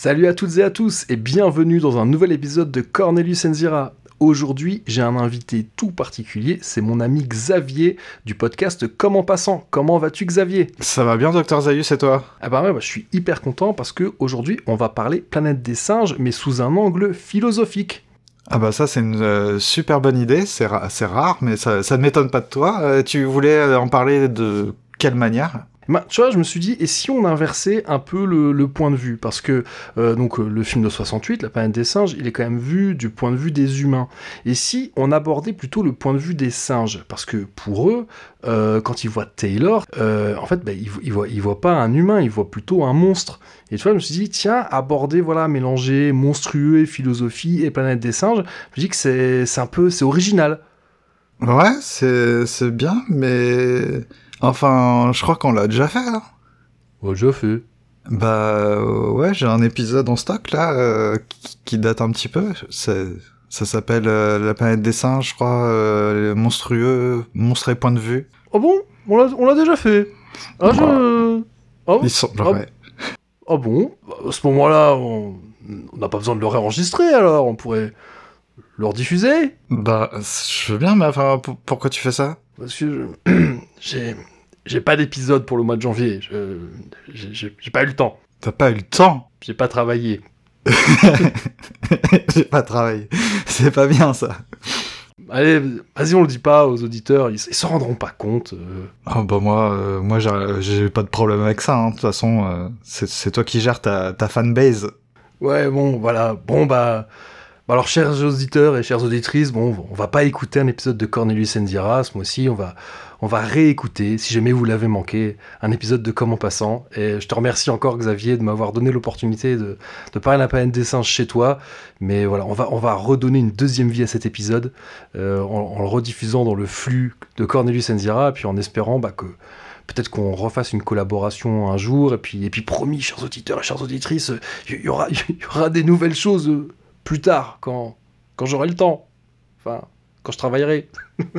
Salut à toutes et à tous et bienvenue dans un nouvel épisode de Cornelius Enzira. Aujourd'hui, j'ai un invité tout particulier, c'est mon ami Xavier du podcast Comment passant. Comment vas-tu Xavier? Ça va bien docteur Zayus et toi? Ah bah ouais, bah, je suis hyper content parce que aujourd'hui, on va parler planète des singes mais sous un angle philosophique. Ah bah ça c'est une euh, super bonne idée, c'est rare mais ça, ça ne m'étonne pas de toi. Euh, tu voulais en parler de quelle manière? Tu vois, je me suis dit, et si on inversait un peu le, point de vue? Parce que euh, donc, euh, le film de 68, La planète des singes, il est quand même vu du point de vue des humains. Et si on abordait plutôt le point de vue des singes? Parce que pour eux, euh, quand ils voient Taylor, en fait, bah, ils, ils voient pas un humain, ils voient plutôt un monstre. Et tu vois, je me suis dit, tiens, aborder, voilà, mélanger monstrueux et philosophie et planète des singes, je me dis que c'est un peu, c'est original. Ouais, c'est bien, mais Enfin, je crois qu'on l'a déjà fait, là. On l'a déjà fait. Bah euh, ouais, j'ai un épisode en stock là euh, qui, date un petit peu. Ça s'appelle euh, La planète des singes, je crois, monstrueux, monstre et point de vue. Oh bon? On l'a déjà fait. Ah je. Oh, Il semblerait. Ah, bon? À ce moment-là, on n'a pas besoin de le réenregistrer alors, on pourrait le rediffuser Bah, je veux bien, mais enfin, pourquoi tu fais ça? Parce que j'ai j'ai pas d'épisode pour le mois de janvier. J'ai pas eu le temps. T'as pas eu le temps? J'ai pas travaillé. j'ai pas travaillé. C'est pas bien ça. Allez, vas-y, on le dit pas aux auditeurs, ils, s'en rendront pas compte. Euh. Ah bah moi, euh, moi j'ai pas de problème avec ça. Hein. De toute façon, euh, c'est toi qui gères ta, ta fanbase. Ouais, bon, voilà. Bon bah, alors, chers auditeurs et chères auditrices, bon, on va pas écouter un épisode de Cornelius Endira ce mois-ci, on va, on va réécouter, si jamais vous l'avez manqué, un épisode de Comment Passant. Et je te remercie encore, Xavier, de m'avoir donné l'opportunité de, parler la planète des singes chez toi. Mais voilà, on va, on va redonner une deuxième vie à cet épisode euh, en, le rediffusant dans le flux de Cornelius Endira, puis en espérant bah, que peut-être qu'on refasse une collaboration un jour, et puis, et puis promis, chers auditeurs et chères auditrices, il y, aura, y aura des nouvelles choses plus tard, quand, quand j'aurai le temps. Enfin, quand je travaillerai.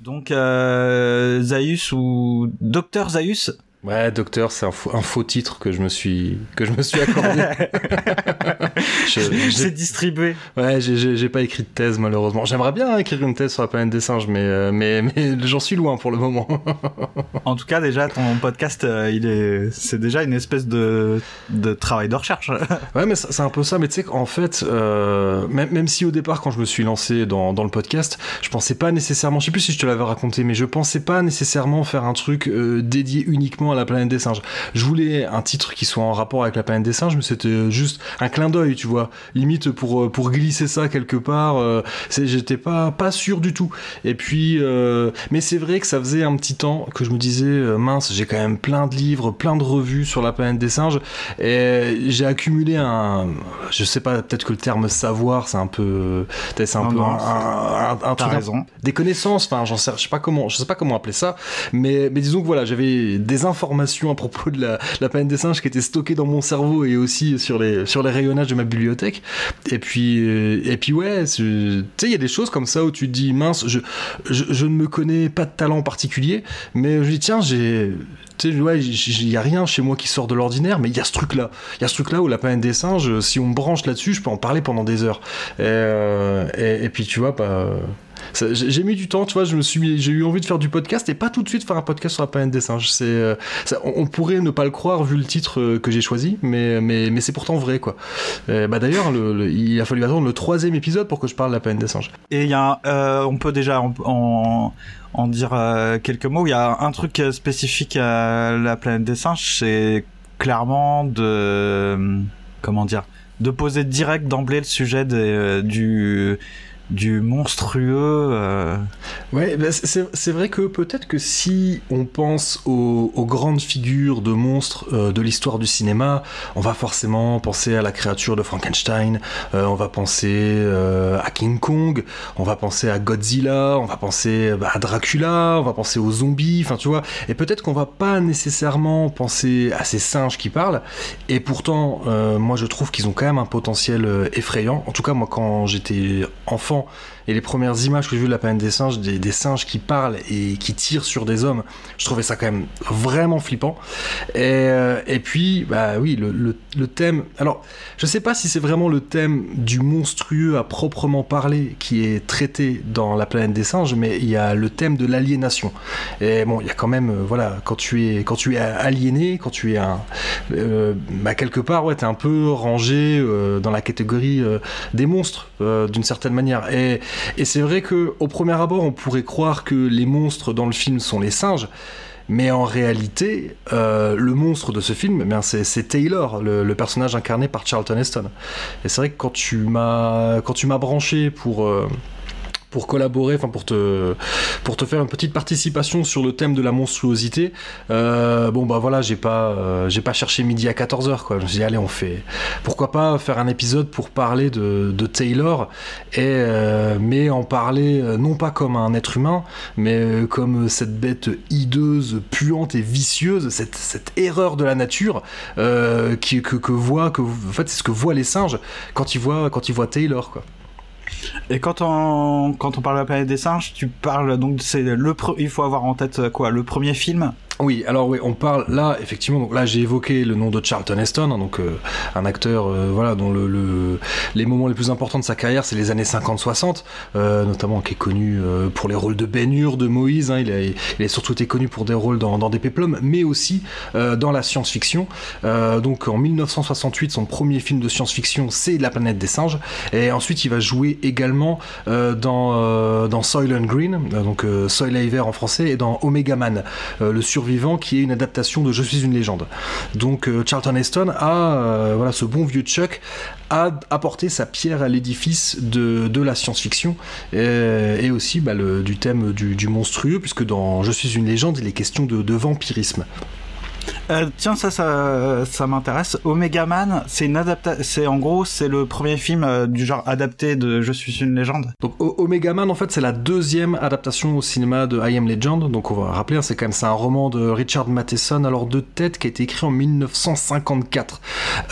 Donc, euh, Zaius ou Docteur Zaius? Ouais, docteur, c'est un, faux titre que je me suis que je me suis accordé. C'est distribué. Ouais, j'ai pas écrit de thèse malheureusement. J'aimerais bien écrire une thèse sur la planète des singes, mais euh, mais mais j'en suis loin pour le moment. en tout cas, déjà ton podcast, euh, il est c'est déjà une espèce de de travail de recherche. ouais, mais c'est un peu ça. Mais tu sais qu'en fait, euh, même même si au départ, quand je me suis lancé dans dans le podcast, je pensais pas nécessairement. Je sais plus si je te l'avais raconté, mais je pensais pas nécessairement faire un truc dédié uniquement à la planète des singes. Je voulais un titre qui soit en rapport avec la planète des singes, mais c'était juste un clin d'œil, tu vois. Limite pour, euh, pour glisser ça quelque part. Euh, j'étais pas, pas sûr du tout. Et puis, euh, mais c'est vrai que ça faisait un petit temps que je me disais, mince, j'ai quand même plein de livres, plein de revues sur la planète des singes. Et j'ai accumulé un, je sais pas, peut-être que le terme savoir, c'est un peu, c'est un peu un, un, truc, raison. des connaissances. Enfin, j'en sais, je sais pas comment, je sais pas comment appeler ça. Mais, mais disons que voilà, j'avais des informations informations à propos de la, la, des singes qui étaient stockées dans mon cerveau et aussi sur les, sur les rayonnages de ma bibliothèque. Et puis, euh, et puis ouais, tu sais, il y a des choses comme ça où tu dis, mince, je, je, ne me connais pas de talent particulier, mais je dis, tiens, j'ai tu sais, ouais, il y a rien chez moi qui sort de l'ordinaire, mais il y a ce truc-là. Il y a ce truc-là où la planète des singes, si on me branche là-dessus, je peux en parler pendant des heures. Et, euh, et, puis, tu vois, pas. J'ai mis du temps, tu vois, je me suis, j'ai eu envie de faire du podcast et pas tout de suite faire un podcast sur la planète des singes. C'est, euh, on, pourrait ne pas le croire vu le titre euh, que j'ai choisi, mais, mais, c'est pourtant vrai, quoi. bah d'ailleurs, le, il a fallu attendre le troisième épisode pour que je parle de la planète des singes. Et il y a, euh, on peut déjà en, en, dire quelques mots. Il y a un truc spécifique à la planète des singes, c'est clairement de, comment dire, de poser direct d'emblée le sujet du du monstrueux. Euh. Ouais, bah, c'est vrai que peut-être que si on pense aux, grandes figures de monstres euh, de l'histoire du cinéma, on va forcément penser à la créature de Frankenstein, euh, on va penser à King Kong, on va penser à Godzilla, on va penser bah, à Dracula, on va penser aux zombies, enfin tu vois, et peut-être qu'on va pas nécessairement penser à ces singes qui parlent, et pourtant, moi je trouve qu'ils ont quand même un potentiel effrayant. En tout cas, moi quand j'étais enfant, temps et les premières images que j'ai vues de la planète des singes, des, singes qui parlent et qui tirent sur des hommes, je trouvais ça quand même vraiment flippant. Et, euh, puis, bah oui, le, le, thème. Alors, je sais pas si c'est vraiment le thème du monstrueux à proprement parler qui est traité dans la planète des singes, mais il y a le thème de l'aliénation. Et bon, il y a quand même, euh, voilà, quand tu es, quand tu es aliéné, quand tu es un, euh, bah quelque part, ouais, t'es un peu rangé dans la catégorie des monstres d'une certaine manière. Et, c'est vrai que au premier abord, on pourrait croire que les monstres dans le film sont les singes. Mais en réalité, euh, le monstre de ce film, eh c'est Taylor, le, personnage incarné par Charlton Heston. Et c'est vrai que quand tu m'as branché pour, euh, pour collaborer, enfin pour te, pour te faire une petite participation sur le thème de la monstruosité. Euh, bon bah voilà, j'ai pas, euh, pas cherché midi à 14h quoi. Je me suis dit allez on fait, pourquoi pas faire un épisode pour parler de, de Taylor et euh, mais en parler non pas comme un être humain, mais comme cette bête hideuse, puante et vicieuse, cette, cette erreur de la nature qui, que, que voit, que en fait c'est ce que voient les singes quand ils voient quand ils voient Taylor quoi. Et quand on, quand on parle de la planète des singes, tu parles donc c'est le il faut avoir en tête quoi le premier film oui, alors oui, on parle là effectivement. Donc là, j'ai évoqué le nom de Charlton Heston, hein, donc euh, un acteur, euh, voilà, dont le, les moments les plus importants de sa carrière, c'est les années 50-60, euh, notamment qui est connu pour les rôles de Ben Hur, de Moïse. Hein, il, a, il est surtout été connu pour des rôles dans, dans des péplums, mais aussi dans la science-fiction. donc en 1968, son premier film de science-fiction, c'est La planète des singes, et ensuite il va jouer également dans dans Soylent Green, donc Soleil vert en français, et dans Omega Man, le survivant qui est une adaptation de Je suis une légende. Donc euh, Charlton Heston a, euh, voilà, ce bon vieux Chuck a apporté sa pierre à l'édifice de, la science-fiction et, aussi bah, du thème du, monstrueux, puisque dans Je suis une légende, il est question de vampirisme. Euh, tiens, ça, ça, m'intéresse. Omega Man, c'est une. C'est en gros, c'est le premier film euh, du genre adapté de Je suis une légende. Donc Omega Man, en fait, c'est la deuxième adaptation au cinéma de I Am Legend. Donc on va rappeler, hein, c'est quand même c'est un roman de Richard Matheson, alors de tête, qui a été écrit en 1954.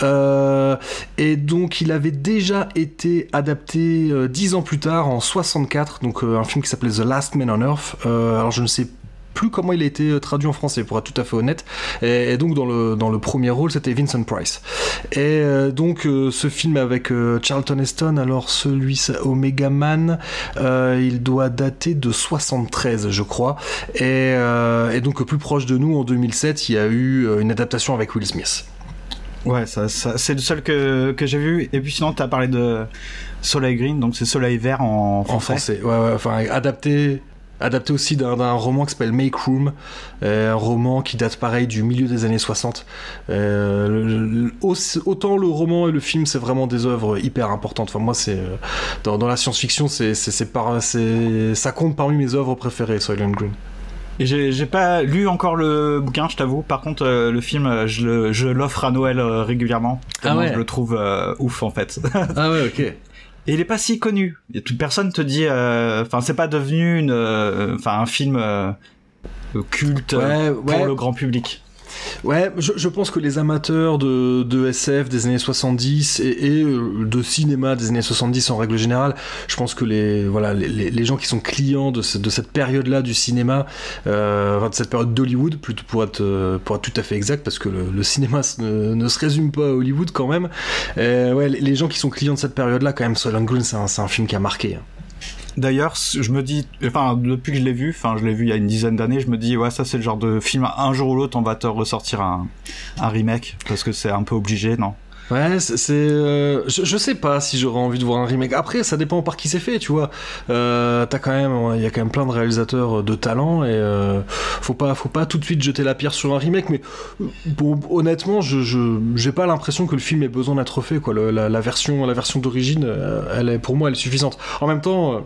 Euh, et donc il avait déjà été adapté dix ans plus tard, en 64. Donc un film qui s'appelait The Last Man on Earth. alors je ne sais plus comment il a été euh, traduit en français, pour être tout à fait honnête. Et, donc dans le, dans le premier rôle, c'était Vincent Price. Et euh, donc euh, ce film avec Charlton Heston, alors celui Omega Man, il doit dater de 73, je crois. Et, et, donc plus proche de nous, en 2007, il y a eu une adaptation avec Will Smith. Ouais, ça, c'est le seul que, que j'ai vu. Et puis sinon, tu as parlé de Soleil Green, donc c'est Soleil Vert en français. En français, ouais, ouais, enfin adapté adapté aussi d'un roman qui s'appelle Make Room, euh, un roman qui date pareil du milieu des années 60. Euh, autant le roman et le film, c'est vraiment des œuvres hyper importantes. Enfin, moi, c'est euh, dans, la science-fiction, c'est ça compte parmi mes œuvres préférées, Soylent Green. Et j'ai pas lu encore le bouquin, je t'avoue. Par contre, le film, je l'offre à Noël régulièrement. Ah ouais. Je le trouve ouf en fait. ah ouais, ok. Et il est pas si connu. Et toute personne te dit, euh, enfin, c'est pas devenu une, euh, enfin, un film euh, culte pour le grand public. Ouais, je, pense que les amateurs de, SF des années 70 et, euh, de cinéma des années 70 en règle générale, je pense que les, voilà, les, gens qui sont clients de, cette période-là du cinéma, euh, de cette période d'Hollywood, pour être, euh, pour être tout à fait exact, parce que le, cinéma ne, se résume pas à Hollywood quand même. Euh, ouais, les gens qui sont clients de cette période-là, quand même, Soylent Green, c'est un, un, film qui a marqué. Hein. D'ailleurs, je me dis, enfin, depuis que je l'ai vu, enfin, je l'ai vu il y a une dizaine d'années, je me dis, ouais, ça c'est le genre de film, un jour ou l'autre, on va te ressortir un, remake, parce que c'est un peu obligé, non? Ouais, c'est. Euh, je, je, sais pas si j'aurais envie de voir un remake. Après, ça dépend par qui c'est fait, tu vois. Euh, t'as quand même, il y a quand même plein de réalisateurs de talent et euh, faut pas, faut pas tout de suite jeter la pierre sur un remake. Mais bon, honnêtement, je, je, j'ai pas l'impression que le film ait besoin d'être fait, quoi. la, la, version, la version d'origine, elle est, pour moi, elle est suffisante. En même temps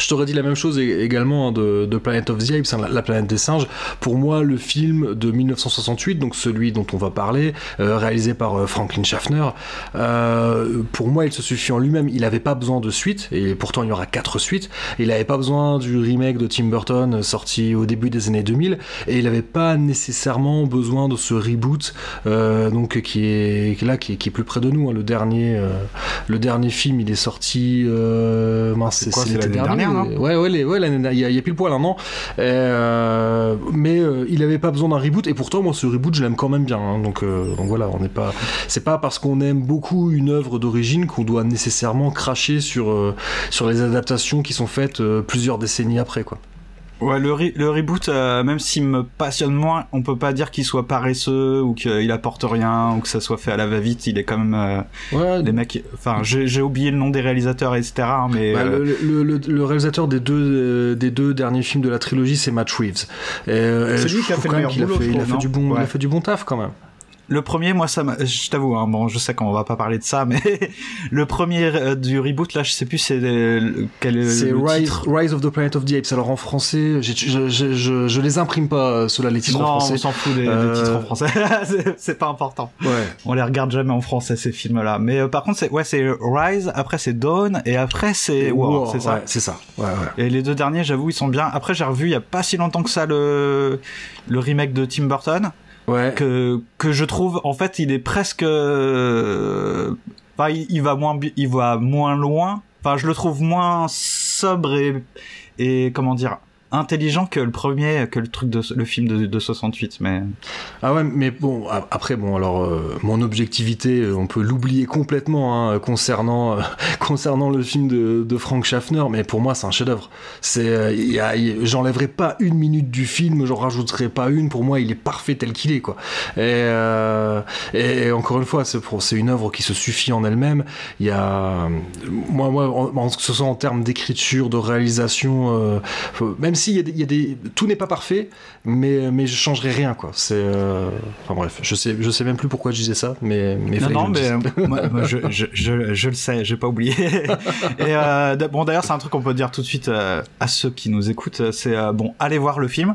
je t'aurais dit la même chose également hein, de, Planet of the Apes, hein, la, planète des singes. Pour moi, le film de 1968, donc celui dont on va parler, euh, réalisé par euh, Franklin Schaffner, euh, pour moi, il se suffit en lui-même. Il n'avait pas besoin de suite, et pourtant il y aura quatre suites. Il n'avait pas besoin du remake de Tim Burton sorti au début des années 2000, et il n'avait pas nécessairement besoin de ce reboot, donc qui est là, qui est, plus près de nous. Hein. Le dernier, le dernier film, il est sorti. mince, c'est l'été dernier. Ouais, ouais, il y, a pile poil un an. Euh, mais euh, il avait pas besoin d'un reboot, et pourtant, moi, ce reboot, je l'aime quand même bien. Hein. donc, euh, donc, voilà, on n'est pas. C'est pas parce qu'on aime beaucoup une œuvre d'origine qu'on doit nécessairement cracher sur, sur les adaptations qui sont faites plusieurs décennies après, quoi. Ouais, le, le reboot, euh, même s'il me passionne moins, on peut pas dire qu'il soit paresseux ou qu'il apporte rien ou que ça soit fait à la va-vite. Il est quand même. Euh, ouais. Les mecs. Enfin, j'ai oublié le nom des réalisateurs, etc. Mais bah, euh, le, le, le, réalisateur des deux des deux derniers films de la trilogie, c'est Matt Reeves. C'est lui qui a fait le meilleur boulot. il a fait du bon, il a fait du bon taf quand même. Le premier, moi, ça je t'avoue, hein, bon, je sais qu'on va pas parler de ça, mais le premier euh, du reboot, là, je sais plus c'est quel C'est Rise, Rise, of the Planet of the Apes. Alors en français, je, je, je, je les imprime pas, euh, ceux-là, les titres en français. on s'en fout des, titres en français. c'est pas important. Ouais. On les regarde jamais en français, ces films-là. Mais euh, par contre, c'est, ouais, c'est Rise, après c'est Dawn, et après c'est War, c'est ça. c'est ça. Ouais, ouais. Et les deux derniers, j'avoue, ils sont bien. Après, j'ai revu il y a pas si longtemps que ça le, le remake de Tim Burton que que je trouve en fait il est presque euh, enfin il, va moins il va moins loin. Enfin je le trouve moins sobre et et comment dire intelligent que le premier, que le truc le film de, de 68. Mais ah ouais, mais bon après bon alors euh, mon objectivité, euh, on peut l'oublier complètement hein, concernant euh, concernant le film de, de Frank Schaffner, mais pour moi c'est un chef-d'œuvre. C'est j'enlèverai pas une minute du film, j'en rajouterai pas une. Pour moi il est parfait tel qu'il est quoi. Et, encore une fois c'est une œuvre qui se suffit en elle-même. Il y a moi moi que ce soit en termes d'écriture, de réalisation, même si y a des, tout n'est pas parfait, mais, mais je changerai rien, quoi. C'est, euh, enfin bref, je sais, je sais même plus pourquoi je disais ça, mais, mais non, non, mais moi, je, je, je, je, le sais, j'ai pas oublié. Et euh, bon, d'ailleurs, c'est un truc qu'on peut dire tout de suite euh, à ceux qui nous écoutent, c'est bon, allez voir le film.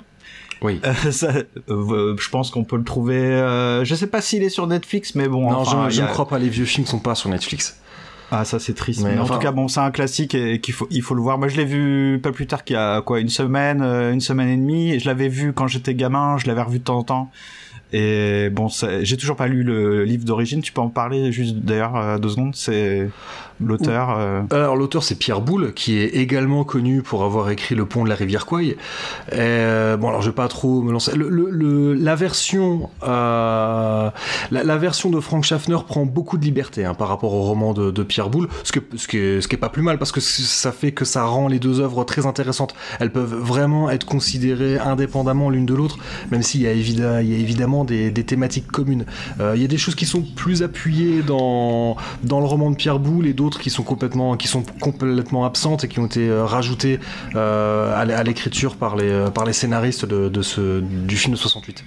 Oui. je pense qu'on peut le trouver. je sais pas s'il est sur Netflix, mais bon. Non, enfin, je, ne crois pas. Les vieux films sont pas sur Netflix. Ah ça c'est triste. Mais, en tout cas bon c'est un classique et qu'il faut il faut le voir. Moi je l'ai vu pas plus tard qu'il y a quoi une semaine euh, une semaine et demie. Et je l'avais vu quand j'étais gamin. Je l'avais revu de temps en temps. Et bon j'ai toujours pas lu le livre d'origine. Tu peux en parler juste d'ailleurs euh, deux secondes. C'est l'auteur euh, Alors l'auteur c'est Pierre Boulle qui est également connu pour avoir écrit Le pont de la rivière Kouai. Euh, bon alors je vais pas trop me lancer. Le, la version euh, la, version de Frank Schaffner prend beaucoup de liberté hein, par rapport au roman de, Pierre Boulle, ce, que, ce, qui est, ce qui est pas plus mal parce que ça fait que ça rend les deux œuvres très intéressantes. Elles peuvent vraiment être considérées indépendamment l'une de l'autre, même s'il y, a il y a évidemment des, thématiques communes. il y a des choses qui sont plus appuyées dans, dans le roman de Pierre Boulle et d'autres qui sont complètement, qui sont complètement absentes et qui ont été euh, rajoutées euh, à l'écriture par les, euh, par les scénaristes de, ce, du film de 68.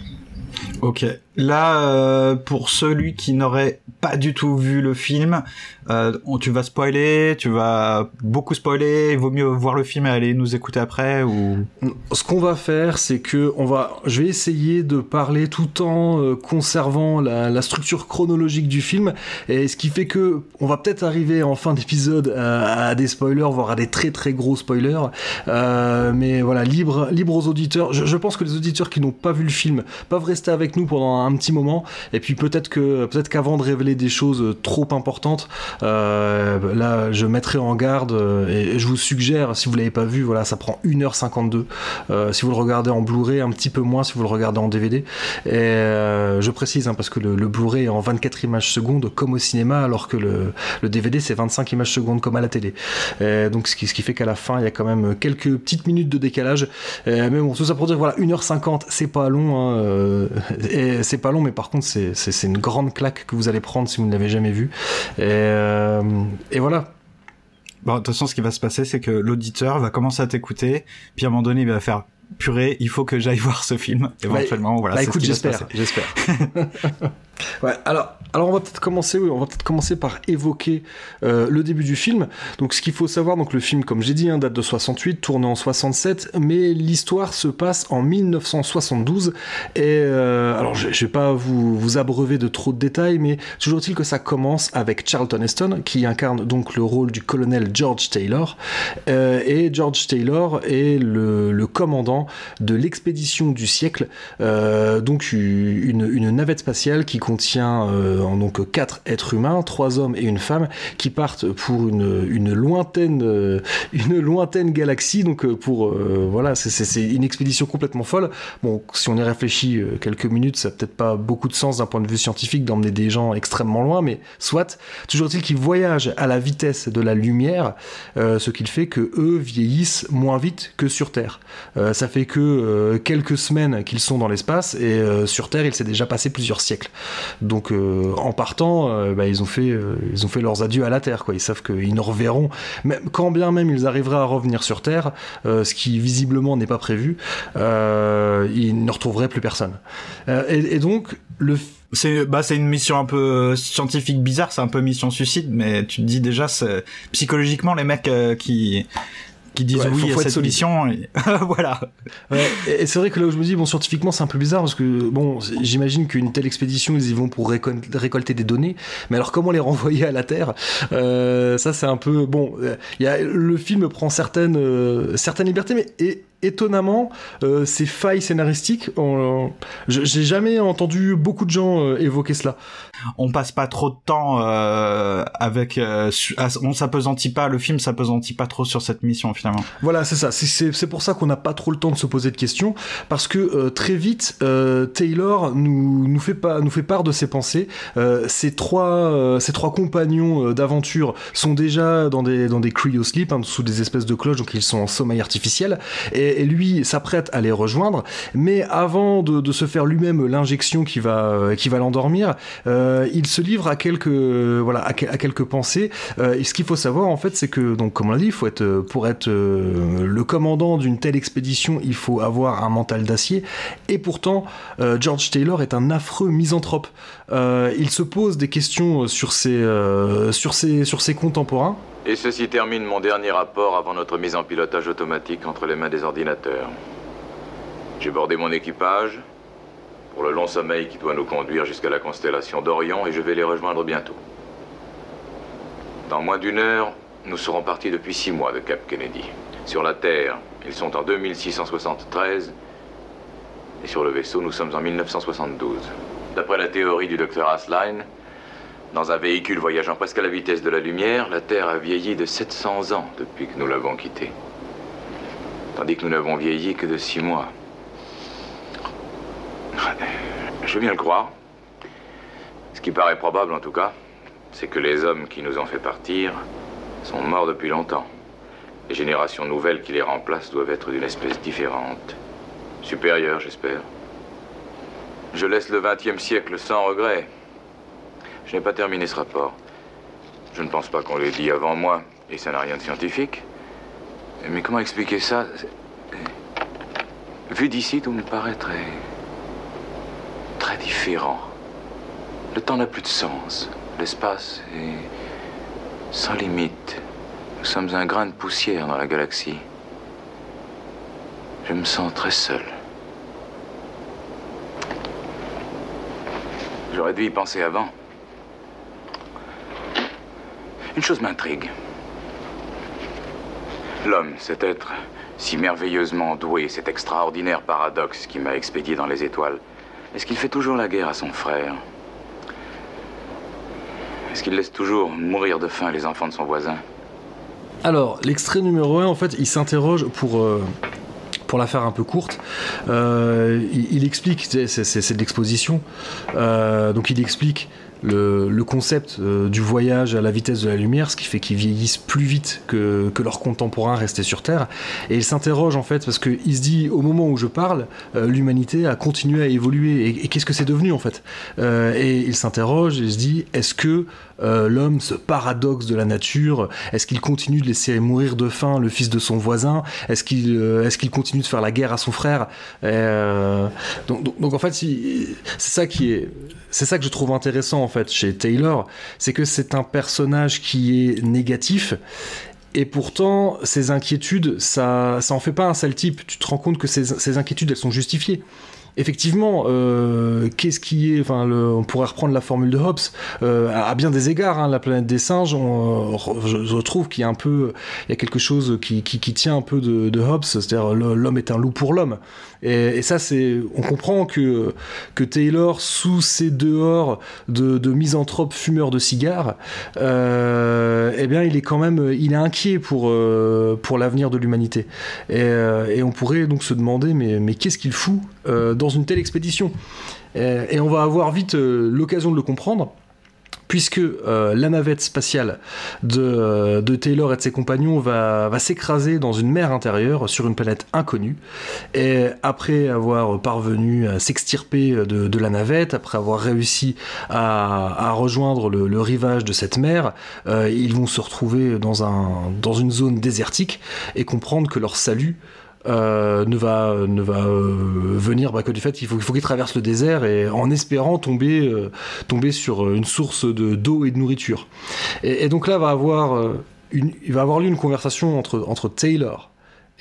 Ok. Là, euh, pour celui qui n'aurait pas du tout vu le film, euh, tu vas spoiler, tu vas beaucoup spoiler. Il vaut mieux voir le film et aller nous écouter après ou? Ce qu'on va faire, c'est que on va, je vais essayer de parler tout en euh, conservant la, structure chronologique du film, et ce qui fait que on va peut-être arriver en fin d'épisode à, à, des spoilers, voire à des très très gros spoilers. Euh, mais voilà, libre, libre aux auditeurs. Je, je pense que les auditeurs qui n'ont pas vu le film peuvent rester avec nous pendant un petit moment. Et puis peut-être peut-être qu'avant de révéler des choses trop importantes, euh, là je mettrai en garde euh, et, je vous suggère, si vous l'avez pas vu, voilà, ça prend 1h52. Euh, si vous le regardez en Blu-ray, un petit peu moins si vous le regardez en DVD. Et je précise hein, parce que le, Blu-ray est en 24 images secondes comme au cinéma, alors que le, le DVD c'est 25 images secondes comme à la télé. Et donc ce qui, ce qui fait qu'à la fin il y a quand même quelques petites minutes de décalage. mais bon, tout ça pour dire voilà 1h50 c'est pas long. Hein, et c'est pas long, mais par contre, c'est une grande claque que vous allez prendre si vous ne l'avez jamais vu. Et, euh, et voilà. Bon, de toute façon, ce qui va se passer, c'est que l'auditeur va commencer à t'écouter, puis à un moment donné, il va faire purée, il faut que j'aille voir ce film. Éventuellement, voilà. Bah écoute, j'espère, j'espère. Ouais, alors, alors on va peut-être commencer, on va peut-être commencer par évoquer euh, le début du film. Donc, ce qu'il faut savoir, donc le film, comme j'ai dit, hein, date de 68, tourné en 67, mais l'histoire se passe en 1972. Et euh, alors, je, je vais pas vous, vous abreuver de trop de détails, mais toujours est-il que ça commence avec Charlton Heston, qui incarne donc le rôle du colonel George Taylor. Euh, et George Taylor est le, commandant de l'expédition du siècle, donc une, une navette spatiale qui contient euh, donc quatre êtres humains, trois hommes et une femme, qui partent pour une, lointaine, euh, une lointaine galaxie. Donc euh, pour voilà, c'est une expédition complètement folle. Bon, si on y réfléchit quelques minutes, ça n'a peut-être pas beaucoup de sens d'un point de vue scientifique d'emmener des gens extrêmement loin, mais soit. Toujours est-il qu'ils voyagent à la vitesse de la lumière, ce qui fait que eux vieillissent moins vite que sur Terre. ça fait que quelques semaines qu'ils sont dans l'espace et sur Terre, il s'est déjà passé plusieurs siècles. Donc euh, en partant, euh, bah, ils ont fait euh, ils ont fait leurs adieux à la Terre. Quoi. Ils savent qu'ils ne reverront, quand bien même ils arriveraient à revenir sur Terre, ce qui visiblement n'est pas prévu, ils ne retrouveraient plus personne. Et, donc bah c'est une mission un peu scientifique bizarre, c'est un peu mission suicide, mais tu te dis déjà psychologiquement les mecs qui qui disent oui à cette solution. voilà. et, c'est vrai que là où je me dis, bon, scientifiquement, c'est un peu bizarre parce que, bon, j'imagine qu'une telle expédition, ils y vont pour récolter des données. Mais alors, comment les renvoyer à la Terre? Euh, Ça, c'est un peu. Bon, il y a, le film prend certaines, euh, certaines libertés, mais. Et, étonnamment, euh, ces failles scénaristiques, j'ai jamais entendu beaucoup de gens euh, évoquer cela. On passe pas trop de temps euh, avec, on s'apesantit pas, le film s'apesantit pas trop sur cette mission finalement. Voilà, c'est ça. C'est pour ça qu'on n'a pas trop le temps de se poser de questions, parce que très vite, Taylor nous, nous fait pas, nous fait part de ses pensées. ces trois, compagnons d'aventure sont déjà dans des dans des cryosleep, hein, sous des espèces de cloches, donc ils sont en sommeil artificiel. Et et, lui s'apprête à les rejoindre, mais avant de, se faire lui-même l'injection qui va, euh, qui va l'endormir, euh, il se livre à quelques, voilà, à, quelques pensées. Euh, et ce qu'il faut savoir en fait, c'est que, donc comme on l'a dit, faut être, pour être le commandant d'une telle expédition, il faut avoir un mental d'acier. Et pourtant, George Taylor est un affreux misanthrope. il se pose des questions sur ses, sur ses, sur ses contemporains. Et ceci termine mon dernier rapport avant notre mise en pilotage automatique entre les mains des ordinateurs. J'ai bordé mon équipage pour le long sommeil qui doit nous conduire jusqu'à la constellation d'Orion et je vais les rejoindre bientôt. Dans moins d'une heure, nous serons partis depuis six mois de Cap Kennedy. Sur la Terre, ils sont en 2673 et sur le vaisseau, nous sommes en 1972. D'après la théorie du docteur Asline, dans un véhicule voyageant presque à la vitesse de la lumière, la Terre a vieilli de 700 ans depuis que nous l'avons quittée. Tandis que nous n'avons vieilli que de six mois. Je veux bien le croire. Ce qui paraît probable en tout cas, c'est que les hommes qui nous ont fait partir sont morts depuis longtemps. Les générations nouvelles qui les remplacent doivent être d'une espèce différente. Supérieure, j'espère. Je laisse le XXe siècle sans regret. Je n'ai pas terminé ce rapport. Je ne pense pas qu'on l'ait dit avant moi, et ça n'a rien de scientifique. Mais comment expliquer ça? Vu d'ici, tout me paraît très... très différent. Le temps n'a plus de sens. L'espace est sans limite. Nous sommes un grain de poussière dans la galaxie. Je me sens très seul. J'aurais dû y penser avant. Une chose m'intrigue. L'homme, cet être si merveilleusement doué, cet extraordinaire paradoxe qui m'a expédié dans les étoiles, est-ce qu'il fait toujours la guerre à son frère? Est-ce qu'il laisse toujours mourir de faim les enfants de son voisin? Alors, l'extrait numéro 1, en fait, il s'interroge pour... Euh, la faire un peu courte, euh, il, explique, c'est de l'exposition, euh, donc il explique le, concept euh, du voyage à la vitesse de la lumière, ce qui fait qu'ils vieillissent plus vite que, leurs contemporains restés sur Terre. Et il s'interroge en fait, parce qu'il se dit, au moment où je parle, euh, l'humanité a continué à évoluer. Et, qu'est-ce que c'est devenu en fait? Euh, Et il s'interroge et se dit, est-ce que l'homme, ce paradoxe de la nature, est-ce qu'il continue de laisser mourir de faim le fils de son voisin? Est-ce qu'il qu'il continue de faire la guerre à son frère? Donc, donc, en fait, c'est ça qui est... C'est ça que je trouve intéressant en fait chez Taylor, c'est que c'est un personnage qui est négatif et pourtant, ses inquiétudes, ça, ça en fait pas un sale type. Tu te rends compte que ces, inquiétudes, elles sont justifiées. Effectivement, euh, qu'est-ce qui est, enfin, on pourrait reprendre la formule de Hobbes euh, à, bien des égards. Hein, la planète des singes, on, je, trouve qu'il y a un peu, il y a quelque chose qui, tient un peu de, Hobbes, c'est-à-dire l'homme est un loup pour l'homme. Et, ça, c'est, on comprend que, Taylor, sous ses dehors de, de misanthrope fumeur de cigares, euh, eh bien, il est quand même, il est inquiet pour, euh, pour l'avenir de l'humanité. Et, euh, et, on pourrait donc se demander, mais, mais qu'est-ce qu'il fout dans une telle expédition et, et, on va avoir vite l'occasion de le comprendre puisque euh, la navette spatiale de, Taylor et de ses compagnons va, s'écraser dans une mer intérieure sur une planète inconnue. Et après avoir parvenu à s'extirper de, la navette, après avoir réussi à, rejoindre le, rivage de cette mer, euh, ils vont se retrouver dans, dans une zone désertique et comprendre que leur salut euh, ne va, ne va euh, venir bah, que du fait qu'il faut, faut qu'il traverse le désert et en espérant tomber, euh, tomber sur une source de, d'eau et de nourriture. Et, et donc là va avoir une, il va avoir lieu une conversation entre, entre Taylor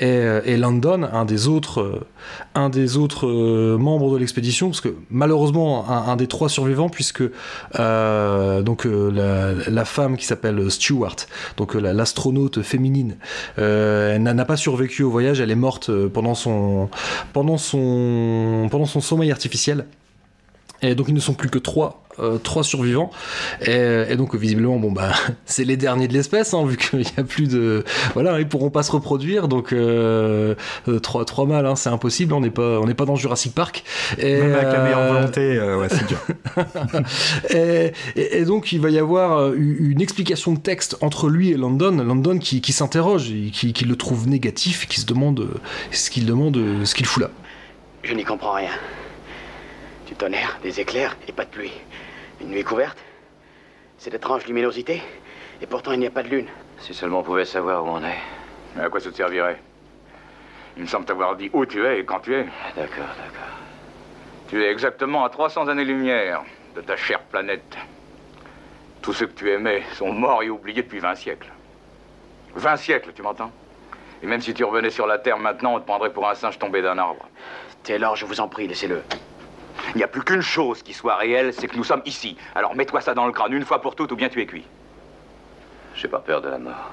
euh, et, London, un des autres, euh, un des autres euh, membres de l'expédition, parce que malheureusement un, des trois survivants, puisque donc la, femme qui s'appelle Stewart, donc l'astronaute féminine, n'a pas survécu au voyage, elle est morte pendant son pendant son pendant son sommeil artificiel. Et donc ils ne sont plus que trois euh, trois survivants. Et, donc, visiblement, bon, bah, c'est les derniers de l'espèce, hein, vu qu'il n'y a plus de. Voilà, ils pourront pas se reproduire. Donc, euh, euh, trois, trois mâles, hein, c'est impossible. On n'est pas, on n'est pas dans Jurassic Park. Et, Même avec la meilleure volonté, ouais, c'est dur. et, donc, il va y avoir une explication de texte entre lui et London. London qui, qui s'interroge, qui, qui, le trouve négatif, qui se demande ce qu'il demande, ce qu'il fout là. Je n'y comprends rien. Du tonnerre, des éclairs et pas de pluie. Une nuit couverte Cette étrange luminosité Et pourtant il n'y a pas de lune. Si seulement on pouvait savoir où on est. Mais à quoi ça te servirait? Il me semble t'avoir dit où tu es et quand tu es. D'accord, d'accord. Tu es exactement à 300 années-lumière de ta chère planète. Tous ceux que tu aimais sont morts et oubliés depuis 20 siècles. 20 siècles, tu m'entends? Et même si tu revenais sur la Terre maintenant, on te prendrait pour un singe tombé d'un arbre. Taylor, je vous en prie, laissez-le. Il n'y a plus qu'une chose qui soit réelle, c'est que nous sommes ici. Alors mets-toi ça dans le crâne une fois pour toutes ou bien tu es cuit. J'ai pas peur de la mort.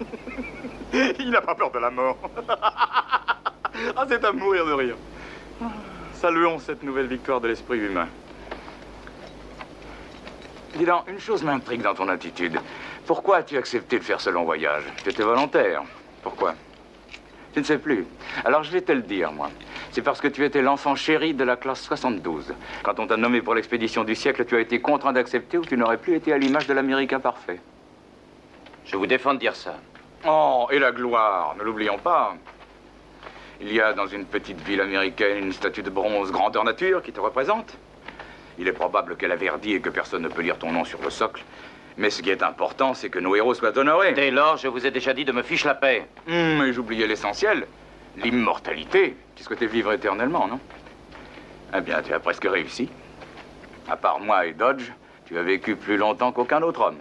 Il n'a pas peur de la mort. ah, c'est à mourir de rire. Saluons cette nouvelle victoire de l'esprit humain. Dis donc, une chose m'intrigue dans ton attitude. Pourquoi as-tu accepté de faire ce long voyage? Tu étais volontaire. Pourquoi? Tu ne sais plus. Alors je vais te le dire, moi. C'est parce que tu étais l'enfant chéri de la classe 72. Quand on t'a nommé pour l'expédition du siècle, tu as été contraint d'accepter ou tu n'aurais plus été à l'image de l'Américain parfait. Je vous défends de dire ça. Oh, et la gloire, ne l'oublions pas. Il y a dans une petite ville américaine une statue de bronze grandeur nature qui te représente. Il est probable qu'elle a verdi et que personne ne peut lire ton nom sur le socle. Mais ce qui est important, c'est que nos héros soient honorés. Dès lors, je vous ai déjà dit de me fiche la paix. Hum, mais j'oubliais l'essentiel. L'immortalité. Tu souhaitais vivre éternellement, non? Eh bien, tu as presque réussi. À part moi et Dodge, tu as vécu plus longtemps qu'aucun autre homme.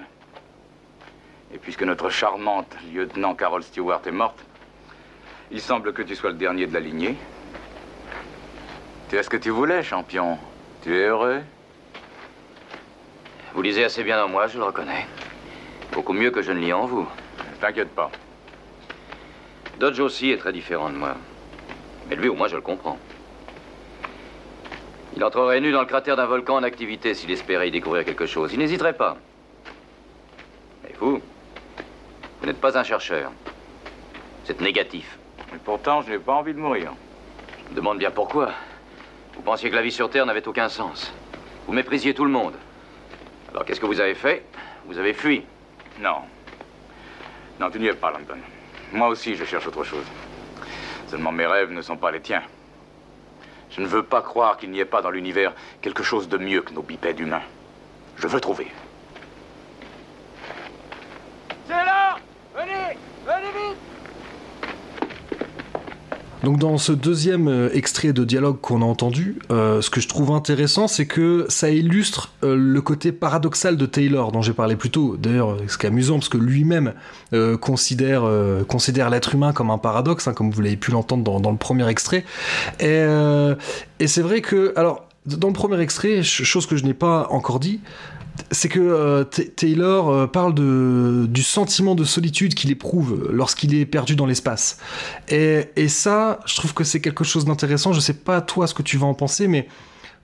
Et puisque notre charmante lieutenant Carol Stewart est morte, il semble que tu sois le dernier de la lignée. Tu as ce que tu voulais, champion. Tu es heureux Vous lisez assez bien en moi, je le reconnais. Beaucoup mieux que je ne lis en vous. T'inquiète pas. Dodge aussi est très différent de moi. Mais lui, au moins, je le comprends. Il entrerait nu dans le cratère d'un volcan en activité s'il espérait y découvrir quelque chose. Il n'hésiterait pas. Mais vous, vous n'êtes pas un chercheur. Vous êtes négatif. Et pourtant, je n'ai pas envie de mourir. Je me demande bien pourquoi. Vous pensiez que la vie sur Terre n'avait aucun sens. Vous méprisiez tout le monde. Alors qu'est-ce que vous avez fait? Vous avez fui. Non. Non, tu n'y es pas, London. Moi aussi, je cherche autre chose. Seulement mes rêves ne sont pas les tiens. Je ne veux pas croire qu'il n'y ait pas dans l'univers quelque chose de mieux que nos bipèdes humains. Je veux trouver. C'est là Venez Venez vite donc dans ce deuxième euh, extrait de dialogue qu'on a entendu, euh, ce que je trouve intéressant, c'est que ça illustre euh, le côté paradoxal de Taylor dont j'ai parlé plus tôt. D'ailleurs, ce qui est amusant, parce que lui-même considère, l'être humain comme un paradoxe, hein, comme vous l'avez pu l'entendre dans, le premier extrait. Et c'est vrai que, alors, dans le premier extrait, chose que je n'ai pas encore dit, c'est que euh, Taylor euh, parle de, du sentiment de solitude qu'il éprouve lorsqu'il est perdu dans l'espace. Et, et, ça, je trouve que c'est quelque chose d'intéressant. Je sais pas toi ce que tu vas en penser, mais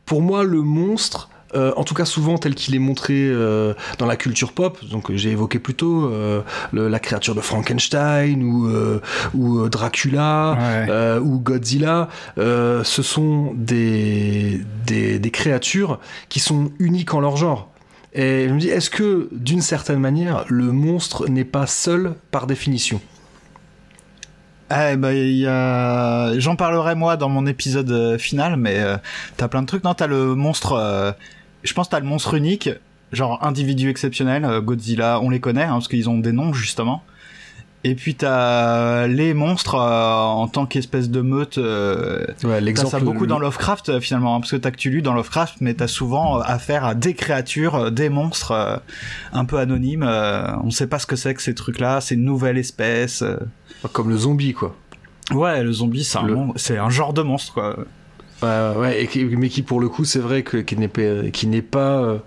pour moi, le monstre, euh, en tout cas souvent tel qu'il est montré dans la culture pop, donc j'ai évoqué plus tôt la créature de Frankenstein ou, ou Dracula ou Godzilla, ce sont des, des, des créatures qui sont uniques en leur genre. Et je me dis, est-ce que d'une certaine manière, le monstre n'est pas seul par définition? Eh ben, y a... J'en parlerai moi dans mon épisode euh, final, mais euh, t'as plein de trucs. Non, t'as le monstre. Euh, je pense t'as le monstre unique, genre individu exceptionnel. Godzilla, on les connaît hein, parce qu'ils ont des noms justement. Et puis t'as les monstres euh, en tant qu'espèce de meute. Euh, ouais, l'exemple. Ça beaucoup dans Lovecraft euh, finalement, hein, parce que t'as lu dans Lovecraft, mais t'as souvent affaire à des créatures, des monstres un peu anonymes. on sait pas ce que c'est que ces trucs-là. C'est une nouvelle espèce. Comme le zombie, quoi. Ouais, le zombie, c'est un, c'est un genre de monstre, quoi. Ouais, ouais, et mais qui pour le coup, c'est vrai que qui n'est pas, qui n'est pas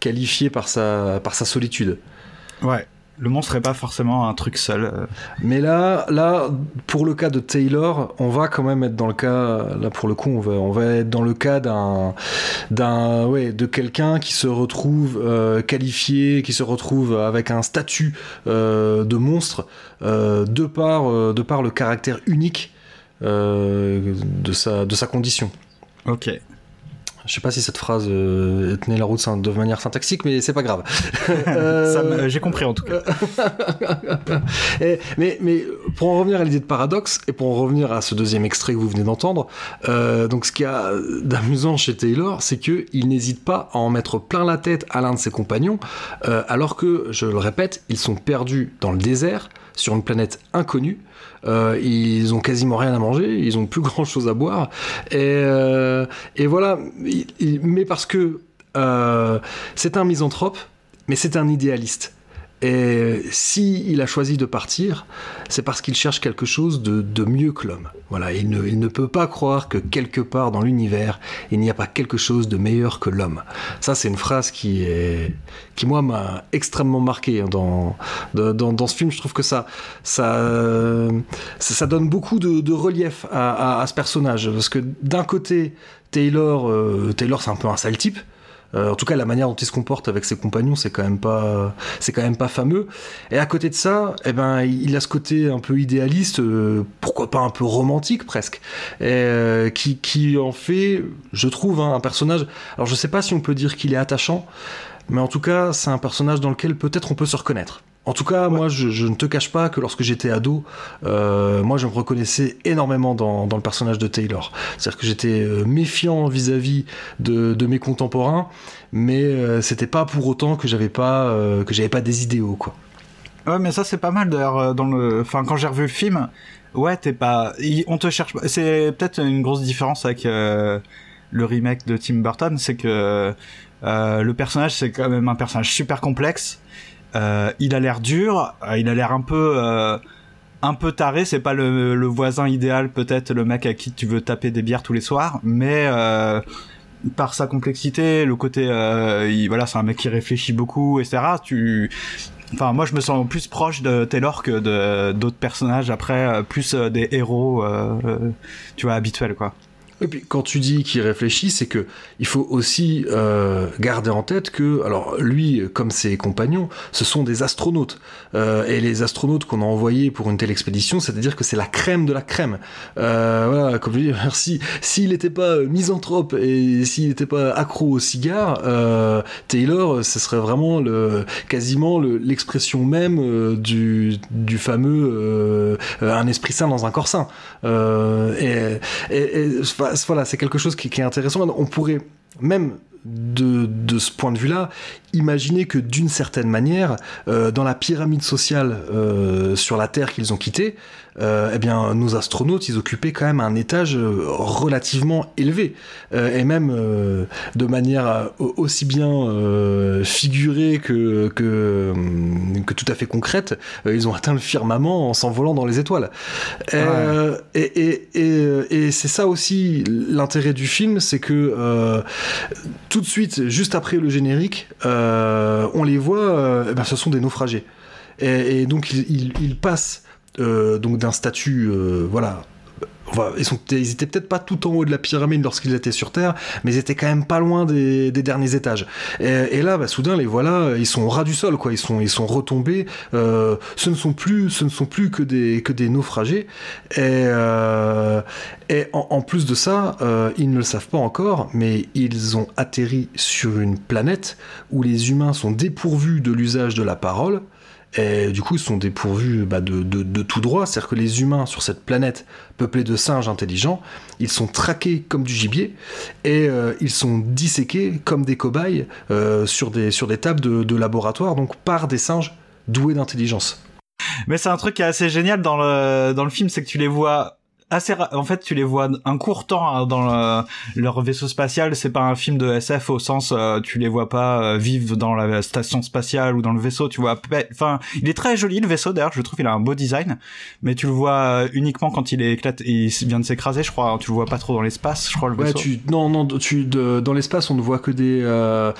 qualifié par sa par sa solitude. Ouais. Le monstre n'est pas forcément un truc seul. Euh. Mais là, là, pour le cas de Taylor, on va quand même être dans le cas, là pour le coup, on va, on va être dans le cas d'un, d'un, ouais, de quelqu'un qui se retrouve euh, qualifié, qui se retrouve avec un statut euh, de monstre de par, de par le caractère unique de sa, de sa condition. Ok. Je sais pas si cette phrase euh, tenait la route de manière syntaxique, mais c'est pas grave. euh... J'ai compris en tout cas. mais, mais pour en revenir à l'idée de paradoxe et pour en revenir à ce deuxième extrait que vous venez d'entendre, euh, donc ce qu'il y a d'amusant chez Taylor, c'est que il n'hésite pas à en mettre plein la tête à l'un de ses compagnons, euh, alors que, je le répète, ils sont perdus dans le désert sur une planète inconnue. Euh, ils ont quasiment rien à manger, ils ont plus grand chose à boire. Et, euh, voilà, mais parce que euh, c'est un misanthrope, mais c'est un idéaliste. Et si il a choisi de partir, c'est parce qu'il cherche quelque chose de, mieux que l'homme. Voilà, il ne, il ne, peut pas croire que quelque part dans l'univers, il n'y a pas quelque chose de meilleur que l'homme. Ça, c'est une phrase qui est, qui moi m'a extrêmement marqué hein, dans, dans, dans, ce film. Je trouve que ça, ça, ça, donne beaucoup de, relief à, à, ce personnage, parce que d'un côté, Taylor, euh, Taylor, c'est un peu un sale type. Euh, en tout cas, la manière dont il se comporte avec ses compagnons, c'est quand même pas, c'est quand même pas fameux. Et à côté de ça, eh ben, il a ce côté un peu idéaliste, euh, pourquoi pas un peu romantique presque, euh, qui, qui en fait, je trouve, hein, un personnage. Alors, je sais pas si on peut dire qu'il est attachant, mais en tout cas, c'est un personnage dans lequel peut-être on peut se reconnaître. En tout cas, moi, je, ne te cache pas que lorsque j'étais ado, euh, moi, je me reconnaissais énormément dans, le personnage de Taylor. C'est-à-dire que j'étais euh, méfiant vis-à-vis de, mes contemporains, mais euh, c'était pas pour autant que j'avais pas que j'avais pas des idéaux, quoi. Ouais, mais ça c'est pas mal d'ailleurs dans le. Enfin, quand j'ai revu le film, ouais, t'es pas. On te cherche pas. C'est peut-être une grosse différence avec le remake de Tim Burton, c'est que le personnage c'est quand même un personnage super complexe euh, il a l'air dur, euh, il a l'air un peu euh, un peu taré, c'est pas le, voisin idéal peut-être le mec à qui tu veux taper des bières tous les soirs, mais par sa complexité, le côté voilà, c'est un mec qui réfléchit beaucoup etc. Tu Enfin, moi, je me sens plus proche de Taylor que de d'autres personnages après, plus des héros, tu vois, habituels, quoi. Et puis quand tu dis qu'il réfléchit, c'est que il faut aussi euh, garder en tête que, alors lui, comme ses compagnons, ce sont des astronautes. Euh, et les astronautes qu'on a envoyés pour une telle expédition, c'est-à-dire que c'est la crème de la crème. Euh, voilà, comme je dis, merci. S'il n'était pas misanthrope et s'il n'était pas accro au cigare, Taylor, ce serait vraiment le, quasiment l'expression même du, du fameux un esprit sain dans un corps sain. Et, et, et voilà, c'est quelque chose qui, qui, est intéressant. On pourrait même de, de ce point de vue-là, imaginer que d'une certaine manière, euh, dans la pyramide sociale euh, sur la Terre qu'ils ont quittée, euh, eh bien, nos astronautes, ils occupaient quand même un étage relativement élevé, et même de manière aussi bien figurée que, que, que, tout à fait concrète, ils ont atteint le firmament en s'envolant dans les étoiles. Ouais. Et, et, et, et c'est ça aussi l'intérêt du film, c'est que tout de suite, juste après le générique, on les voit, eh ben, ce sont des naufragés. Et, donc ils, ils, passent euh, donc d'un statut, euh, voilà. Ils, sont, étaient peut-être pas tout en haut de la pyramide lorsqu'ils étaient sur Terre, mais ils étaient quand même pas loin des, derniers étages. Et, là, bah, soudain, les voilà, ils sont au ras du sol, quoi. Ils sont, ils sont retombés. Euh, ce ne sont plus, ce ne sont plus que des, que des naufragés. Et, euh, en, plus de ça, euh, ils ne le savent pas encore, mais ils ont atterri sur une planète où les humains sont dépourvus de l'usage de la parole. Et du coup, ils sont dépourvus bah, de, tout droit. C'est-à-dire que les humains sur cette planète peuplée de singes intelligents, ils sont traqués comme du gibier et euh, ils sont disséqués comme des cobayes euh, sur, des, tables de, laboratoire, donc par des singes doués d'intelligence. Mais c'est un truc qui est assez génial dans le film, c'est que tu les vois assez en fait tu les vois un court temps hein, dans le, leur vaisseau spatial. C'est pas un film de SF au sens euh, tu les vois pas euh, vivre dans la station spatiale ou dans le vaisseau. Tu vois enfin il est très joli le vaisseau d'ailleurs. Je trouve il a un beau design. Mais tu le vois euh, uniquement quand il est il vient de s'écraser je crois. Tu le vois pas trop dans l'espace je crois le ouais, vaisseau. tu, non non tu de, dans l'espace on ne voit que des euh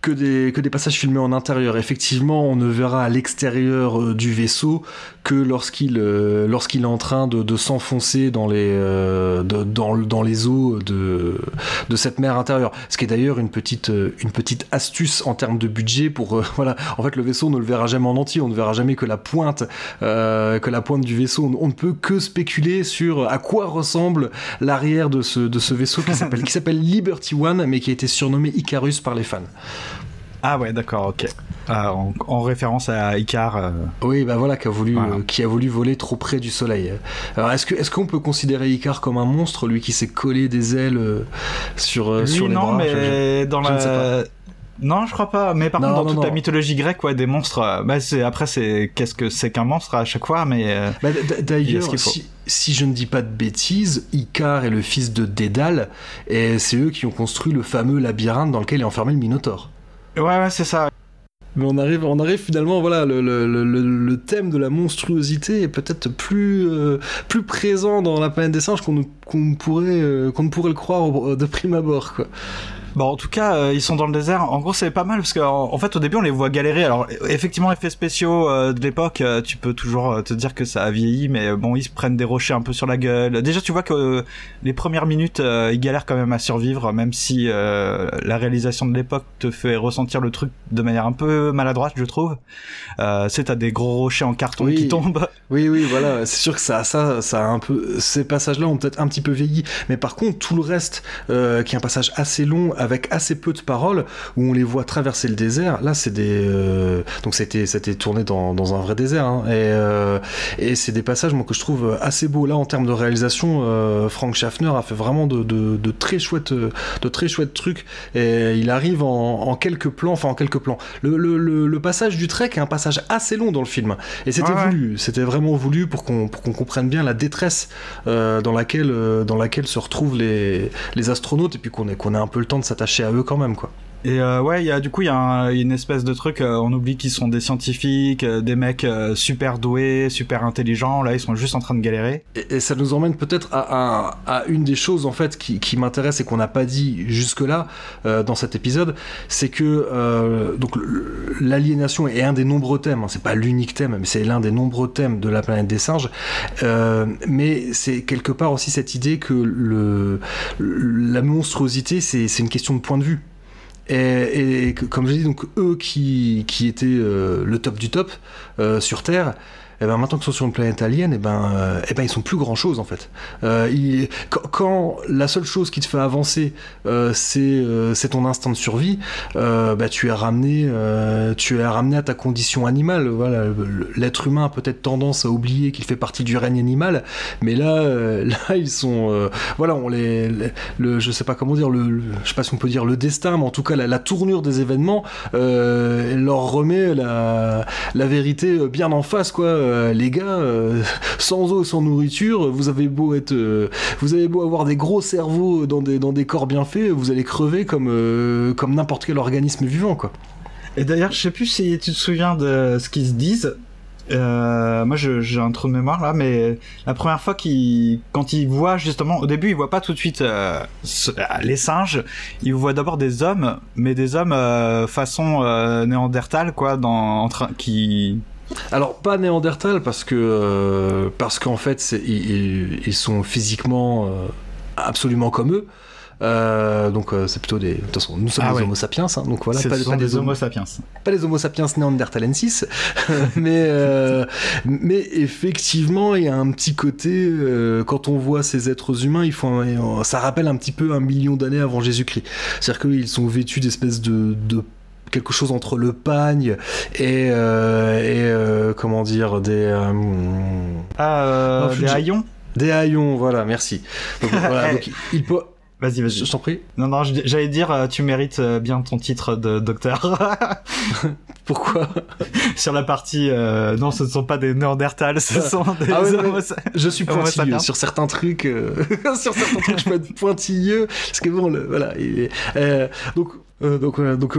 que des, que des passages filmés en intérieur. Effectivement, on ne verra à l'extérieur euh, du vaisseau que lorsqu'il euh, lorsqu'il est en train de, s'enfoncer dans les euh, dans, les eaux de, de cette mer intérieure. Ce qui est d'ailleurs une petite une petite astuce en termes de budget pour voilà. En fait, le vaisseau on ne le verra jamais en entier. On ne verra jamais que la pointe que la pointe du vaisseau. On, ne peut que spéculer sur à quoi ressemble l'arrière de ce de ce vaisseau qui s'appelle Liberty One, mais qui a été surnommé Icarus par les fans. Ah ouais, d'accord, ok. Ah, en, en, référence à Icar. Euh... Oui, bah voilà, qui a voulu, voilà. euh, qui a voulu voler trop près du soleil. Alors, est-ce que, est-ce qu'on peut considérer Icar comme un monstre, lui qui s'est collé des ailes sur, lui, sur les non, bras? mais je, dans je la. Non, je crois pas. Mais par non, contre, dans non, toute non. la mythologie grecque, ouais, des monstres. Bah, c'est après, c'est qu'est-ce que c'est qu'un monstre à chaque fois, mais. Euh... Bah, D'ailleurs, si, si, je ne dis pas de bêtises, Icar est le fils de Dédale, et c'est eux qui ont construit le fameux labyrinthe dans lequel est enfermé le Minotaure. Ouais, c'est ça. Mais on arrive, on arrive finalement, voilà, le, le, le, le thème de la monstruosité est peut-être plus, euh, plus présent dans la planète des singes qu'on qu pourrait, euh, qu'on ne pourrait le croire de prime abord, quoi. Bon, en tout cas, euh, ils sont dans le désert. En gros, c'est pas mal parce qu'en en fait, au début, on les voit galérer. Alors, effectivement, effets spéciaux euh, de l'époque, euh, tu peux toujours te dire que ça a vieilli, mais bon, ils se prennent des rochers un peu sur la gueule. Déjà, tu vois que les premières minutes, ils galèrent quand même à survivre, même si la réalisation de l'époque te fait ressentir le truc de manière un peu maladroite, je trouve. c'est t'as des gros rochers en carton oui. qui tombent. Oui, oui, voilà. C'est sûr que ça, ça, ça a un peu. Ces passages-là ont peut-être un petit peu vieilli, mais par contre, tout le reste, qui est un passage assez long avec assez peu de paroles où on les voit traverser le désert. Là, c'est des euh... donc c'était tourné dans, dans un vrai désert hein. et euh... et c'est des passages moi que je trouve assez beaux là en termes de réalisation. Euh, Frank Schaffner a fait vraiment de, de, de, très chouettes de très chouettes trucs et il arrive en, en quelques plans, enfin en quelques plans. Le, le, le, le, passage du trek est un passage assez long dans le film et c'était ouais, voulu, c'était vraiment voulu pour qu'on qu'on comprenne bien la détresse dans laquelle dans laquelle se retrouvent les les astronautes et puis qu'on ait qu'on ait un peu le temps de s'attacher à eux quand même quoi. Et euh, ouais, y a, du coup, il y a une espèce de truc, euh, on oublie qu'ils sont des scientifiques, euh, des mecs super doués, super intelligents, là ils sont juste en train de galérer. Et, ça nous emmène peut-être à, une des choses en fait qui, qui m'intéresse et qu'on n'a pas dit jusque-là dans cet épisode, c'est que donc l'aliénation est un des nombreux thèmes, hein, c'est pas l'unique thème, mais c'est l'un des nombreux thèmes de la planète des singes, mais c'est quelque part aussi cette idée que le, la monstruosité c'est une question de point de vue. Et, comme je dis, donc eux qui, qui étaient euh, le top du top euh, sur Terre, et eh ben maintenant qu'ils sont sur une planète alien, et eh ben, euh, eh ben ils sont plus grand chose en fait. Euh, quand, la seule chose qui te fait avancer, euh, c'est euh, ton instinct de survie, bah, tu es ramené, tu es ramené à ta condition animale. Voilà, l'être humain a peut-être tendance à oublier qu'il fait partie du règne animal, mais là, là ils sont, voilà, on les, le, je sais pas comment dire, le, je sais pas si on peut dire le destin, mais en tout cas la, la tournure des événements leur remet la, la vérité bien en face, quoi euh, les gars, euh, sans eau, sans nourriture, vous avez beau être, euh, vous avez beau avoir des gros cerveaux dans des, dans des corps bien faits, vous allez crever comme, comme n'importe quel organisme vivant, quoi. Et d'ailleurs, je sais plus si tu te souviens de ce qu'ils se disent. moi, j'ai un trou de mémoire là, mais la première fois qu'il, quand il voit justement, au début, il voit pas tout de suite les singes. Il voit d'abord des hommes, mais des hommes façon néandertal, quoi, dans, en train, qui alors pas Néandertal parce que euh, parce qu'en fait ils, sont physiquement euh, absolument comme eux. Euh, donc c'est plutôt des. De toute façon, nous sommes ah des Homo sapiens, hein, donc voilà. Pas, sont des, Homo sapiens. Pas les Homo sapiens néandertalensis, mais mais effectivement il y a un petit côté quand on voit ces êtres humains, ils font ça rappelle un petit peu un million d'années avant Jésus-Christ. C'est-à-dire qu'ils sont vêtus d'espèces de, de quelque chose entre le pagne et, euh, et euh, comment dire des euh, ah, des haillons des haillons voilà merci donc, voilà, donc il peut Vas-y, vas-y. Je t'en prie. Non, non, j'allais dire, tu mérites bien ton titre de docteur. Pourquoi Sur la partie, non, ce ne sont pas des Néandertals, ce sont des ah Je suis pointilleux sur certains trucs. sur certains trucs, je peux être pointilleux parce que bon, le, voilà. donc euh, donc, donc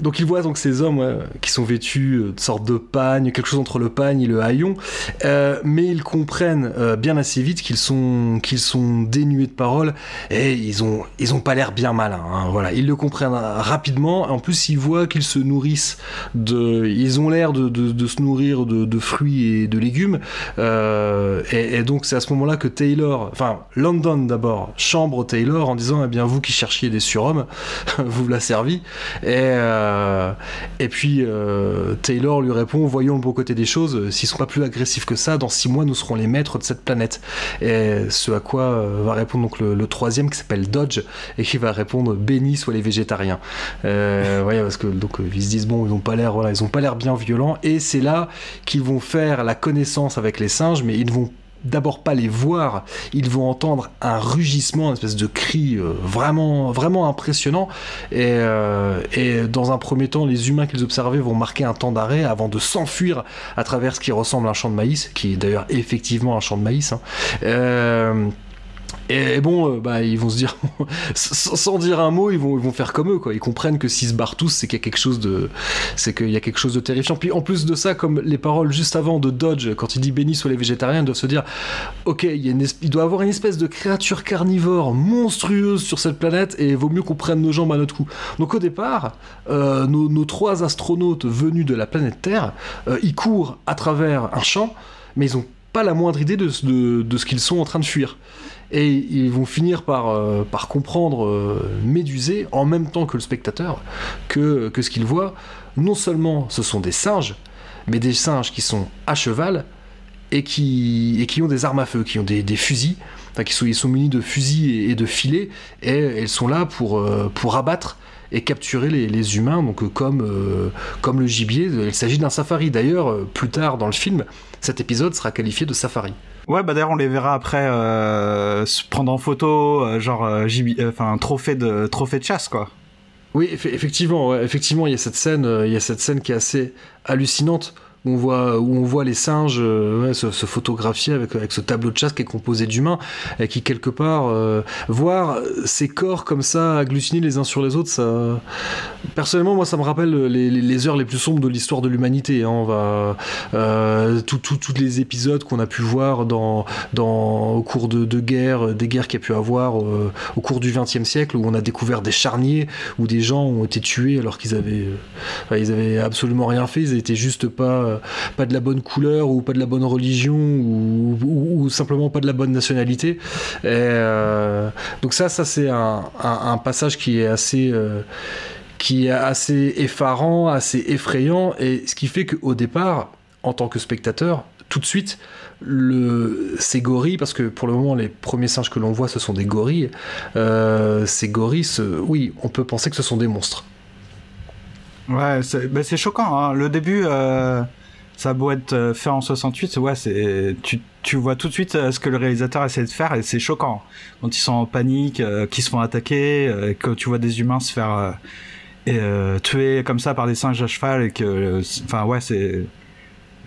donc il voit donc ces hommes qui sont vêtus euh, de sorte de pagne, quelque chose entre le pagne et le haillon, euh, mais ils comprennent euh, bien assez vite qu'ils sont dénués de parole et ils ont ils ont pas l'air bien malins. Hein, voilà, ils le comprennent rapidement. En plus, ils voient qu'ils se nourrissent de, ils ont l'air de, se nourrir de, de, fruits et de légumes. Et, et, donc c'est à ce moment-là que Taylor, enfin London d'abord, chambre Taylor en disant eh bien vous qui cherchiez des surhommes, vous la servi. Et, euh, et puis euh, Taylor lui répond Voyons le beau côté des choses, s'ils sont pas plus agressifs que ça, dans six mois nous serons les maîtres de cette planète. Et ce à quoi euh, va répondre donc le, troisième qui s'appelle Dodge et qui va répondre Béni soient les végétariens. voyez, parce que donc ils se disent Bon, ils ont pas l'air voilà, ils pas l'air bien violents, et c'est là qu'ils vont faire la connaissance avec les singes, mais ils vont d'abord pas les voir, ils vont entendre un rugissement, une espèce de cri euh, vraiment, vraiment impressionnant. Et, euh, et, dans un premier temps, les humains qu'ils observaient vont marquer un temps d'arrêt avant de s'enfuir à travers ce qui ressemble à un champ de maïs, qui est d'ailleurs effectivement un champ de maïs. Hein. Et bon, euh, bah, ils vont se dire, sans dire un mot, ils vont, faire comme eux. Ils comprennent que s'ils se barrent tous, c'est qu'il y a quelque chose de, c'est qu'il y a quelque chose de terrifiant. Puis en plus de ça, comme les paroles juste avant de Dodge, quand il dit béni soit les végétariens, ils doivent se dire, ok, il, doit avoir une espèce de créature carnivore monstrueuse sur cette planète et il vaut mieux qu'on prenne nos jambes à notre cou. Donc au départ, euh, nos, trois astronautes venus de la planète Terre, euh, ils courent à travers un champ, mais ils ont pas la moindre idée de ce qu'ils sont en train de fuir et ils vont finir par, euh, comprendre, euh, méduser, en même temps que le spectateur, que, ce qu'ils voient, non seulement ce sont des singes, mais des singes qui sont à cheval et qui, ont des armes à feu, qui ont des, fusils, enfin, qui sont, munis de fusils et, de filets, et elles sont là pour, euh, abattre et capturer les, humains, donc comme, comme le gibier. Il s'agit d'un safari. D'ailleurs, plus tard dans le film, cet épisode sera qualifié de safari. Ouais, bah d'ailleurs on les verra après euh, se prendre en photo, euh, genre euh, euh, enfin trophée de trophée de chasse quoi. Oui, effectivement, ouais, effectivement, il y a cette scène, il y a cette scène qui est assez hallucinante où on voit, où on voit les singes se, photographier avec, avec ce tableau de chasse qui est composé d'humains et qui quelque part voir ces corps comme ça agglutinés les uns sur les autres, ça personnellement moi ça me rappelle les, les heures les plus sombres de l'histoire de l'humanité. Hein. On va tous les épisodes qu'on a pu voir dans, dans au cours de, de guerres, des guerres qu'il y a pu avoir au cours du XXe siècle où on a découvert des charniers où des gens ont été tués alors qu'ils avaient, euh, ils avaient absolument rien fait, ils étaient juste pas, euh, pas de la bonne couleur ou pas de la bonne religion ou, simplement pas de la bonne nationalité. Euh, donc ça, ça c'est un, passage qui est assez qui est assez effarant, assez effrayant, et ce qui fait qu'au départ, en tant que spectateur, tout de suite, le, ces gorilles, parce que pour le moment, les premiers singes que l'on voit, ce sont des gorilles, euh, ces gorilles, oui, on peut penser que ce sont des monstres. Ouais, c'est choquant. Hein. Le début, euh, ça a beau être euh, fait en 68, ouais, c'est tu, tu vois tout de suite ce que le réalisateur essaie de faire et c'est choquant. Quand ils sont en panique, qu'ils se font attaquer, que tu vois des humains se faire tuer comme ça par des singes à cheval et que, enfin, ouais, c'est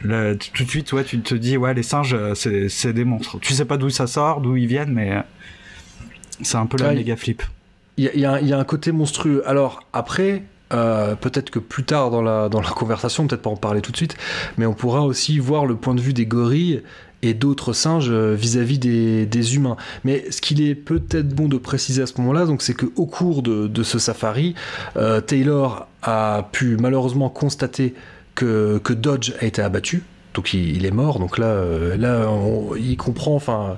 tout de suite, ouais, tu te dis, ouais, les singes, euh, c'est des monstres. Tu sais pas d'où ça sort, d'où ils viennent, mais euh, c'est un peu la méga flip. Il y, a un côté monstrueux. Alors, après, euh, peut-être que plus tard dans la, conversation, peut-être pas en parler tout de suite, mais on pourra aussi voir le point de vue des gorilles et d'autres singes vis-à-vis des, humains. Mais ce qu'il est peut-être bon de préciser à ce moment-là, donc c'est qu'au cours de, de, ce safari, Taylor a pu malheureusement constater que, Dodge a été abattu donc il, est mort. Donc là, euh, là, il comprend. Enfin,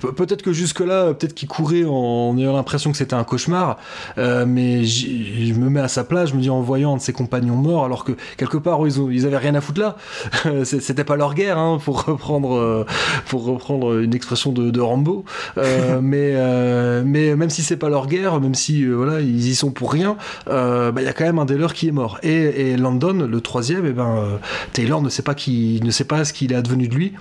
peut-être que jusque là, peut-être qu'il courait en, ayant l'impression que c'était un cauchemar. Euh, mais je me mets à sa place. Je me dis en voyant un de ses compagnons morts, alors que quelque part ils, ont, ils avaient rien à foutre là. c'était pas leur guerre, hein, pour reprendre, euh, pour reprendre une expression de, Rambo. mais, mais même si c'est pas leur guerre, même si voilà, ils y sont pour rien, bah, il y a quand même un des leurs qui est mort. Et, et Landon, le troisième, et eh ben Taylor ne sait pas qui ne sait pas ce qu'il est advenu de lui.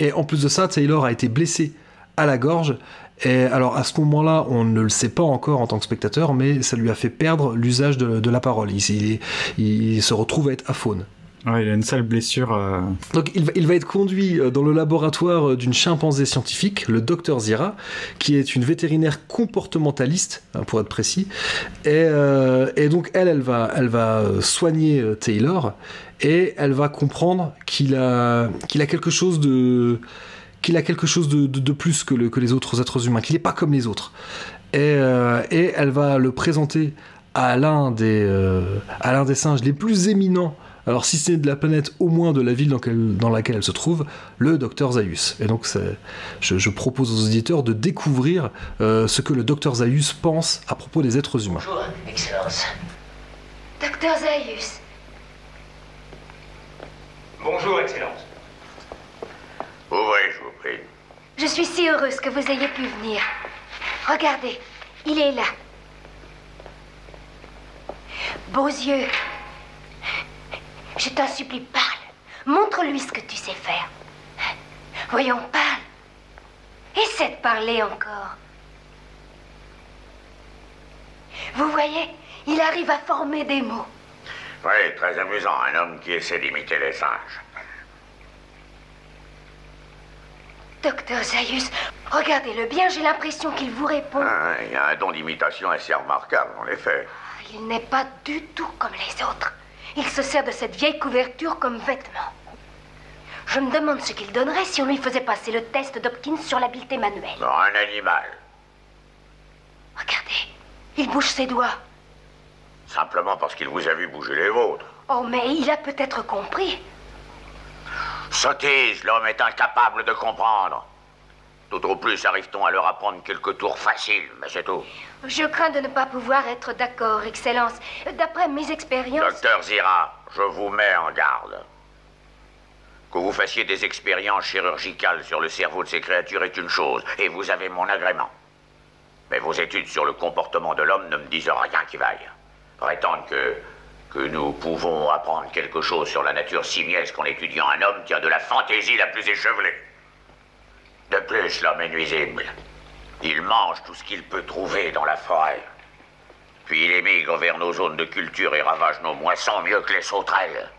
Et en plus de ça, Taylor a été blessé à la gorge. Et alors à ce moment-là, on ne le sait pas encore en tant que spectateur, mais ça lui a fait perdre l'usage de, la parole. Il, il, se retrouve à être aphone. Il a une sale blessure. Euh. Donc il va, être conduit euh, dans le laboratoire euh, d'une chimpanzé scientifique, le docteur Zira, qui est une vétérinaire comportementaliste, hein, pour être précis. Et, donc elle, elle va, elle va soigner Taylor et elle va comprendre qu'il a, qu'il a quelque chose de qu'il a quelque chose de, de, plus que, le, que, les autres êtres humains, qu'il n'est pas comme les autres. Et, et, elle va le présenter à l'un des, à l'un des singes les plus éminents, alors si ce n'est de la planète, au moins de la ville dans, dans laquelle elle se trouve, le docteur Zaius. Et donc je, je, propose aux auditeurs de découvrir euh, ce que le docteur Zaius pense à propos des êtres humains. Bonjour, Excellence. Docteur Zaius, Bonjour, Excellence. Ouvrez, je vous prie. Je suis si heureuse que vous ayez pu venir. Regardez, il est là. Beaux yeux. Je t'en supplie, parle. Montre-lui ce que tu sais faire. Voyons, parle. Essaie de parler encore. Vous voyez, il arrive à former des mots. Oui, très amusant, un homme qui essaie d'imiter les singes. Docteur Zaius, regardez-le bien, j'ai l'impression qu'il vous répond. Ah, il a un don d'imitation assez remarquable, en effet. Il n'est pas du tout comme les autres. Il se sert de cette vieille couverture comme vêtement. Je me demande ce qu'il donnerait si on lui faisait passer le test d'Hopkins sur l'habileté manuelle. Non, un animal. Regardez, il bouge ses doigts. Simplement parce qu'il vous a vu bouger les vôtres. Oh, mais il a peut-être compris. Sottise, l'homme est incapable de comprendre. Tout au plus arrive-t-on à leur apprendre quelques tours faciles, mais c'est tout. Je crains de ne pas pouvoir être d'accord, Excellence. D'après mes expériences... Docteur Zira, je vous mets en garde. Que vous fassiez des expériences chirurgicales sur le cerveau de ces créatures est une chose, et vous avez mon agrément. Mais vos études sur le comportement de l'homme ne me disent rien qui vaille prétendre que, que nous pouvons apprendre quelque chose sur la nature simiesque en étudiant un homme tient de la fantaisie la plus échevelée. De plus, l'homme est nuisible. Il mange tout ce qu'il peut trouver dans la forêt. Puis il émigre vers nos zones de culture et ravage nos moissons mieux que les sauterelles.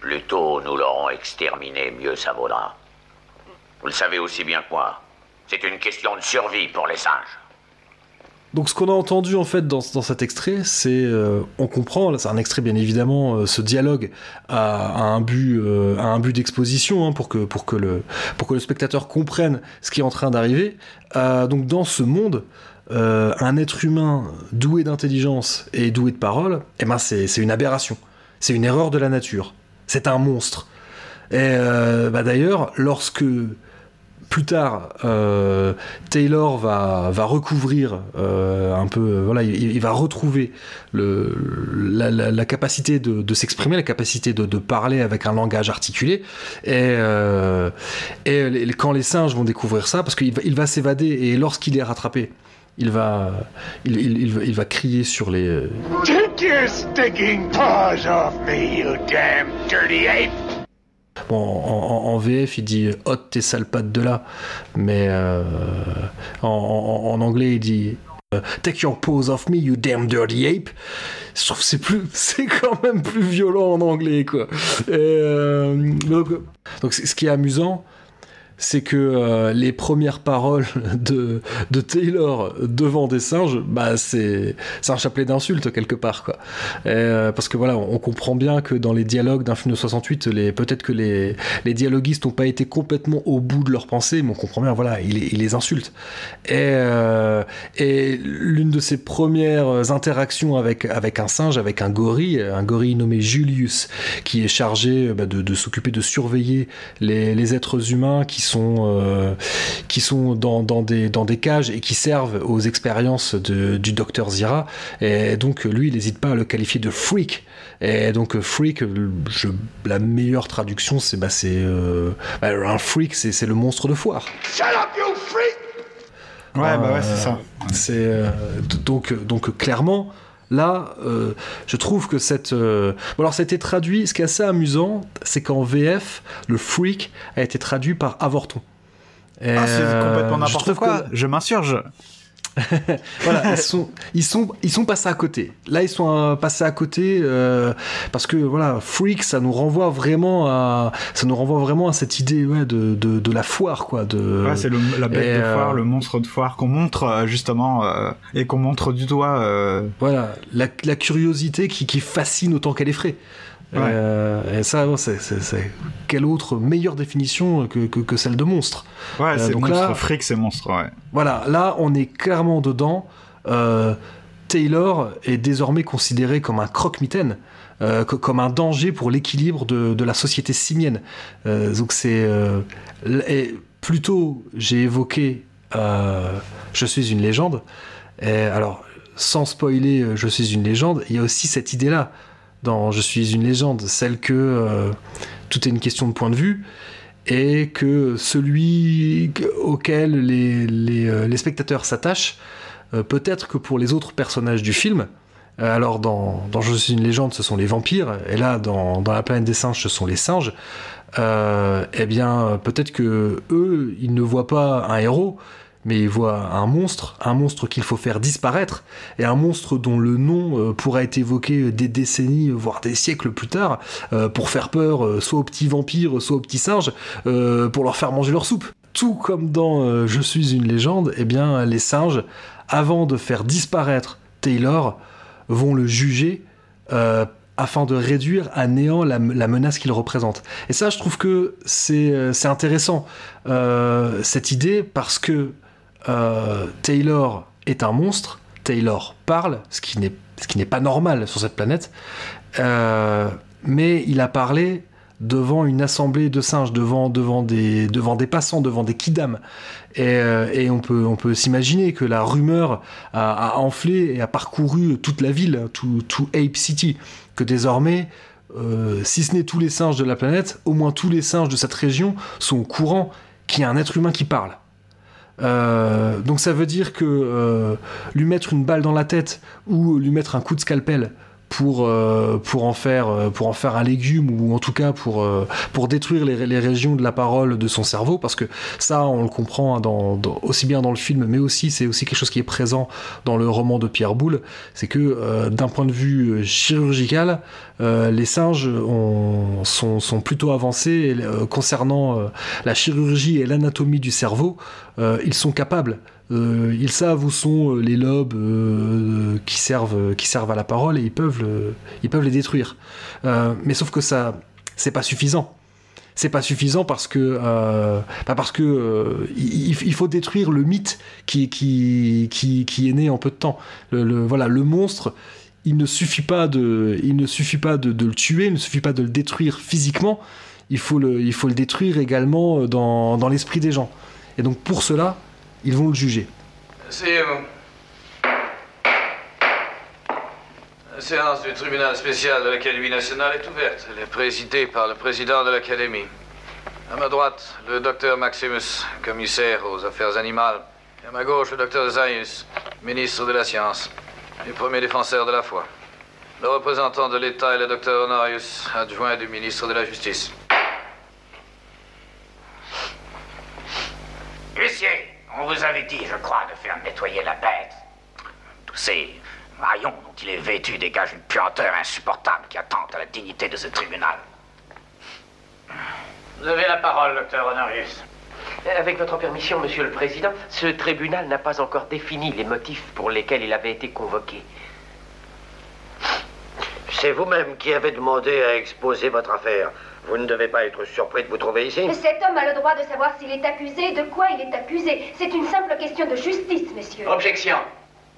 plus tôt nous l'aurons exterminé, mieux ça vaudra. Vous le savez aussi bien que moi. C'est une question de survie pour les singes. Donc ce qu'on a entendu en fait dans, cet extrait, c'est euh, on comprend, c'est un extrait bien évidemment, euh, ce dialogue a, un but, euh, but d'exposition hein, pour que pour que le pour que le spectateur comprenne ce qui est en train d'arriver. donc dans ce monde, un être humain doué d'intelligence et doué de parole, eh ben c'est une aberration, c'est une erreur de la nature, c'est un monstre. Et bah, d'ailleurs, lorsque plus tard, euh, Taylor va, va recouvrir euh, un peu, euh, voilà, il, va retrouver la, capacité de, s'exprimer, la capacité de, parler avec un langage articulé. Et, et quand les singes vont découvrir ça, parce qu'il va, va s'évader et lorsqu'il est rattrapé, il va, il, il, va crier sur les. Take your sticking paws off me, you damn dirty ape! Bon, en, VF, il dit ôte tes sales pattes de là, mais euh, en, anglais, il dit euh, Take your paws off me, you damn dirty ape. Je trouve c'est plus, c'est quand même plus violent en anglais, quoi. Euh, donc, donc, ce qui est amusant, c'est que euh, les premières paroles de, de, Taylor devant des singes, bah c'est un chapelet d'insultes quelque part quoi. Euh, parce que voilà, on, comprend bien que dans les dialogues d'un film de 68, les peut-être que les, les dialoguistes n'ont pas été complètement au bout de leur pensée, mais on comprend bien voilà, il, il les insulte. Et, euh, et l'une de ses premières interactions avec avec un singe, avec un gorille, un gorille nommé Julius, qui est chargé bah, de, de s'occuper de surveiller les, les êtres humains qui sont, euh, qui sont dans, dans, des, dans des cages et qui servent aux expériences de, du docteur Zira. Et donc, lui, il n'hésite pas à le qualifier de freak. Et donc, freak, je, la meilleure traduction, c'est bah, euh, bah, un freak, c'est le monstre de foire. Shut up, you freak! Ouais, bah ouais, c'est ça. C'est euh, donc, donc clairement, Là, euh, je trouve que cette. Euh, bon, alors, ça a été traduit. Ce qui est assez amusant, c'est qu'en VF, le freak a été traduit par avorton. ah, c'est complètement n'importe quoi. Je m'insurge. voilà, ils sont, ils sont, ils sont passés à côté. Là, ils sont euh, passés à côté euh, parce que voilà, freak, ça nous renvoie vraiment à, ça nous renvoie vraiment à cette idée ouais, de, de, de la foire, quoi. De, ouais, c'est la bête de foire, euh, le monstre de foire qu'on montre justement et qu'on montre du doigt. Voilà, la, la curiosité qui, qui fascine autant qu'elle effraie. Euh, et ça, c'est, quelle autre meilleure définition que, que, celle de monstre Ouais, euh, c'est monstre, là, fric, c'est monstre, ouais. Voilà, là, on est clairement dedans. Euh, Taylor est désormais considéré comme un croque-mitaine. comme un danger pour l'équilibre de, de, la société simienne. donc c'est plutôt j'ai évoqué je suis une légende. Et alors sans spoiler, je suis une légende. Il y a aussi cette idée là dans Je suis une légende, celle que euh, tout est une question de point de vue et que celui auquel les, les, euh, spectateurs s'attachent, euh, peut-être que pour les autres personnages du film, alors dans, dans, Je suis une légende, ce sont les vampires, et là dans, dans La planète des singes, ce sont les singes, eh bien peut-être que eux, ils ne voient pas un héros, mais il voit un monstre, un monstre qu'il faut faire disparaître, et un monstre dont le nom euh, pourrait être évoqué des décennies, voire des siècles plus tard, euh, pour faire peur euh, soit aux petits vampires, soit aux petits singes, pour leur faire manger leur soupe. Tout comme dans Je suis une légende, eh bien les singes, avant de faire disparaître Taylor, vont le juger afin de réduire à néant la, menace qu'il représente. Et ça, je trouve que c'est intéressant, cette idée, parce que euh, Taylor est un monstre, Taylor parle, ce qui n'est pas normal sur cette planète, euh, mais il a parlé devant une assemblée de singes, devant, des, passants, devant des kidam. Et, euh, on peut, s'imaginer que la rumeur a, enflé et a parcouru toute la ville, tout, tout Ape City, que désormais, si ce n'est tous les singes de la planète, au moins tous les singes de cette région sont au courant qu'il y a un être humain qui parle. Euh, donc ça veut dire que euh, lui mettre une balle dans la tête ou lui mettre un coup de scalpel pour, euh, pour, en faire, pour en faire un légume ou en tout cas pour, pour détruire les, les, régions de la parole de son cerveau parce que ça on le comprend hein, aussi bien dans le film mais aussi c'est aussi quelque chose qui est présent dans le roman de Pierre Boulle c'est que d'un point de vue chirurgical les singes sont, plutôt avancés concernant la chirurgie et l'anatomie du cerveau. ils sont capables ils savent où sont les lobes qui, servent, qui servent à la parole et ils peuvent, ils peuvent les détruire. mais sauf que ça, c'est pas suffisant c'est pas suffisant parce que euh, bah parce que euh, il, faut détruire le mythe qui, qui, qui, est né en peu de temps. Le, voilà, le monstre, il ne suffit pas de, il ne suffit pas de, le tuer, il ne suffit pas de le détruire physiquement. Il faut le, il faut le détruire également dans, dans l'esprit des gens. Et donc pour cela, ils vont le juger. C'est La séance du tribunal spécial de l'Académie nationale est ouverte. Elle est présidée par le président de l'Académie. À ma droite, le docteur Maximus, commissaire aux affaires animales. Et à ma gauche, le docteur Zaius, ministre de la Science et premier défenseur de la foi. Le représentant de l'État est le docteur Honorius, adjoint du ministre de la Justice. Huissier, on vous avait dit, je crois, de faire nettoyer la bête. Tous ces rayon dont il est vêtu dégage une puanteur insupportable qui attente à la dignité de ce tribunal. Vous avez la parole, docteur Honorius. Avec votre permission, monsieur le président, ce tribunal n'a pas encore défini les motifs pour lesquels il avait été convoqué. C'est vous-même qui avez demandé à exposer votre affaire. Vous ne devez pas être surpris de vous trouver ici. Cet homme a le droit de savoir s'il est accusé, de quoi il est accusé. C'est une simple question de justice, monsieur. Objection.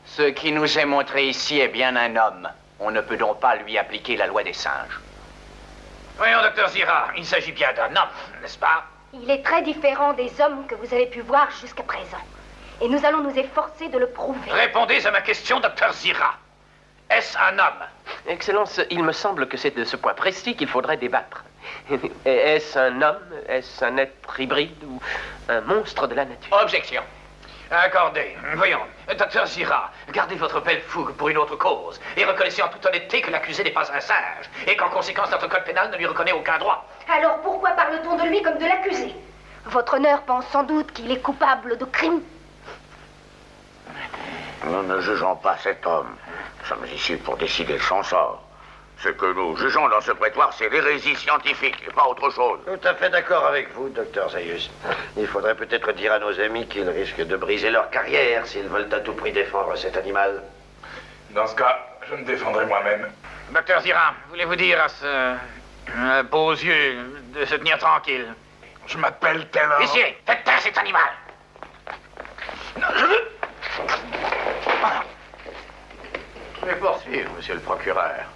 Ce qui nous est montré ici est bien un homme. On ne peut donc pas lui appliquer la loi des singes. Voyons, docteur Zira, il s'agit bien d'un homme, n'est-ce pas? Il est très différent des hommes que vous avez pu voir jusqu'à présent. Et nous allons nous efforcer de le prouver. Répondez à ma question, docteur Zira. Est-ce un homme? Excellence, il me semble que c'est de ce point précis qu'il faudrait débattre. Est-ce un homme Est-ce un être hybride ou un monstre de la nature? Objection. Accordé. Voyons, docteur Zira, gardez votre belle fougue pour une autre cause et reconnaissez en toute honnêteté que l'accusé n'est pas un singe et qu'en conséquence notre code pénal ne lui reconnaît aucun droit. Alors pourquoi parle-t-on de lui comme de l'accusé? Votre honneur pense sans doute qu'il est coupable de crime Nous ne jugeons pas cet homme. Nous sommes ici pour décider de son sort. Ce que nous jugeons dans ce prétoire, c'est l'hérésie scientifique et pas autre chose. Tout à fait d'accord avec vous, docteur Zayus. Il faudrait peut-être dire à nos amis qu'ils risquent de briser leur carrière s'ils veulent à tout prix défendre cet animal. Dans ce cas, je me défendrai moi-même. Docteur Zira, voulez-vous dire à ce beaux yeux de se tenir tranquille? Je m'appelle Taylor. Ici, faites taire cet animal. Non, je veux... Je vais poursuivre, monsieur le procureur.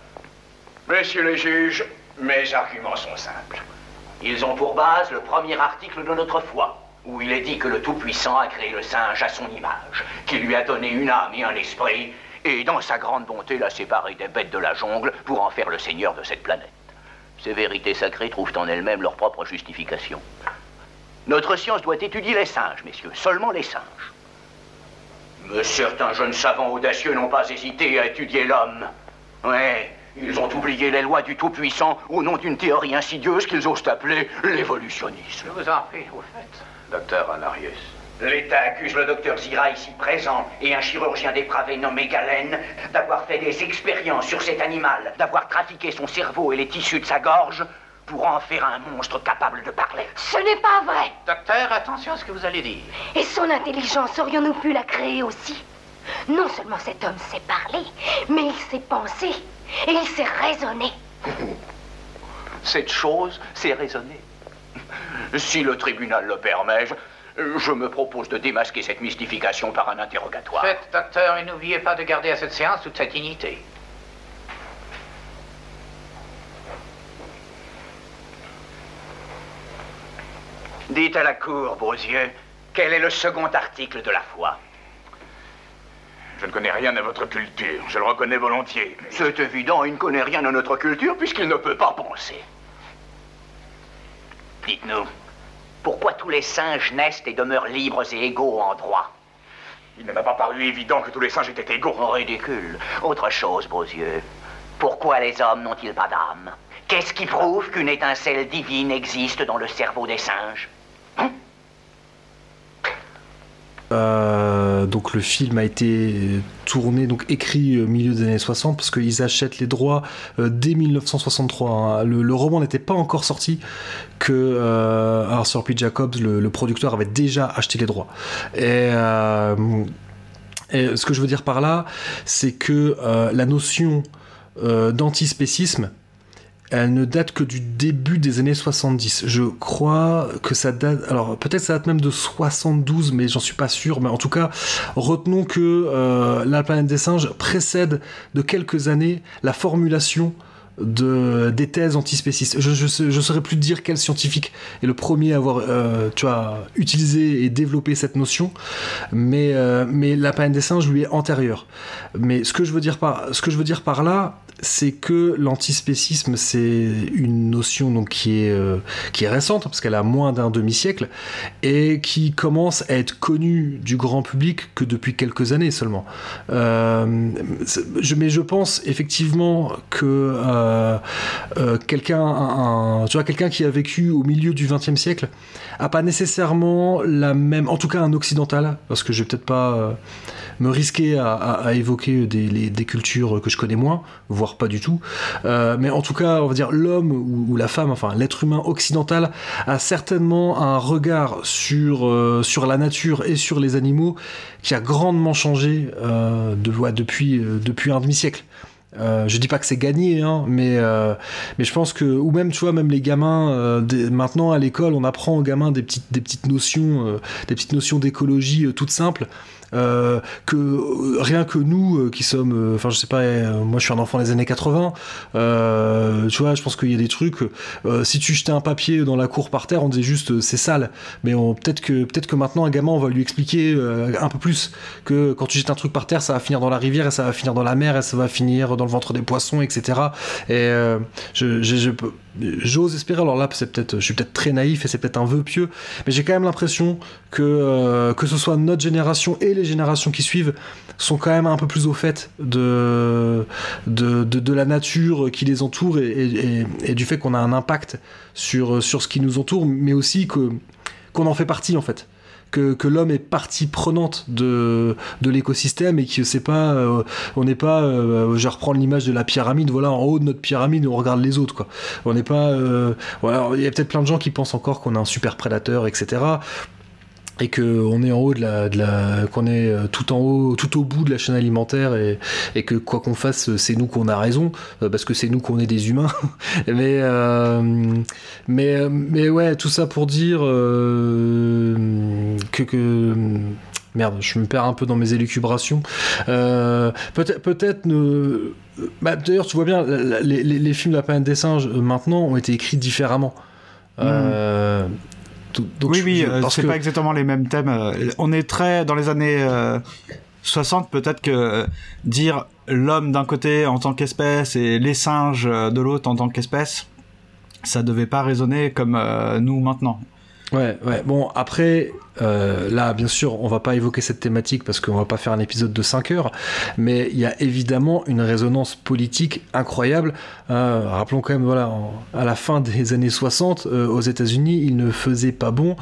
Messieurs les juges, mes arguments sont simples. Ils ont pour base le premier article de notre foi, où il est dit que le Tout-Puissant a créé le singe à son image, qu'il lui a donné une âme et un esprit, et dans sa grande bonté l'a séparé des bêtes de la jungle pour en faire le seigneur de cette planète. Ces vérités sacrées trouvent en elles-mêmes leur propre justification. Notre science doit étudier les singes, messieurs, seulement les singes. Mais certains jeunes savants audacieux n'ont pas hésité à étudier l'homme. Ouais, ils ont oublié les lois du Tout-Puissant au nom d'une théorie insidieuse qu'ils osent appeler l'évolutionnisme. Je vous en prie, au fait, docteur Honorius. L'État accuse le docteur Zira ici présent et un chirurgien dépravé nommé Galen d'avoir fait des expériences sur cet animal, d'avoir trafiqué son cerveau et les tissus de sa gorge pour en faire un monstre capable de parler. Ce n'est pas vrai. Docteur, attention à ce que vous allez dire. Et son intelligence, aurions-nous pu la créer aussi? Non seulement cet homme sait parler, mais il sait penser. Et il s'est raisonné. Cette chose s'est raisonnée. Si le tribunal le permet, je, me propose de démasquer cette mystification par un interrogatoire. Faites, docteur, et n'oubliez pas de garder à cette séance toute sa dignité. Dites à la cour, beaux yeux, quel est le second article de la foi? Je ne connais rien à votre culture, je le reconnais volontiers. C'est évident, il ne connaît rien à notre culture puisqu'il ne peut pas penser. Dites-nous, pourquoi tous les singes naissent et demeurent libres et égaux en droit? Il ne m'a pas paru évident que tous les singes étaient égaux. Oh, ridicule. Autre chose, beaux yeux. Pourquoi les hommes n'ont-ils pas d'âme? Qu'est-ce qui prouve qu'une étincelle divine existe dans le cerveau des singes? Euh, donc le film a été tourné, donc écrit au milieu des années 60, parce qu'ils achètent les droits dès 1963. Hein. Le, roman n'était pas encore sorti que Arthur P. Jacobs, le, producteur, avait déjà acheté les droits. Et, et ce que je veux dire par là, c'est que la notion d'antispécisme, elle ne date que du début des années 70. Je crois que ça date. Alors peut-être ça date même de 72, mais j'en suis pas sûr. Mais en tout cas, retenons que euh, La planète des singes précède de quelques années la formulation de, des thèses antispécistes. Je, je, saurais plus dire quel scientifique est le premier à avoir euh, utilisé et développé cette notion, mais, euh, la planète des singes lui est antérieure. Mais je ce que je veux dire par là, c'est que l'antispécisme, c'est une notion donc, qui, est, euh, qui est récente, parce qu'elle a moins d'un demi-siècle, et qui commence à être connue du grand public que depuis quelques années seulement. Euh, mais je pense effectivement que euh, quelqu'un qui a vécu au milieu du XXe siècle, a pas nécessairement la même, en tout cas un occidental, parce que je vais peut-être pas me risquer à, évoquer des, cultures que je connais moins, voire pas du tout. Euh, mais en tout cas, on va dire l'homme ou, la femme, enfin l'être humain occidental, a certainement un regard sur, euh, sur la nature et sur les animaux qui a grandement changé euh, de, depuis, un demi-siècle. je dis pas que c'est gagné, hein, mais, mais je pense que, ou même, tu vois, même les gamins, maintenant à l'école, on apprend aux gamins des petites, des petites notions, des petites notions d'écologie toutes simples. Euh, que euh, rien que nous euh, qui sommes, enfin je sais pas, moi je suis un enfant des années 80, tu vois, je pense qu'il y a des trucs. si tu jetais un papier dans la cour par terre, on disait juste c'est sale, mais peut-être que peut-être que maintenant un gamin on va lui expliquer un peu plus que quand tu jettes un truc par terre, ça va finir dans la rivière et ça va finir dans la mer et ça va finir dans le ventre des poissons, etc. Et j'ose espérer, alors là, c'est peut-être, je suis peut-être très naïf et c'est peut-être un vœu pieux, mais j'ai quand même l'impression que, que ce soit notre génération et les générations qui suivent sont quand même un peu plus au fait de, de, de, la nature qui les entoure et, du fait qu'on a un impact sur, sur ce qui nous entoure, mais aussi que, qu'on en fait partie en fait que, l'homme est partie prenante de, de l'écosystème et que c'est pas, euh, on n'est pas, euh, je reprends l'image de la pyramide, voilà, en haut de notre pyramide, on regarde les autres, quoi. On n'est pas, euh, voilà, il y a peut-être plein de gens qui pensent encore qu'on est un super prédateur, etc et que on est en haut de la, qu'on est euh, tout en haut tout au bout de la chaîne alimentaire et, que quoi qu'on fasse c'est nous qu'on a raison euh, parce que c'est nous qu'on est des humains mais euh, mais mais ouais tout ça pour dire que, merde, je me perds un peu dans mes élucubrations. peut-être, peut-être. Bah, d'ailleurs, tu vois bien, les, films de la planète des singes maintenant ont été écrits différemment. Oui, oui, euh, c'est pas exactement les mêmes thèmes. Euh, on est très dans les années 60, euh, peut-être que dire l'homme d'un côté en tant qu'espèce et les singes de l'autre en tant qu'espèce, ça devait pas résonner comme nous maintenant. Ouais, ouais. Bon, après, euh, là, bien sûr, on va pas évoquer cette thématique parce qu'on va pas faire un épisode de 5 heures, mais il y a évidemment une résonance politique incroyable. Euh, rappelons quand même, voilà, à la fin des années 60, euh, aux États-Unis, il ne faisait pas bon,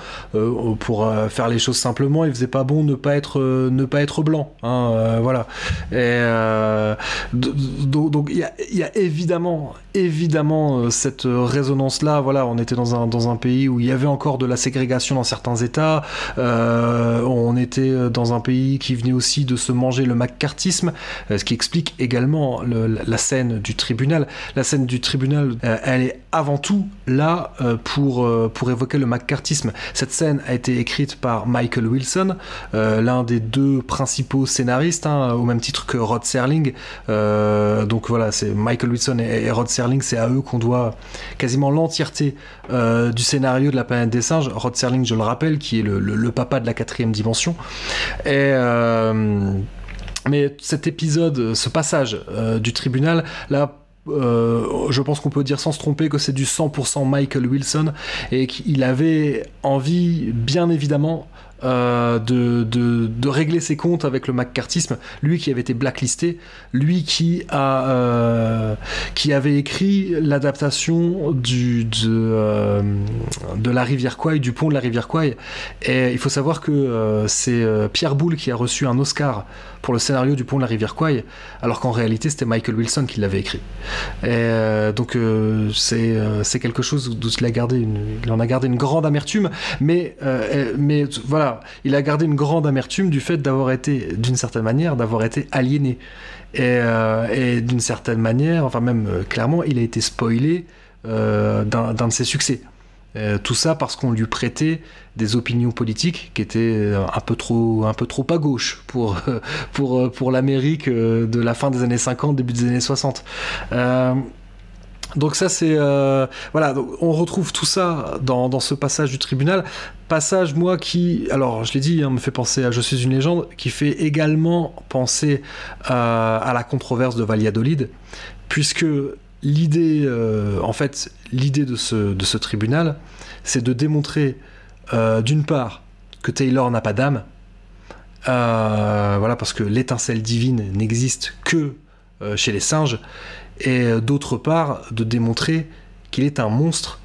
pour faire les choses simplement, il faisait pas bon ne pas être, ne pas être blanc. Hein, voilà. Et donc, il y y a, évidemment, évidemment cette résonance-là. Voilà, on était dans un, dans un pays où il y avait encore de la ségrégation dans certains États. Euh, on était dans un pays qui venait aussi de se manger le macartisme, euh, ce qui explique également la scène du tribunal. La scène du tribunal, euh, elle est avant tout là pour, évoquer le macartisme. Cette scène a été écrite par Michael Wilson, l'un des deux principaux scénaristes, hein, au même titre que Rod Serling. donc voilà, c'est Michael Wilson et, Rod Serling, c'est à eux qu'on doit quasiment l'entièreté du scénario de La planète des singes. Rod Serling, je le rappelle, qui est le, papa de la quatrième dimension. Et. Euh, mais cet épisode, ce passage euh, du tribunal, là, euh, je pense qu'on peut dire sans se tromper que c'est du 100% Michael Wilson et qu'il avait envie, bien évidemment, euh, de, de, régler ses comptes avec le maccartisme, lui qui avait été blacklisté, lui qui, a, euh, qui avait écrit l'adaptation du, de, euh, de la rivière Kwai, du pont de la rivière Kwai. Et il faut savoir que c'est Pierre Boulle qui a reçu un Oscar pour le scénario du pont de la rivière Kwai, alors qu'en réalité c'était Michael Wilson qui l'avait écrit. Et donc c'est c'est quelque chose d'où il, a gardé une, il en a gardé une grande amertume, mais, mais voilà, il a gardé une grande amertume du fait d'avoir été, d'une certaine manière, d'avoir été aliéné. Et, euh, d'une certaine manière, enfin même euh, clairement, il a été spoilé euh, d'un de ses succès. Tout ça parce qu'on lui prêtait des opinions politiques qui étaient un peu trop, un peu trop à gauche pour, pour, pour l'Amérique de la fin des années 50, début des années 60. Donc ça c'est euh, voilà, on retrouve tout ça dans, ce passage du tribunal. Passage moi qui, alors je l'ai dit, hein, me fait penser à Je suis une légende, qui fait également penser euh, à la controverse de Valladolid, puisque l'idée, euh, en fait, l'idée de ce, tribunal, c'est de démontrer d'une part que Taylor n'a pas d'âme, voilà parce que l'étincelle divine n'existe que chez les singes et euh, d'autre part de démontrer qu'il est un monstre,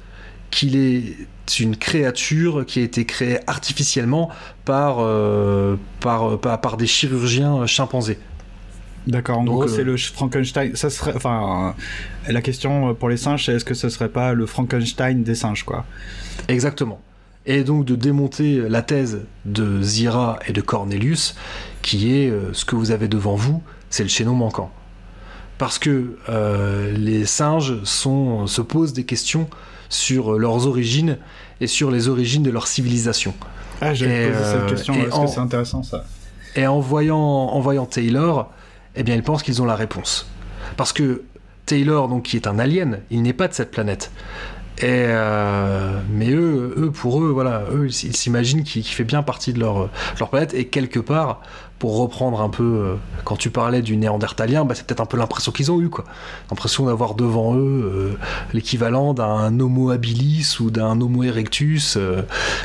qu'il est une créature qui a été créée artificiellement euh, par, des chirurgiens chimpanzés. D'accord, en gros, c'est euh, le Frankenstein. Ça serait, enfin, la question pour les singes, c'est est-ce que ce serait pas le Frankenstein des singes, quoi? Exactement. Et donc de démonter la thèse de Zira et de Cornelius, qui est ce que vous avez devant vous, c'est le chaînon manquant parce que euh, les singes se posent des questions sur leurs origines et sur les origines de leur civilisation. Ah, j'ai posé cette euh, question, parce que c'est intéressant ça. Et en voyant, en voyant Taylor, eh bien, ils pensent qu'ils ont la réponse. Parce que Taylor, donc, qui est un alien, il n'est pas de cette planète. Et euh, mais eux, eux, pour eux, voilà, eux, ils s'imaginent qu'il fait bien partie de leur, planète. Et quelque part, pour reprendre un peu, euh, quand tu parlais du néandertalien, bah, c'est peut-être un peu l'impression qu'ils ont eu, quoi. L'impression d'avoir devant eux euh, l'équivalent d'un Homo habilis ou d'un Homo erectus.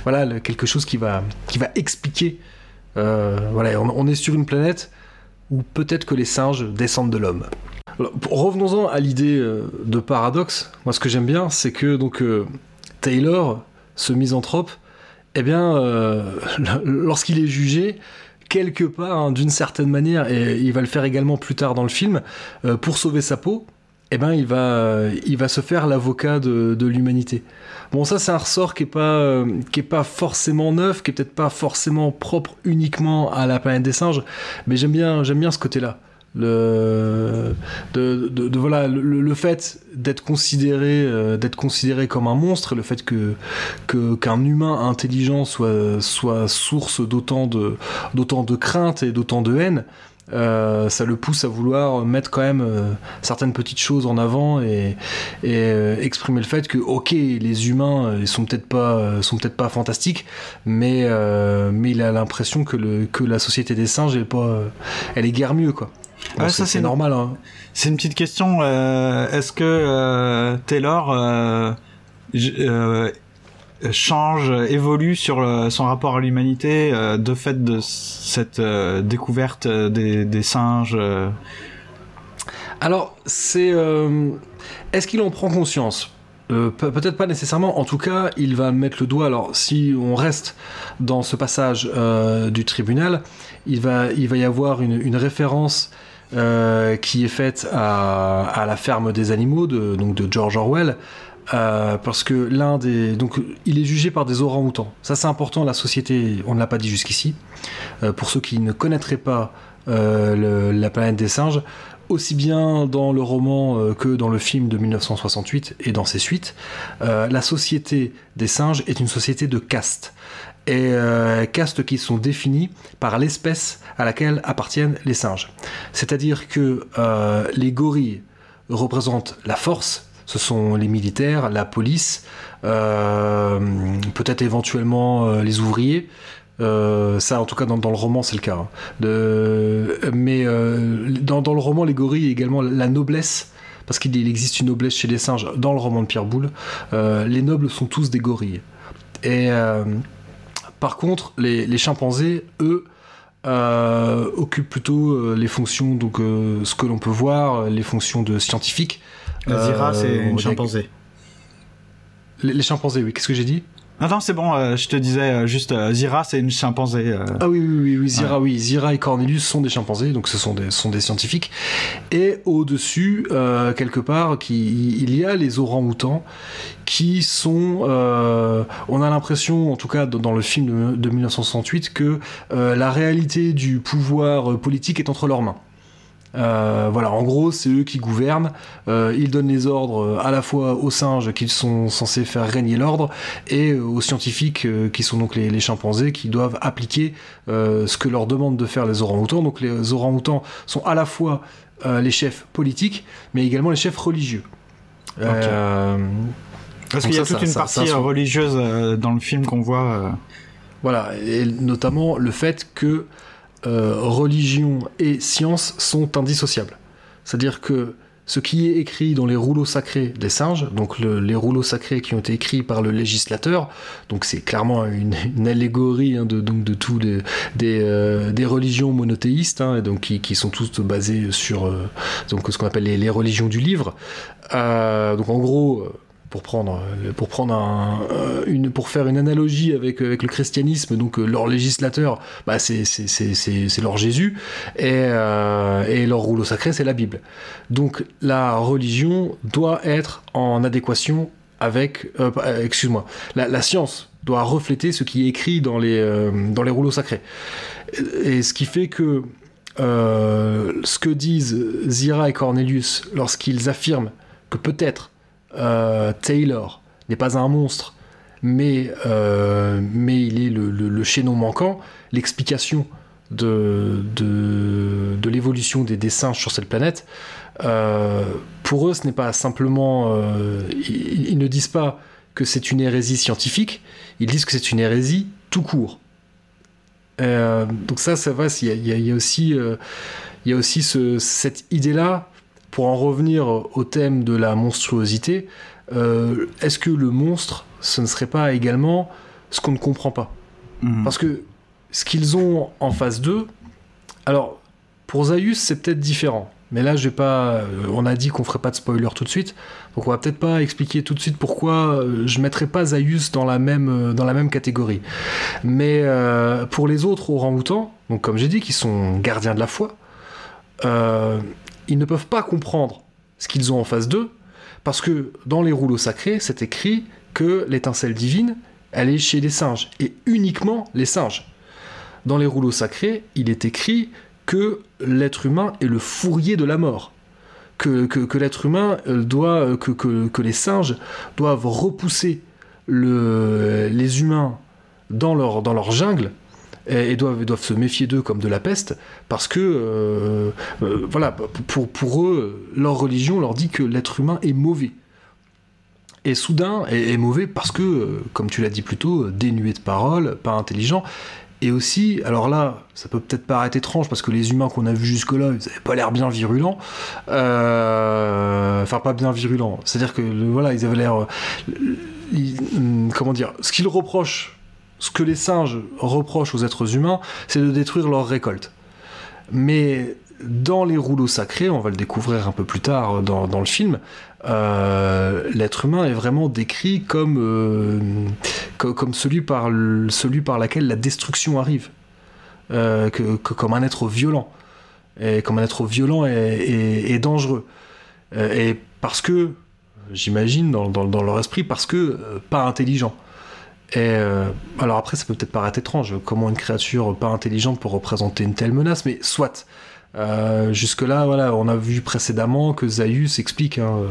Voilà, quelque chose qui va, qui va expliquer. voilà, on, est sur une planète où peut-être que les singes descendent de l'homme. Revenons-en à l'idée de paradoxe. Moi, ce que j'aime bien, c'est que donc Taylor, ce misanthrope, eh bien, lorsqu'il est jugé, quelque part, hein, d'une certaine manière, et il va le faire également plus tard dans le film, euh, pour sauver sa peau, eh ben, il va se faire l'avocat de, l'humanité. Bon, ça, c'est un ressort qui est pas, euh, qui pas forcément neuf, qui est peut-être pas forcément propre uniquement à la planète des singes, mais j'aime bien, j'aime bien ce côté-là. Le de, voilà le, fait d'être considéré euh, d'être considéré comme un monstre le fait que qu'un humain intelligent soit soit source d'autant de d'autant de crainte et d'autant de haine euh, ça le pousse à vouloir mettre quand même euh, certaines petites choses en avant et, exprimer le fait que ok les humains ils sont peut-être pas sont peut-être pas fantastiques mais mais il a l'impression que le que la société des singes elle est pas elle est guère mieux quoi ça c'est normal. Hein. C'est une petite question. Euh, est-ce que euh, Taylor euh, change, évolue sur son rapport à l'humanité de fait de cette découverte des, singes Alors, c'est. Est-ce qu'il en prend conscience? Peut-être pas nécessairement, en tout cas, il va mettre le doigt. Alors, si on reste dans ce passage du tribunal, il va, il va y avoir une, référence euh, qui est faite à, la ferme des animaux de, donc de George Orwell. Euh, parce que l'un des donc il est jugé par des orang-outans. Ça c'est important. La société, on ne l'a pas dit jusqu'ici. Euh, pour ceux qui ne connaîtraient pas la planète des singes, aussi bien dans le roman que dans le film de 1968 et dans ses suites, la société des singes est une société de caste et euh, castes qui sont définis par l'espèce à laquelle appartiennent les singes. C'est-à-dire que euh, les gorilles représentent la force, ce sont les militaires, la police, euh, peut-être éventuellement les ouvriers. ça, en tout cas, dans, le roman, c'est le cas. Hein. Mais dans, dans, le roman, les gorilles, également la noblesse, parce qu'il existe une noblesse chez les singes dans le roman de Pierre Boulle. les nobles sont tous des gorilles. Et Par contre, les, chimpanzés, eux, occupent plutôt les fonctions, donc ce que l'on peut voir, les fonctions de scientifiques. La Zira, c'est une chimpanzé. les chimpanzés, oui. Qu'est-ce que j'ai dit? Non, c'est bon, euh, je te disais euh, juste, euh, Zira, c'est une chimpanzé. Ah oui, oui, oui, Zira, oui. Zira et Cornelius sont des chimpanzés, donc ce sont des, sont des scientifiques. Et au-dessus, quelque part, qui, il y a les orang-outans qui sont. on a l'impression, en tout cas dans, le film de, de 1968, que la réalité du pouvoir politique est entre leurs mains. Euh, voilà, en gros, c'est eux qui gouvernent. Euh, ils donnent les ordres euh, à la fois aux singes qui sont censés faire régner l'ordre et aux scientifiques qui sont donc les, chimpanzés qui doivent appliquer ce que leur demandent de faire les orang-outans. Donc les orang-outans sont à la fois les chefs politiques, mais également les chefs religieux. Parce qu'il y a toute une partie religieuse dans le film qu'on voit. Voilà, et notamment le fait que euh, religion et science sont indissociables. C'est-à-dire que ce qui est écrit dans les rouleaux sacrés des singes, donc les rouleaux sacrés qui ont été écrits par le législateur, donc c'est clairement une, allégorie hein, de, donc de tous les, des, euh, religions monothéistes, hein, donc qui, sont toutes basées sur euh, donc ce qu'on appelle les, les, religions du livre. donc en gros, pour prendre, pour prendre un, euh, une, pour faire une analogie avec, avec le christianisme, donc euh, leur législateur, bah c'est, leur Jésus, et, euh, et leur rouleau sacré, c'est la Bible. Donc la religion doit être en adéquation avec, excuse-moi, la, science doit refléter ce qui est écrit dans les, dans les rouleaux sacrés. Et ce qui fait que ce que disent Zira et Cornelius lorsqu'ils affirment que peut-être euh, Taylor n'est pas un monstre, mais, euh, mais il est le, chaînon manquant, l'explication de, de, l'évolution des, des, singes sur cette planète, euh, pour eux, ce n'est pas simplement. Ils, ne disent pas que c'est une hérésie scientifique, ils disent que c'est une hérésie tout court. donc ça, ça va, il y, a aussi, y a aussi ce, cette idée-là pour en revenir au thème de la monstruosité, euh, est-ce que le monstre, ce ne serait pas également ce qu'on ne comprend pas mhm. Parce que ce qu'ils ont en face d'eux, alors pour Zaius c'est peut-être différent. Mais là, je vais pas. Euh, on a dit qu'on ferait pas de spoiler tout de suite, donc on va peut-être pas expliquer tout de suite pourquoi euh, je mettrais pas Zaius dans la même dans la même catégorie. Mais pour les autres orang-outans, donc comme j'ai dit, qui sont gardiens de la foi, ils ne peuvent pas comprendre ce qu'ils ont en face d'eux, parce que dans les rouleaux sacrés, c'est écrit que l'étincelle divine, elle est chez les singes, et uniquement les singes. Dans les rouleaux sacrés, il est écrit que l'être humain est le fourrier de la mort. Que, l'être humain euh, doit, euh, que, les singes doivent repousser le, les humains dans leur jungle et, doivent, se méfier d'eux comme de la peste, parce que, euh, euh, voilà, pour, pour eux, leur religion leur dit que l'être humain est mauvais. Et soudain, est, mauvais parce que, euh, comme tu l'as dit plus tôt, dénué de parole, pas intelligent, et aussi, alors là, ça peut peut-être paraître étrange parce que les humains qu'on a vus jusque-là, ils n'avaient pas l'air bien virulents. enfin, pas bien virulents. C'est-à-dire que, voilà, ils avaient l'air. comment dire Ce qu'ils reprochent ce que les singes reprochent aux êtres humains, c'est de détruire leurs récoltes. Mais dans les rouleaux sacrés, on va le découvrir un peu plus tard dans, le film, euh, l'être humain est vraiment décrit comme, euh, celui, par, laquelle la destruction arrive, euh, comme un être violent, et comme un être violent et, dangereux. et parce que, j'imagine, dans, leur esprit, parce que pas intelligent. Euh, alors après, ça peut peut-être paraître étrange, comment une créature pas intelligente peut représenter une telle menace, mais soit. Euh, jusque-là, voilà, on a vu précédemment que Zaius explique hein, euh,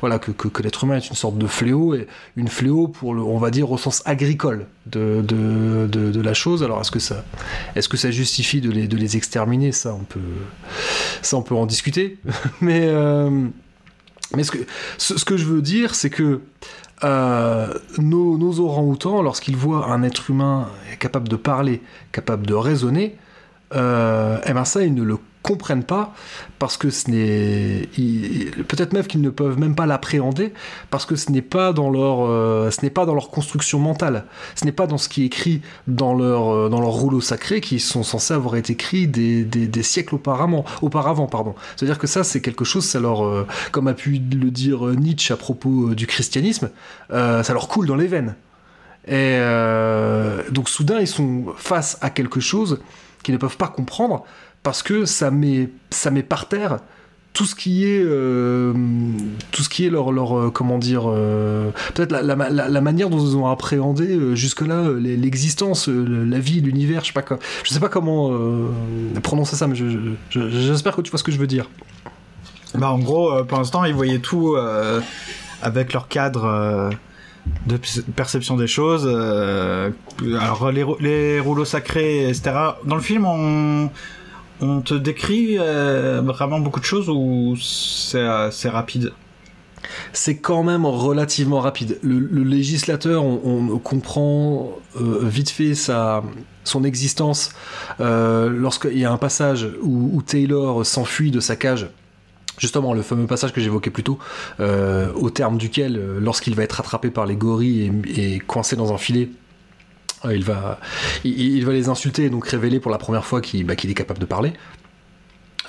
voilà, que, l'être humain est une sorte de fléau, et une fléau pour le, on va dire au sens agricole de, la chose. Alors est-ce que ça, est-ce que ça justifie de les, exterminer? Ça, on peut, ça, on peut en discuter. mais mais ce que, ce, que je veux dire, c'est que euh, nos, nos orang-outans, lorsqu'ils voient un être humain capable de parler, capable de raisonner, euh, eh ben ça, ils ne le comprennent pas parce que ce n'est peut-être même qu'ils ne peuvent même pas l'appréhender parce que ce n'est pas dans leur euh, ce n'est pas dans leur construction mentale. Ce n'est pas dans ce qui est écrit dans leur euh, dans leur rouleau sacré qui sont censés avoir été écrits des, des, siècles auparavant auparavant pardon. C'est à dire que ça c'est quelque chose ça leur euh, comme a pu le dire Nietzsche à propos du christianisme ça leur coule dans les veines. Et donc soudain ils sont face à quelque chose qu'ils ne peuvent pas comprendre parce que ça met, ça met par terre tout ce qui est euh, tout ce qui est leur, leur euh, comment dire euh, peut-être la, la, manière dont ils ont appréhendé jusque là l'existence la vie l'univers je sais pas je sais pas comment prononcer ça mais j'espère que tu vois ce que je veux dire. Bah en gros pour l'instant ils voyaient tout avec leur cadre de perception des choses alors les, les rouleaux sacrés etc dans le film on on te décrit euh, vraiment beaucoup de choses ou c'est euh, rapide? C'est quand même relativement rapide. Le, législateur, on, comprend euh, vite fait sa, son existence lorsqu'il y a un passage où, Taylor s'enfuit de sa cage. Justement, le fameux passage que j'évoquais plus tôt, au terme duquel, lorsqu'il va être attrapé par les gorilles et coincé dans un filet, il va, il, va les insulter et donc révéler pour la première fois qu'il bah, est capable de parler.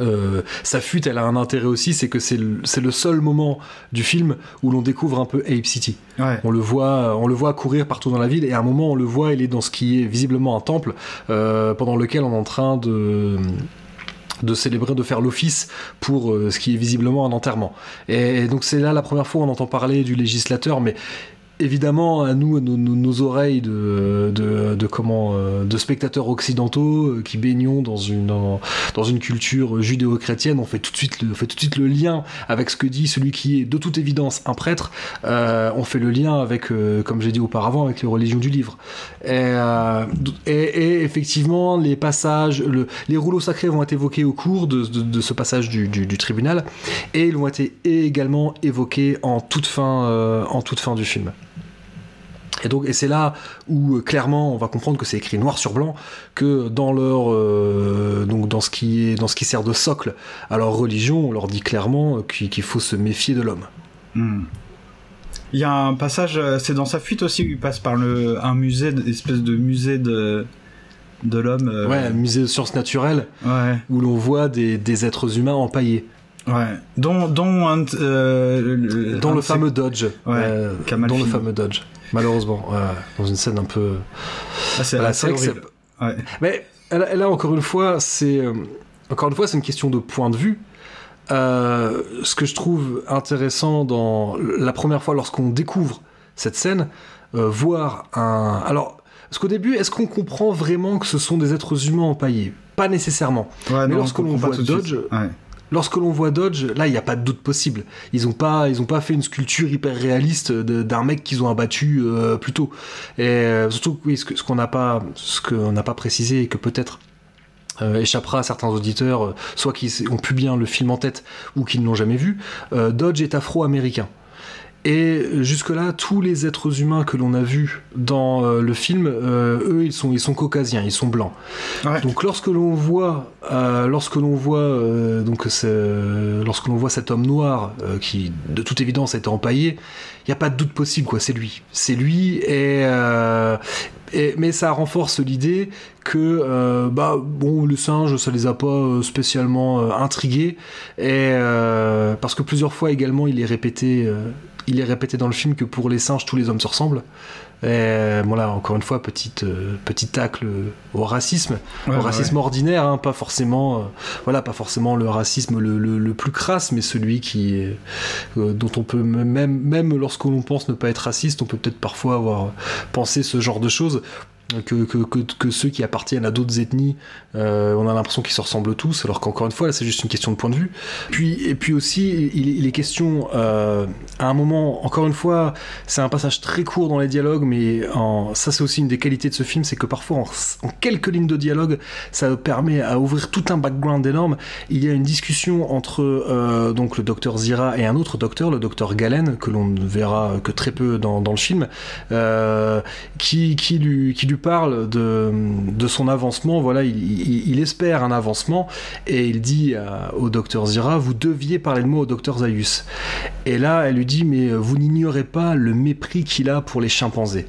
Euh, sa fuite, elle a un intérêt aussi, c'est que c'est le, le, seul moment du film où l'on découvre un peu Ape City. On le voit, on le voit courir partout dans la ville et à un moment on le voit, il est dans ce qui est visiblement un temple euh, pendant lequel on est en train de de célébrer, de faire l'office pour ce qui est visiblement un enterrement. Et, donc c'est là la première fois où on entend parler du législateur, mais évidemment à nous, nos, oreilles euh, de spectateurs occidentaux euh, qui baignons dans une, culture judéo-chrétienne, on fait tout de suite le, lien avec ce que dit celui qui est de toute évidence un prêtre. Euh, on fait le lien avec, comme j'ai dit auparavant, avec les religions du livre. Et, effectivement, les passages, le, les rouleaux sacrés vont être évoqués au cours de, ce passage du, tribunal, et ils vont être également évoqués en toute fin du film. Et donc, et c'est là où euh, clairement on va comprendre que c'est écrit noir sur blanc, que dans leur, euh, donc dans ce qui est, dans ce qui sert de socle à leur religion, on leur dit clairement qu'il faut se méfier de l'homme. Hmm. Il y a un passage, euh, c'est dans sa fuite aussi où il passe par le, un musée, une espèce de musée de, de l'homme. Ouais, un musée de sciences naturelles, où l'on voit des, des, êtres humains empaillés. Ouais, dont, dont, un, le, dont le fameux Dodge. Ouais, dont le fameux Dodge malheureusement, dans une scène un peu. Ah, c'est horrible. Mais là, encore une fois, c'est euh, encore une fois, c'est une question de point de vue. Euh, ce que je trouve intéressant dans la première fois lorsqu'on découvre cette scène, euh, voir un. Alors, parce qu'au début, est-ce qu'on comprend vraiment que ce sont des êtres humains empaillés? Pas nécessairement. Mais lorsque l'on voit Dodge, lorsque l'on voit Dodge, là, il n'y a pas de doute possible. Ils n'ont pas, fait une sculpture hyper réaliste d'un mec qu'ils ont abattu euh, plus tôt. Euh, surtout, oui, ce qu'on n'a pas, ce qu'on n'a pas précisé et que peut-être euh, échappera à certains auditeurs, soit qui ont pu bien le film en tête ou qui ne l'ont jamais vu. Dodge est afro-américain. Et jusque-là, tous les êtres humains que l'on a vus dans euh, le film, euh, eux, ils sont, ils sont caucasiens, ils sont blancs. Donc lorsque l'on voit, euh, lorsque l'on voit, donc lorsque l'on voit cet homme noir qui, de toute évidence, été empaillé, il n'y a pas de doute possible, quoi. C'est lui, c'est lui. Et, mais ça renforce l'idée que bah bon le singe ça les a pas spécialement intrigués et parce que plusieurs fois également il est répété il est répété dans le film que pour les singes, tous les hommes se ressemblent. Et voilà, encore une fois, petite, euh, petit tacle au racisme, au racisme ordinaire, hein, pas forcément, euh, voilà, pas forcément le racisme le, plus crasse, mais celui qui, euh, dont on peut même, même lorsqu'on pense ne pas être raciste, on peut peut-être parfois avoir pensé ce genre de choses que, que, que, ceux qui appartiennent à d'autres ethnies, euh, on a l'impression qu'ils se ressemblent tous, alors qu'encore une fois, c'est juste une question de point de vue. Puis, et puis aussi, il, est question, euh, à un moment, encore une fois, c'est un passage très court dans les dialogues, mais ça, c'est aussi une des qualités de ce film, c'est que parfois, en, quelques lignes de dialogue, ça permet à ouvrir tout un background énorme. Il y a une discussion entre euh, donc le docteur Zira et un autre docteur, le docteur Galen, que l'on ne verra que très peu dans, dans le film, qui, qui lui parle de, de son avancement, voilà, il, espère un avancement, et il dit au docteur Zira, vous deviez parler de moi au docteur Zaius. Et là, elle lui dit, mais vous n'ignorez pas le mépris qu'il a pour les chimpanzés.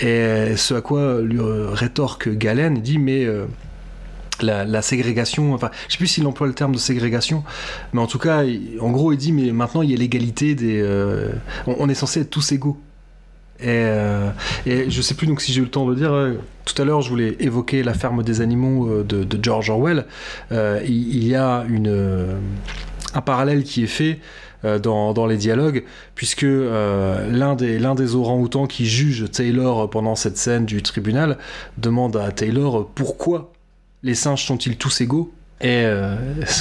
Et ce à quoi lui rétorque Galen, il dit, mais la, ségrégation, enfin, je sais plus s'il emploie le terme de ségrégation, mais en tout cas, en gros, il dit, mais maintenant il y a l'égalité des. Euh, on, est censé être tous égaux. Et, euh, et, je sais plus donc si j'ai eu le temps de dire. Euh, tout à l'heure, je voulais évoquer la ferme des animaux de, George Orwell. Il, y a une, un parallèle qui est fait. Dans, dans, les dialogues, puisque l'un des, l'un des orang-outans qui juge Taylor pendant cette scène du tribunal demande à Taylor pourquoi les singes sont-ils tous égaux et euh,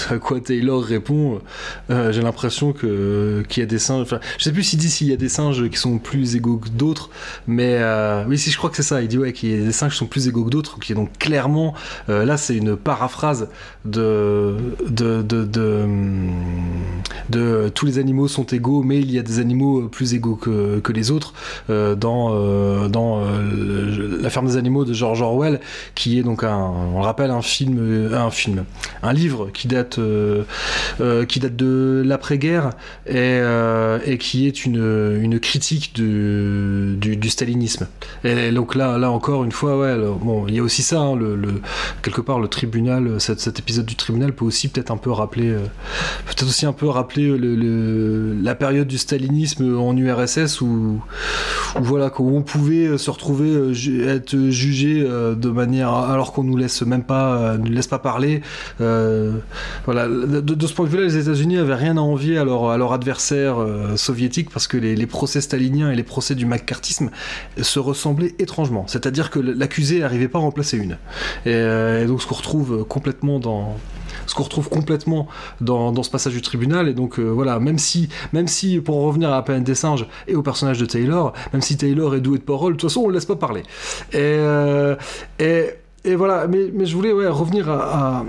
à quoi Taylor répond euh, J'ai l'impression que qu'il y a des singes. Enfin, je sais plus s'il dit s'il y a des singes qui sont plus égaux que d'autres, mais euh, oui, si je crois que c'est ça. Il dit ouais qu'il y a des singes qui sont plus égaux que d'autres, qui est donc clairement là c'est une paraphrase de de, de de, de tous les animaux sont égaux, mais il y a des animaux plus égaux que, que les autres dans dans la ferme des animaux de George Orwell, qui est donc un on le rappelle un film un film un livre qui date, euh, euh, qui date de l'après-guerre et, euh, et, qui est une, une critique du, du, stalinisme. Et donc là, là encore une fois, ouais, bon, il y a aussi ça, hein, quelque part le tribunal, cet, cet, épisode du tribunal peut aussi peut-être un peu rappeler, peut-être aussi un peu rappeler le, la période du stalinisme en URSS où, où voilà, où on pouvait se retrouver être jugé de manière alors qu'on nous laisse même pas, nous laisse pas parler, voilà, de, ce point de vue-là, les États-Unis avaient rien à envier à leur, adversaire euh, soviétique parce que les, procès staliniens et les procès du macartisme se ressemblaient étrangement. C'est-à-dire que l'accusé n'arrivait pas à remplacer une. Et, euh, donc ce qu'on retrouve complètement dans ce qu'on retrouve complètement dans, ce passage du tribunal. Et donc voilà, même si, même si, pour revenir à la planète des singes et au personnage de Taylor, même si Taylor est doué de parole, de toute façon on le laisse pas parler. Et, voilà, mais, je voulais revenir à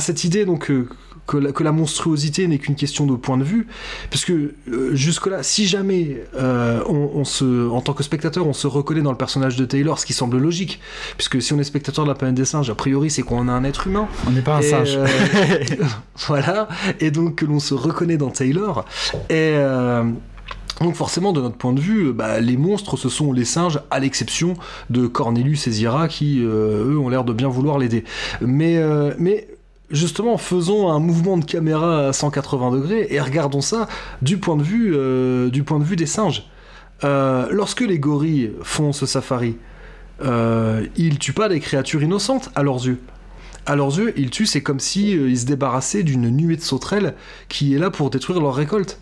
cette idée donc euh, que, la, que, la, monstruosité n'est qu'une question de point de vue, parce que euh, jusque-là, si jamais euh, on, se, en tant que spectateur, on se reconnaît dans le personnage de Taylor, ce qui semble logique, puisque si on est spectateur de la planète des singes, a priori c'est qu'on a un être humain. On n'est pas un singe. voilà, et donc que l'on se reconnaît dans Taylor, et donc forcément, de notre point de vue, bah, les monstres, ce sont les singes, à l'exception de Cornelius et Zira, qui, eux, ont l'air de bien vouloir l'aider. Mais, mais justement, faisons un mouvement de caméra à 180 degrés et regardons ça du point de vue, euh, du point de vue des singes. Euh, lorsque les gorilles font ce safari, euh, ils tuent pas des créatures innocentes à leurs yeux. À leurs yeux, ils tuent, c'est comme si ils se débarrassaient d'une nuée de sauterelles qui est là pour détruire leur récolte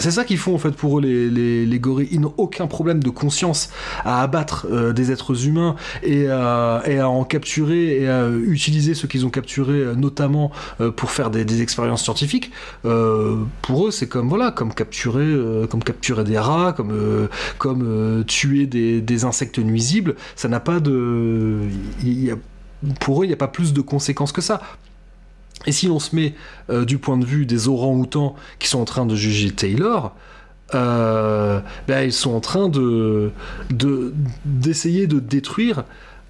c'est ça qu'ils font en fait pour eux les, les, gorilles. Ils n'ont aucun problème de conscience à abattre euh, des êtres humains et à, en capturer et à utiliser ce qu'ils ont capturé euh, notamment euh, pour faire des, expériences scientifiques. pour eux, c'est comme voilà, comme capturer, comme capturer des rats, comme comme tuer des, des, insectes nuisibles. Ça n'a pas de, pour eux, il n'y a pas plus de conséquences que ça. Et si on se met euh, du point de vue des orang-outans qui sont en train de juger Taylor, euh, ben, ils sont en train de, d'essayer de, détruire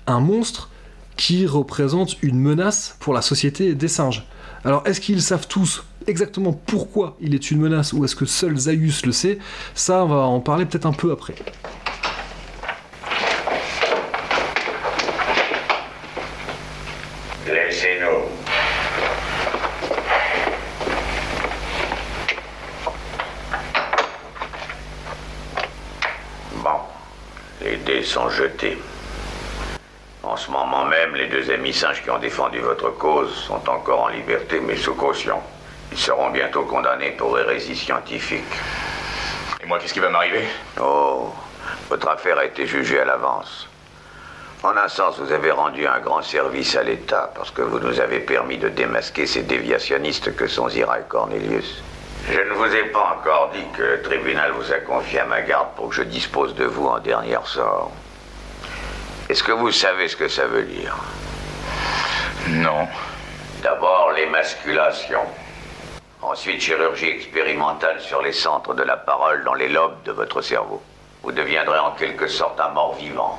un monstre qui représente une menace pour la société des singes. Alors est-ce qu'ils savent tous exactement pourquoi il est une menace ou est-ce que seul Zaius le sait? Ça, on va en parler peut-être un peu après. Sont jetés. En ce moment même, les deux amis singes qui ont défendu votre cause sont encore en liberté, mais sous caution. Ils seront bientôt condamnés pour hérésie scientifique. Et moi, qu'est-ce qui va m'arriver? Oh, votre affaire a été jugée à l'avance. En un sens, vous avez rendu un grand service à l'État parce que vous nous avez permis de démasquer ces déviationnistes que sont Zira et Cornelius. Je ne vous ai pas encore dit que le tribunal vous a confié à ma garde pour que je dispose de vous en dernier sort. Est-ce que vous savez ce que ça veut dire? Non. D'abord, l'émasculation. Ensuite, chirurgie expérimentale sur les centres de la parole dans les lobes de votre cerveau. Vous deviendrez en quelque sorte un mort vivant.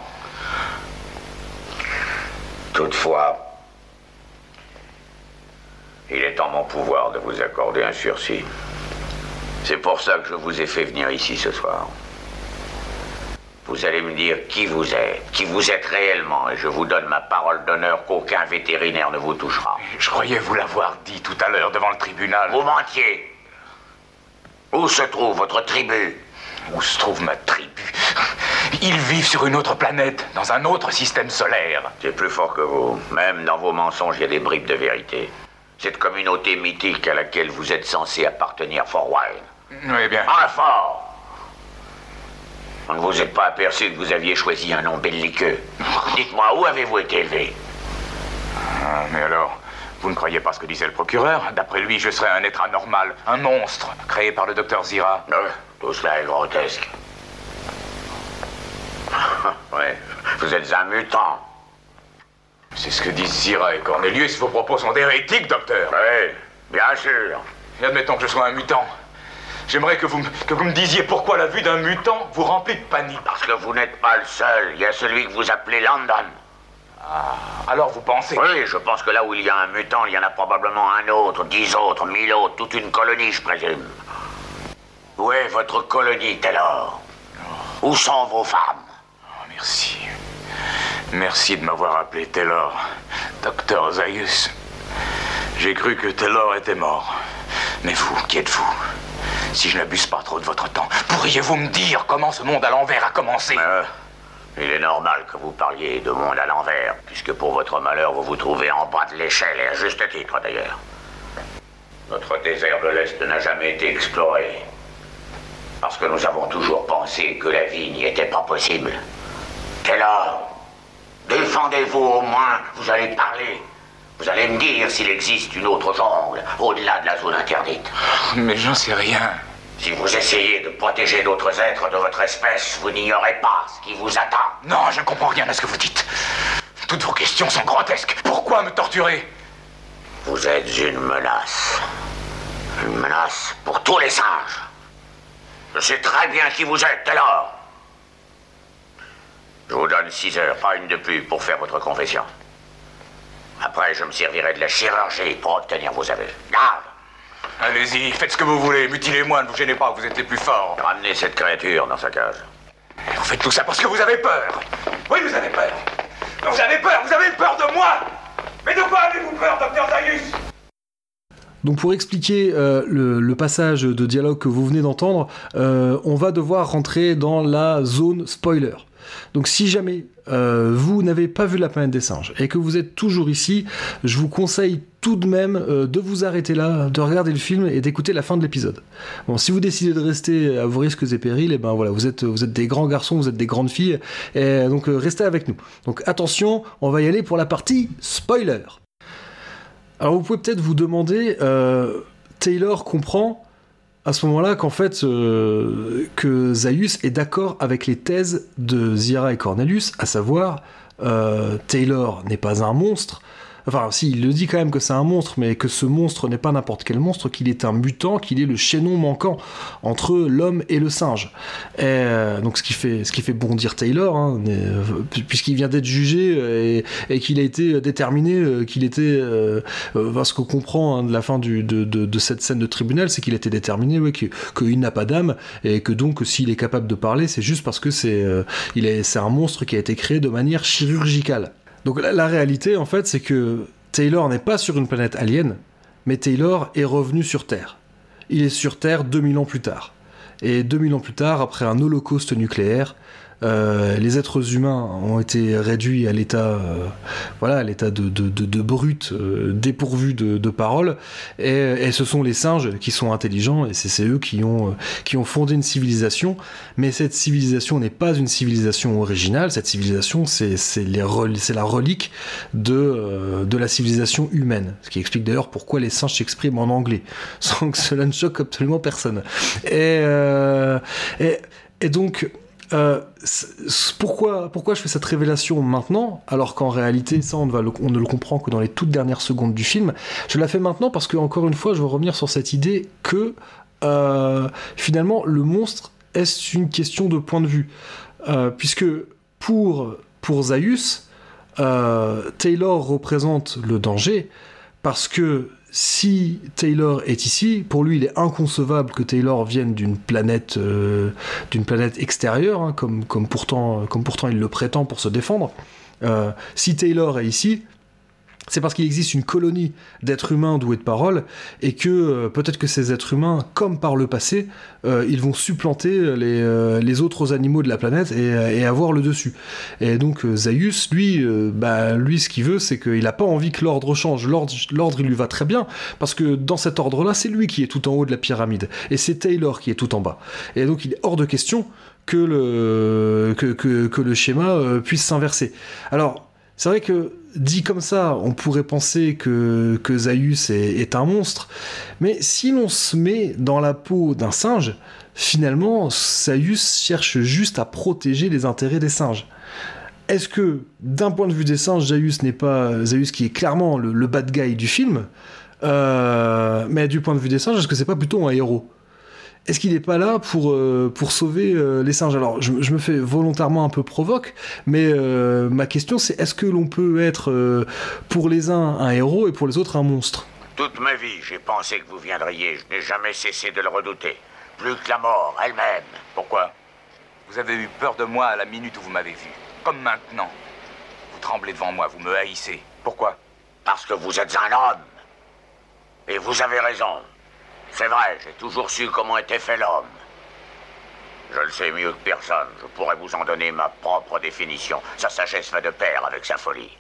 Toutefois, il est en mon pouvoir de vous accorder un sursis. C'est pour ça que je vous ai fait venir ici ce soir. Vous allez me dire qui vous êtes, qui vous êtes réellement, et je vous donne ma parole d'honneur qu'aucun vétérinaire ne vous touchera. Je croyais vous l'avoir dit tout à l'heure devant le tribunal. Vous mentiez. Où se trouve votre tribu? Où se trouve ma tribu? Ils vivent sur une autre planète, dans un autre système solaire. C'est plus fort que vous. Même dans vos mensonges, il y a des bribes de vérité. Cette communauté mythique à laquelle vous êtes censé appartenir, Fort Wild. Oui, bien. Un fort Vous ne vous êtes pas aperçu que vous aviez choisi un nom belliqueux. Dites-moi, où avez-vous été élevé? Ah, mais alors, vous ne croyez pas ce que disait le procureur? D'après lui, je serais un être anormal, un monstre, créé par le docteur Zira. Euh, tout cela est grotesque. ouais, vous êtes un mutant. C'est ce que disent Zira et Cornelius. Vos propos sont hérétiques, docteur. Oui, bien sûr. Et admettons que je sois un mutant. J'aimerais que vous, me- que vous me disiez pourquoi la vue d'un mutant vous remplit de panique. Parce que vous n'êtes pas le seul. Il y a celui que vous appelez London. Ah, alors vous pensez Oui, je pense que là où il y a un mutant, il y en a probablement un autre, dix autres, mille autres, toute une colonie, je présume. Où est votre colonie, Taylor? Où sont vos femmes? Oh, merci. Merci de m'avoir appelé Taylor. Docteur Zaius. J'ai cru que Taylor était mort. Mais vous, qui êtes-vous? Si je n'abuse pas trop de votre temps, pourriez-vous me dire comment ce monde à l'envers a commencé? Euh, Il est normal que vous parliez de monde à l'envers, puisque pour votre malheur, vous vous trouvez en bas de l'échelle, et à juste titre d'ailleurs. Notre désert de l'Est n'a jamais été exploré. Parce que nous avons toujours pensé que la vie n'y était pas possible. Taylor, défendez-vous au moins, vous allez parler. Vous allez me dire s'il existe une autre jungle, au-delà de la zone interdite. Mais j'en sais rien. Si vous essayez de protéger d'autres êtres de votre espèce, vous n'ignorez pas ce qui vous attend. Non, je ne comprends rien à ce que vous dites. Toutes vos questions sont grotesques. Pourquoi me torturer? Vous êtes une menace. Une menace pour tous les singes. Je sais très bien qui vous êtes, Taylor. Je vous donne six heures, pas une de plus, pour faire votre confession. Après, je me servirai de la chirurgie pour obtenir vos aveux. Garde Allez-y, faites ce que vous voulez. Mutilez-moi, ne vous gênez pas, vous êtes les plus forts. Ramenez cette créature dans sa cage. Vous faites tout ça parce que vous avez peur. Oui, vous avez peur. Vous avez peur, vous avez peur de moi. Mais de quoi avez-vous peur, docteur Zaius? Donc pour expliquer euh, le, le passage de dialogue que vous venez d'entendre, euh, on va devoir rentrer dans la zone spoiler. Donc si jamais euh, vous n'avez pas vu la planète des singes et que vous êtes toujours ici, je vous conseille tout de même euh, de vous arrêter là, de regarder le film et d'écouter la fin de l'épisode. Bon, si vous décidez de rester à vos risques et périls, et ben voilà, vous êtes des grands garçons, vous êtes des grandes filles, et donc euh, restez avec nous. Donc attention, on va y aller pour la partie spoiler. Alors vous pouvez peut-être vous demander, Taylor comprend à ce moment-là qu'en fait euh, que Zaius est d'accord avec les thèses de Zira et Cornelius, à savoir euh, Taylor n'est pas un monstre. Enfin, si, il le dit quand même que c'est un monstre, mais que ce monstre n'est pas n'importe quel monstre, qu'il est un mutant, qu'il est le chaînon manquant entre l'homme et le singe. Et, euh, donc, ce qui fait, ce qui fait bondir Taylor, hein, euh, puisqu'il vient d'être jugé euh, et, qu'il a été déterminé, qu'il était. Euh, ce qu'on comprend hein, de la fin de, cette scène de tribunal, c'est qu'il était déterminé ouais, qu'il n'a pas d'âme et que donc, s'il est capable de parler, c'est juste parce que c'est est, c'est un monstre qui a été créé de manière chirurgicale. Donc la, réalité, en fait, c'est que Taylor n'est pas sur une planète alien, mais Taylor est revenu sur Terre. Il est sur Terre 2000 ans plus tard. Et 2000 ans plus tard, après un holocauste nucléaire, euh, les êtres humains ont été réduits à l'état, euh, voilà, à l'état de, de, de, de brut, euh, dépourvu de, de parole, et, et, ce sont les singes qui sont intelligents, et c'est eux qui ont, qui ont fondé une civilisation, mais cette civilisation n'est pas une civilisation originale, cette civilisation c'est la relique de, de la civilisation humaine, ce qui explique d'ailleurs pourquoi les singes s'expriment en anglais, sans que cela ne choque absolument personne. Et, et, et donc, euh, pourquoi, pourquoi je fais cette révélation maintenant, alors qu'en réalité, ça, on ne, va le, on ne le comprend que dans les toutes dernières secondes du film? Je la fais maintenant parce que, encore une fois, je veux revenir sur cette idée que, euh, finalement, le monstre, est une question de point de vue. Euh, Puisque, pour, pour Zaius, Taylor représente le danger parce que si Taylor est ici, pour lui, il est inconcevable que Taylor vienne d'une planète, euh, d'une planète extérieure, hein, comme, pourtant, comme pourtant il le prétend pour se défendre. Euh, si Taylor est ici, c'est parce qu'il existe une colonie d'êtres humains doués de parole et que euh, peut-être que ces êtres humains, comme par le passé, euh, ils vont supplanter les, euh, les, autres animaux de la planète et, avoir le dessus. Et donc Zaius, lui, bah, lui, ce qu'il veut, c'est qu'il n'a pas envie que l'ordre change. L'ordre, il lui va très bien parce que dans cet ordre-là, c'est lui qui est tout en haut de la pyramide et c'est Taylor qui est tout en bas. Et donc il est hors de question que le, que, que le schéma puisse s'inverser. Alors, c'est vrai que dit comme ça, on pourrait penser que, que est, un monstre, mais si l'on se met dans la peau d'un singe, finalement, Zaius cherche juste à protéger les intérêts des singes. Est-ce que, d'un point de vue des singes, Zaius n'est pas Zaius qui est clairement le, bad guy du film, euh, mais du point de vue des singes, est-ce que c'est pas plutôt un héros? Est-ce qu'il n'est pas là pour, euh, pour sauver euh, les singes? Alors, je, me fais volontairement un peu provoque, mais euh, ma question c'est est-ce que l'on peut être pour les uns un héros et pour les autres un monstre? Toute ma vie, j'ai pensé que vous viendriez. Je n'ai jamais cessé de le redouter. Plus que la mort elle-même. Pourquoi? Vous avez eu peur de moi à la minute où vous m'avez vu. Comme maintenant. Vous tremblez devant moi, vous me haïssez. Pourquoi? Parce que vous êtes un homme. Et vous avez raison. C'est vrai, j'ai toujours su comment était fait l'homme. Je le sais mieux que personne. Je pourrais vous en donner ma propre définition. Sa sagesse va de pair avec sa folie.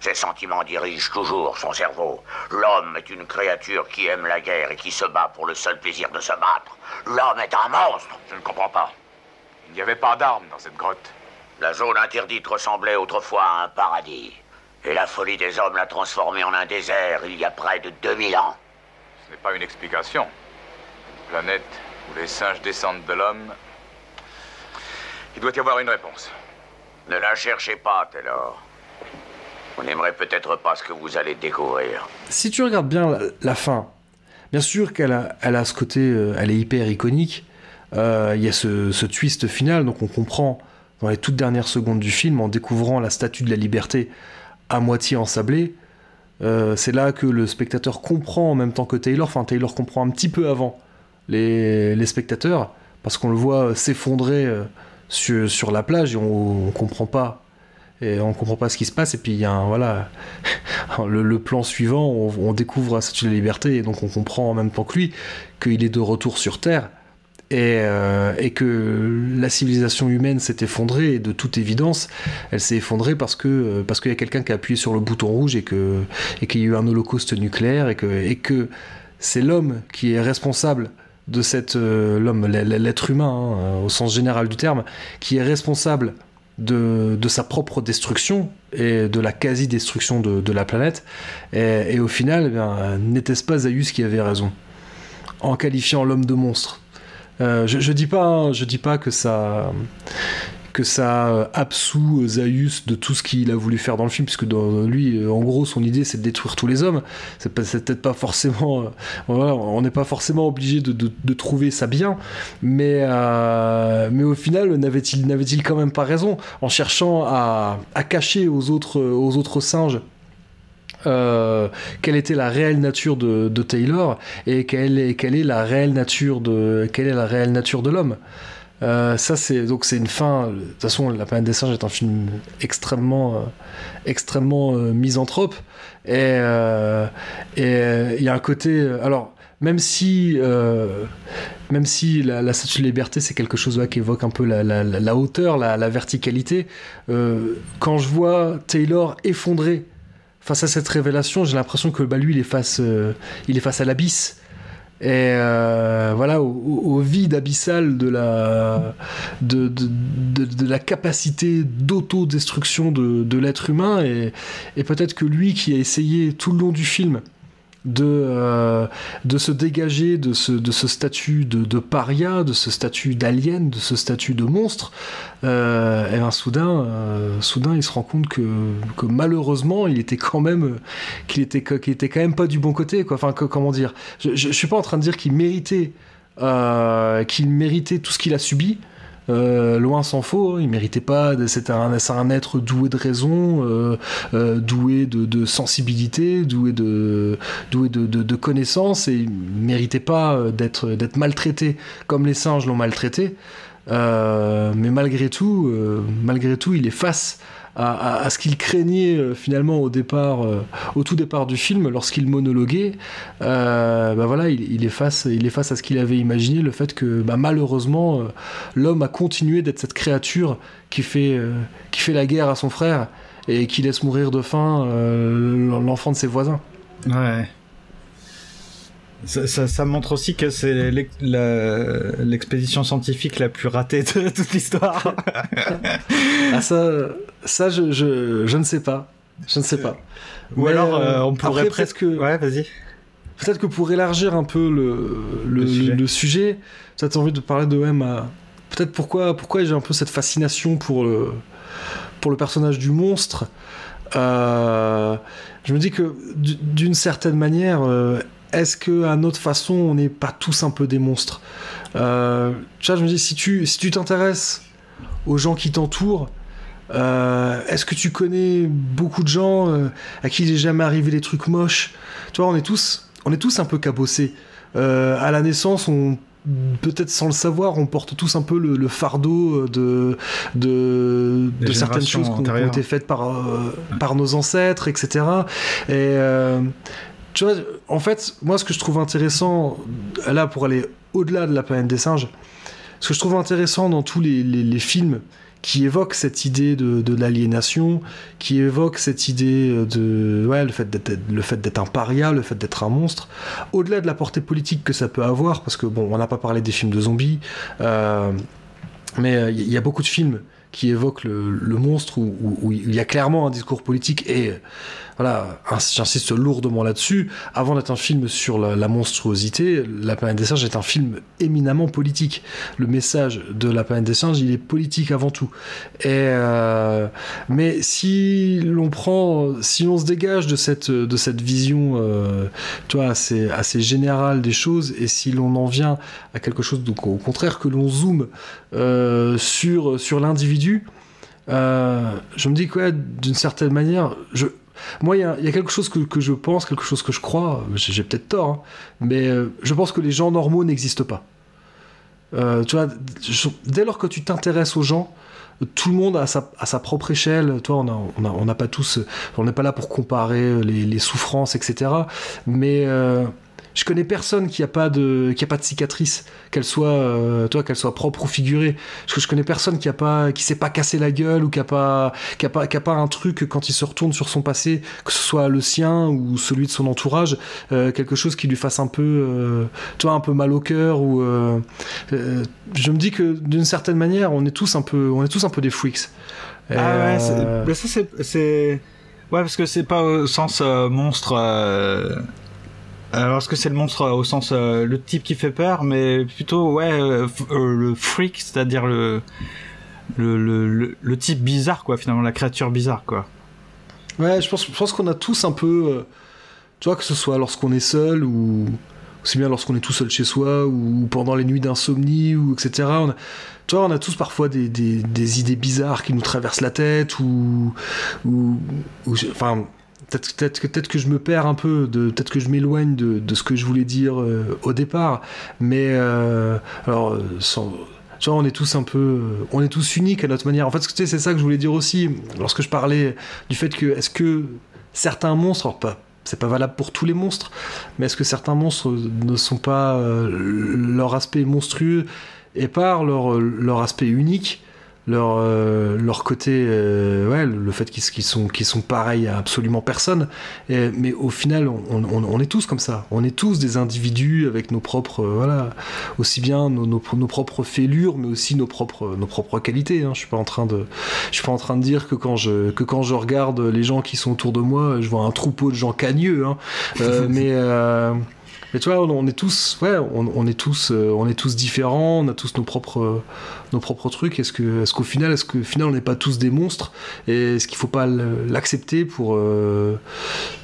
Ses sentiments dirigent toujours son cerveau. L'homme est une créature qui aime la guerre et qui se bat pour le seul plaisir de se battre. L'homme est un monstre. Je ne comprends pas. Il n'y avait pas d'armes dans cette grotte. La zone interdite ressemblait autrefois à un paradis. Et la folie des hommes l'a transformée en un désert il y a près de 2000 ans. N'est pas une explication. Une planète où les singes descendent de l'homme. Il doit y avoir une réponse. Ne la cherchez pas, Taylor. On n'aimerait peut-être pas ce que vous allez découvrir. Si tu regardes bien la, fin, bien sûr qu'elle a, elle a ce côté, euh, elle est hyper iconique. Euh, il y a ce, ce, twist final, donc on comprend dans les toutes dernières secondes du film, en découvrant la statue de la liberté à moitié ensablée, euh, c'est là que le spectateur comprend en même temps que Taylor, enfin Taylor comprend un petit peu avant les, spectateurs, parce qu'on le voit s'effondrer euh, sur, la plage et on, comprend pas. Et on comprend pas ce qui se passe, et puis il y a un, voilà, le, plan suivant, on, découvre cette de la liberté, et donc on comprend en même temps que lui qu'il est de retour sur Terre, euh, et, que la civilisation humaine s'est effondrée, et de toute évidence, elle s'est effondrée parce que euh, parce qu'il y a quelqu'un qui a appuyé sur le bouton rouge et que et qu'il y a eu un holocauste nucléaire et que et que c'est l'homme qui est responsable de cette euh, l'homme l'être humain hein, au sens général du terme qui est responsable de, de, sa propre destruction et de la quasi-destruction de, de, la planète. Et, au final, eh n'était-ce pas Zaius qui avait raison? En qualifiant l'homme de monstre euh, je, dis pas, hein, je dis pas que ça que ça absout Zaius de tout ce qu'il a voulu faire dans le film, puisque dans lui, euh, en gros, son idée c'est de détruire tous les hommes. C'est peut-être pas forcément, euh, on n'est pas forcément obligé de, trouver ça bien, mais mais au final, n'avait-il n'avait-il quand même pas raison? En cherchant à, à cacher aux autres aux autres singes euh, quelle était la réelle nature de, Taylor et quelle est, la réelle nature de quelle est la réelle nature de l'homme? Euh, ça c'est donc c'est une fin. De toute façon, La planète des singes est un film extrêmement euh, extrêmement misanthrope et il y a un côté alors même si, même si la, statue de liberté c'est quelque chose qui évoque un peu la, la hauteur, la, verticalité, quand je vois Taylor effondré face à cette révélation, j'ai l'impression que bah, lui, il est face, euh, il est face à l'abysse. Et euh, voilà, au, vide abyssal de la, de, de, la capacité d'autodestruction de, de l'être humain. Et, et peut-être que lui qui a essayé tout le long du film de, euh, de se dégager de ce, de ce statut de, paria, de ce statut d'alien, de ce statut de monstre, euh, et ben soudain, euh, soudain, il se rend compte que, que malheureusement, il était quand même, qu'il était, qu'il était quand même pas du bon côté, quoi. Enfin, comment dire? Je, je, suis pas en train de dire qu'il méritait, qu'il méritait tout ce qu'il a subi. Euh, loin s'en faut, hein. il méritait pas. C'est un, être doué de raison, euh, euh, doué de, sensibilité, doué de, doué de, connaissances, et il méritait pas d'être d'être maltraité comme les singes l'ont maltraité. mais malgré tout, malgré tout, il est face à, ce qu'il craignait euh, finalement au départ, euh, au tout départ du film, lorsqu'il monologuait, euh, bah voilà, il, est face, il est face à ce qu'il avait imaginé, le fait que bah, malheureusement l'homme a continué d'être cette créature qui fait, qui fait la guerre à son frère et qui laisse mourir de faim l'enfant de ses voisins. Ouais. Ça, montre aussi que c'est l'expédition scientifique la plus ratée de toute l'histoire. ah ça, ça je, je, ne sais pas. Je ne sais pas. Ou alors euh, on pourrait presque... Ouais, vas-y. Peut-être que pour élargir un peu le, le, le, sujet, tu as envie de parler de M. Peut-être pourquoi, pourquoi j'ai un peu cette fascination pour le, pour le personnage du monstre. Euh, je me dis que d'une certaine manière, euh, est-ce qu'à notre façon, on n'est pas tous un peu des monstres? Euh, Tu vois, je me dis, si tu si tu t'intéresses aux gens qui t'entourent, euh, est-ce que tu connais beaucoup de gens euh, à qui il n'est jamais arrivé des trucs moches? Tu vois, on est tous, on est tous un peu cabossés. à la naissance, on peut-être sans le savoir, on porte tous un peu le, fardeau de, de, de certaines choses qui ont été faites par, par nos ancêtres, etc. Et, tu vois, en fait, moi, ce que je trouve intéressant, là, pour aller au-delà de la planète des singes, ce que je trouve intéressant dans tous les, les, films qui évoquent cette idée de, l'aliénation, qui évoquent cette idée de ouais, le fait d'être un paria, le fait d'être un monstre, au-delà de la portée politique que ça peut avoir, parce que bon, on n'a pas parlé des films de zombies, euh, mais il y a beaucoup de films qui évoquent le, monstre où, il y a clairement un discours politique et voilà, j'insiste lourdement là-dessus. Avant d'être un film sur la, monstruosité, La planète des singes est un film éminemment politique. Le message de La planète des singes, il est politique avant tout. Et euh, mais si l'on prend, si on se dégage de cette de cette vision, euh, toi, assez assez générale des choses, et si l'on en vient à quelque chose, donc au contraire que l'on zoome euh, sur sur l'individu. je me dis que d'une certaine manière, je, moi, il y, a quelque chose que, je pense, quelque chose que je crois, j'ai peut-être tort, hein, mais euh, je pense que les gens normaux n'existent pas. Euh, tu vois, dès lors que tu t'intéresses aux gens, tout le monde a sa, propre échelle. Toi, on n'a pas tous, on n'est pas là pour comparer les, les souffrances, etc. Mais euh, je connais personne qui a pas de qui a pas de cicatrice, qu'elle soit euh, toi qu'elle soit propre ou figurée. Que je connais personne qui a pas qui s'est pas cassé la gueule ou qui a pas qui a pas qui a pas un truc quand il se retourne sur son passé, que ce soit le sien ou celui de son entourage, euh, quelque chose qui lui fasse un peu euh, toi un peu mal au cœur ou je me dis que d'une certaine manière, on est tous un peu on est tous un peu des freaks. ah ouais, mais ça c'est ouais parce que c'est pas au sens monstre alors, est-ce que c'est le monstre au sens euh, le type qui fait peur, mais plutôt ouais euh, euh, le freak, c'est-à-dire le le, le le, type bizarre quoi, finalement la créature bizarre quoi. Ouais, je pense je pense qu'on a tous un peu, tu vois que ce soit lorsqu'on est seul ou aussi bien lorsqu'on est tout seul chez soi ou pendant les nuits d'insomnie ou etc. On a, tu vois, on a tous parfois des, des, des, idées bizarres qui nous traversent la tête ou, ou enfin peut-être peut que, je me perds un peu, peut-être que je m'éloigne de, ce que je voulais dire euh, au départ, mais euh, alors, vois, on est tous un peu, on est tous uniques à notre manière. En fait, c'est ça que je voulais dire aussi, lorsque je parlais du fait que, est-ce que certains monstres, alors pas, c'est pas valable pour tous les monstres, mais est-ce que certains monstres ne sont pas euh, leur aspect monstrueux et par leur aspect unique leur, euh, leur côté, euh, ouais, le fait qu'ils sont, qu'ils sont pareils à absolument personne. Et, mais au final, on, on, on, est tous comme ça. On est tous des individus avec nos propres, euh, voilà, aussi bien nos, nos, nos, propres fêlures, mais aussi nos propres, nos propres qualités. Hein. Je suis pas en train de, je suis pas en train de dire que quand je, que quand je regarde les gens qui sont autour de moi, je vois un troupeau de gens cagneux. Hein. mais Mais tu vois, on, est tous, ouais, on, est tous, on est tous différents, on a tous nos propres, nos propres trucs. Est-ce que, est-ce qu'au final, est-ce qu'au final, on n'est pas tous des monstres? Et est-ce qu'il faut pas l'accepter pour,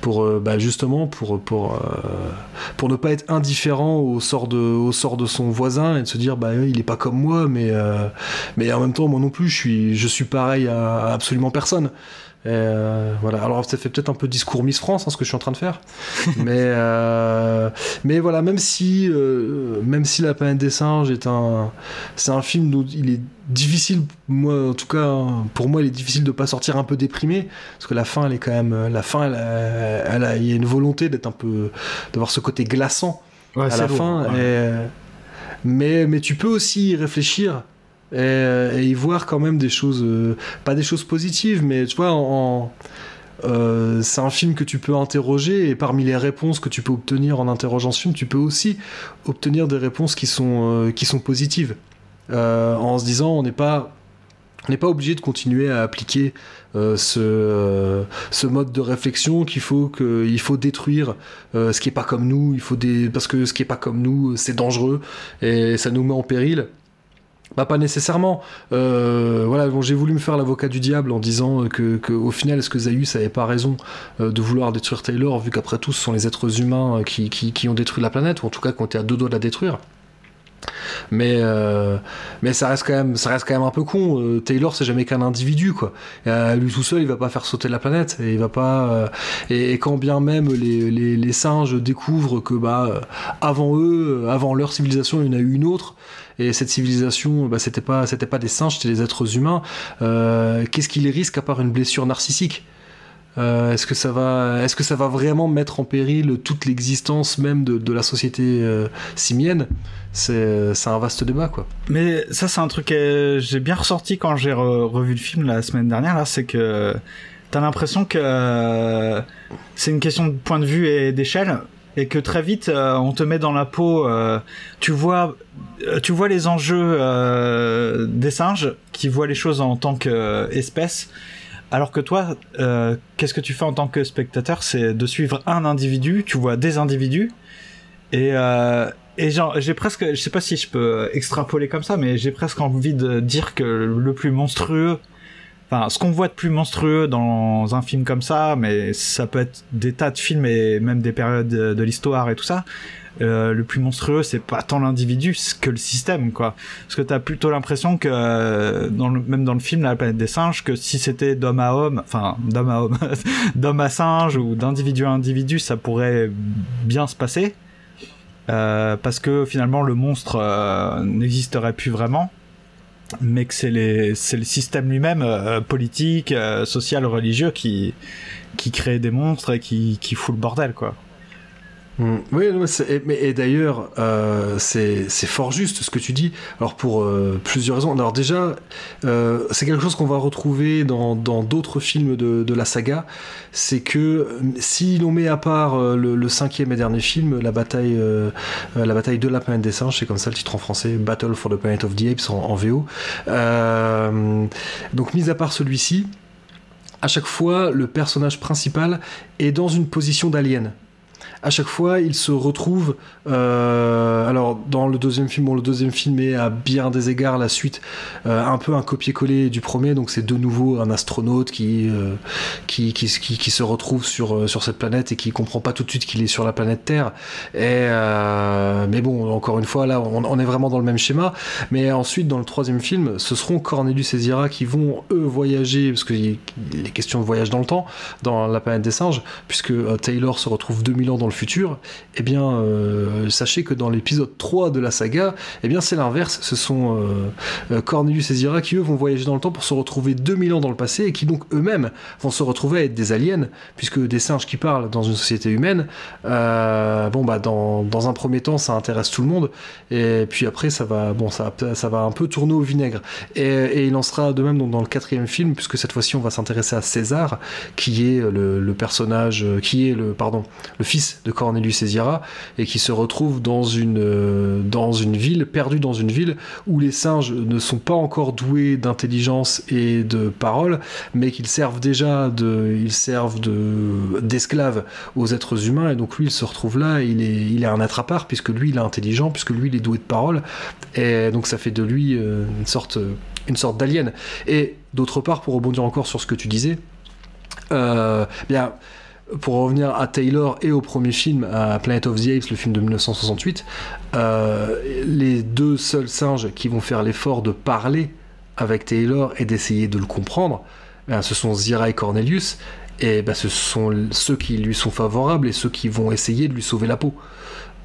pour, bah, justement, pour, pour, pour ne pas être indifférent au sort de, au sort de son voisin et de se dire, bah, il est pas comme moi, mais, mais en même temps, moi non plus, je suis, je suis pareil à, absolument personne. Euh, voilà. Alors ça fait peut-être un peu discours Miss France, hein, ce que je suis en train de faire, mais euh, mais voilà, même si euh, même si La planète des singes est un c'est un film où il est difficile, moi en tout cas pour moi il est difficile de pas sortir un peu déprimé parce que la fin elle est quand même la fin elle, a, il y a une volonté d'être un peu d'avoir ce côté glaçant à la fin, mais mais tu peux aussi y réfléchir et, y voir quand même des choses, euh, pas des choses positives, mais tu vois, euh, c'est un film que tu peux interroger et parmi les réponses que tu peux obtenir en interrogeant ce film, tu peux aussi obtenir des réponses qui sont, euh, qui sont positives. en se disant, on n'est pas, on n'est pas obligé de continuer à appliquer ce, ce mode de réflexion qu'il faut que faut détruire ce qui est pas comme nous, il faut des, parce que ce qui est pas comme nous, c'est dangereux et ça nous met en péril. Bah pas nécessairement. Euh, voilà, bon, j'ai voulu me faire l'avocat du diable en disant que, que au final, est-ce que Zaius avait pas raison euh, de vouloir détruire Taylor, vu qu'après tout, ce sont les êtres humains euh, qui, qui, qui, ont détruit la planète, ou en tout cas qui ont été à deux doigts de la détruire. Mais, euh, mais ça, reste quand même, ça reste quand même un peu con. Euh, Taylor, c'est jamais qu'un individu, quoi. Euh, lui tout seul, il va pas faire sauter la planète. Et, il va pas, et, quand bien même les, les, singes découvrent que bah, avant eux, avant leur civilisation, il y en a eu une autre, et cette civilisation, bah, c'était pas, pas des singes, c'était des êtres humains. Qu'est-ce qui les risque à part une blessure narcissique? Euh, Est-ce que ça va, est-ce que ça va vraiment mettre en péril toute l'existence même de, la société euh, simienne? C'est, un vaste débat, quoi. Mais ça, c'est un truc que j'ai bien ressorti quand j'ai revu le film la semaine dernière. Là, c'est que t'as l'impression que c'est une question de point de vue et d'échelle et que très vite euh, on te met dans la peau euh, tu vois euh, tu vois les enjeux des singes qui voient les choses en tant qu'espèce alors que toi qu'est-ce que tu fais en tant que spectateur? C'est de suivre un individu tu vois des individus et et genre j'ai presque je sais pas si je peux extrapoler comme ça mais j'ai presque envie de dire que le plus monstrueux Enfin, ce qu'on voit de plus monstrueux dans un film comme ça, mais ça peut être des tas de films et même des périodes de, l'histoire et tout ça. Euh, le plus monstrueux, c'est pas tant l'individu que le système, quoi. Parce que t'as plutôt l'impression que, le, même dans le film La planète des singes, que si c'était d'homme à homme, enfin d'homme à homme, d'homme à singe ou d'individu à individu, ça pourrait bien se passer. Euh, parce que finalement le monstre euh, n'existerait plus vraiment mais que c'est le système lui-même euh, politique, euh, social, religieux qui crée des monstres et qui fout le bordel quoi. Mm. Oui, et d'ailleurs, euh, c'est fort juste ce que tu dis. Alors pour euh, plusieurs raisons. Alors déjà, euh, c'est quelque chose qu'on va retrouver dans d'autres films de, la saga. C'est que si l'on met à part le, cinquième et dernier film, la bataille, la bataille de la planète des singes, c'est comme ça le titre en français, Battle for the Planet of the Apes en, en VO. donc mis à part celui-ci, à chaque fois, le personnage principal est dans une position d'alien à chaque fois, il se retrouve. Euh, alors, dans le deuxième film, bon, le deuxième film est à bien des égards la suite, euh, un peu un copier-coller du premier. Donc, c'est de nouveau un astronaute qui, euh, qui, qui, se retrouve sur, sur cette planète et qui comprend pas tout de suite qu'il est sur la planète Terre. Et, mais bon, encore une fois, là, on, est vraiment dans le même schéma. Mais ensuite, dans le troisième film, ce seront Cornelius et Zira qui vont, eux, voyager, parce qu'il est question de voyage dans le temps, dans la planète des singes, puisque Taylor se retrouve 2000 ans dans le futur, eh bien, euh, sachez que dans l'épisode 3 de la saga, eh bien, c'est l'inverse. Ce sont euh, euh, Cornelius et Zira qui, eux, vont voyager dans le temps pour se retrouver 2000 ans dans le passé et qui, donc, eux-mêmes, vont se retrouver à être des aliens, puisque des singes qui parlent dans une société humaine, bon, bah, dans, dans, un premier temps, ça intéresse tout le monde, et puis après, ça va, bon, ça, ça va un peu tourner au vinaigre. Et, il en sera de même dans le quatrième film, puisque cette fois-ci, on va s'intéresser à César, qui est le, le personnage, qui est le, pardon, le fils de Cornelius et Zira, et qui se retrouve dans une, dans une ville, perdu dans une ville où les singes ne sont pas encore doués d'intelligence et de parole, mais qu'ils servent déjà de, ils servent de, d'esclaves aux êtres humains, et donc lui il se retrouve là, il est, il est un part, puisque lui il est intelligent, puisque lui il est doué de parole, et donc ça fait de lui une sorte, une sorte d'alien. Et d'autre part, pour rebondir encore sur ce que tu disais, euh, bien, pour revenir à Taylor et au premier film, Planet of the Apes, le film de 1968, euh, les deux seuls singes qui vont faire l'effort de parler avec Taylor et d'essayer de le comprendre, ben, ce sont Zira et Cornelius, et ben, ce sont ceux qui lui sont favorables et ceux qui vont essayer de lui sauver la peau.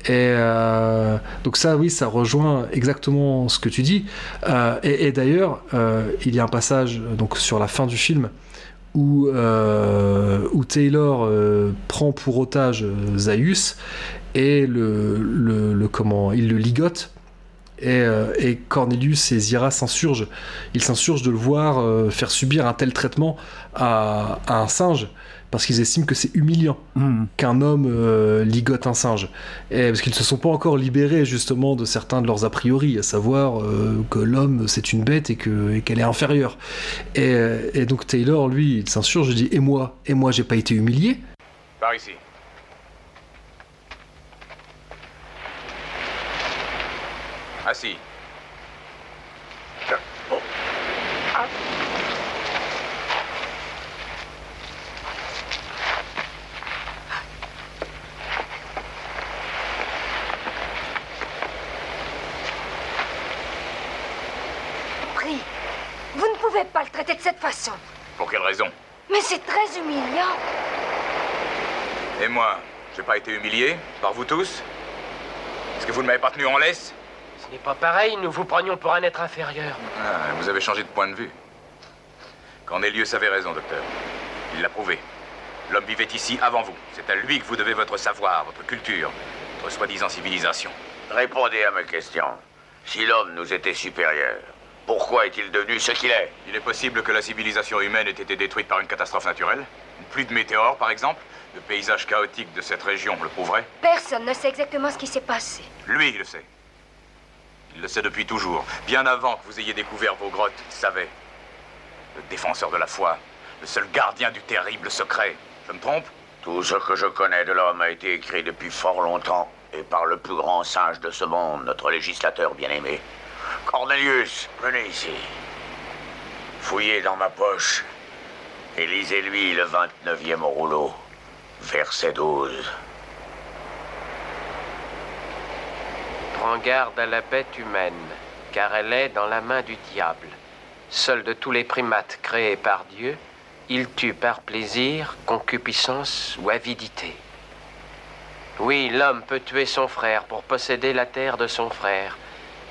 Et euh, donc ça, oui, ça rejoint exactement ce que tu dis. et, et d'ailleurs, il y a un passage donc sur la fin du film où, euh, où Taylor euh, prend pour otage euh, Zaius et le, il le ligote. Et, Cornelius et Zira s'insurgent. Ils s'insurgent de le voir faire subir un tel traitement à un singe parce qu'ils estiment que c'est humiliant hmm. qu'un homme euh, ligote un singe. Et parce qu'ils ne se sont pas encore libérés justement de certains de leurs a priori, à savoir euh, que l'homme c'est une bête et qu'elle est inférieure. Et, donc Taylor, lui, il s'insurge, je dis Et moi Et moi, j'ai pas été humilié Par ici. Assis. pas le traiter de cette façon. Pour quelle raison? Mais c'est très humiliant. Et moi, j'ai pas été humilié par vous tous? Est-ce que vous ne m'avez pas tenu en laisse? Ce n'est pas pareil, nous vous prenions pour un être inférieur. Ah, vous avez changé de point de vue. Cornelius avait raison, docteur. Il l'a prouvé. L'homme vivait ici avant vous. C'est à lui que vous devez votre savoir, votre culture, votre soi-disant civilisation. Répondez à mes questions. Si l'homme nous était supérieur, pourquoi est-il devenu ce qu'il est? Il est possible que la civilisation humaine ait été détruite par une catastrophe naturelle. Une pluie de météores, par exemple. Le paysage chaotique de cette région le prouverait. Personne ne sait exactement ce qui s'est passé. Lui, il le sait. Il le sait depuis toujours. Bien avant que vous ayez découvert vos grottes, il savait. Le défenseur de la foi. Le seul gardien du terrible secret. Je me trompe? Tout ce que je connais de l'homme a été écrit depuis fort longtemps. Et par le plus grand singe de ce monde, notre législateur bien-aimé. Cornelius, venez ici. Fouillez dans ma poche et lisez-lui le 29e rouleau, verset 12. Prends garde à la bête humaine, car elle est dans la main du diable. Seul de tous les primates créés par Dieu, il tue par plaisir, concupiscence ou avidité. Oui, l'homme peut tuer son frère pour posséder la terre de son frère,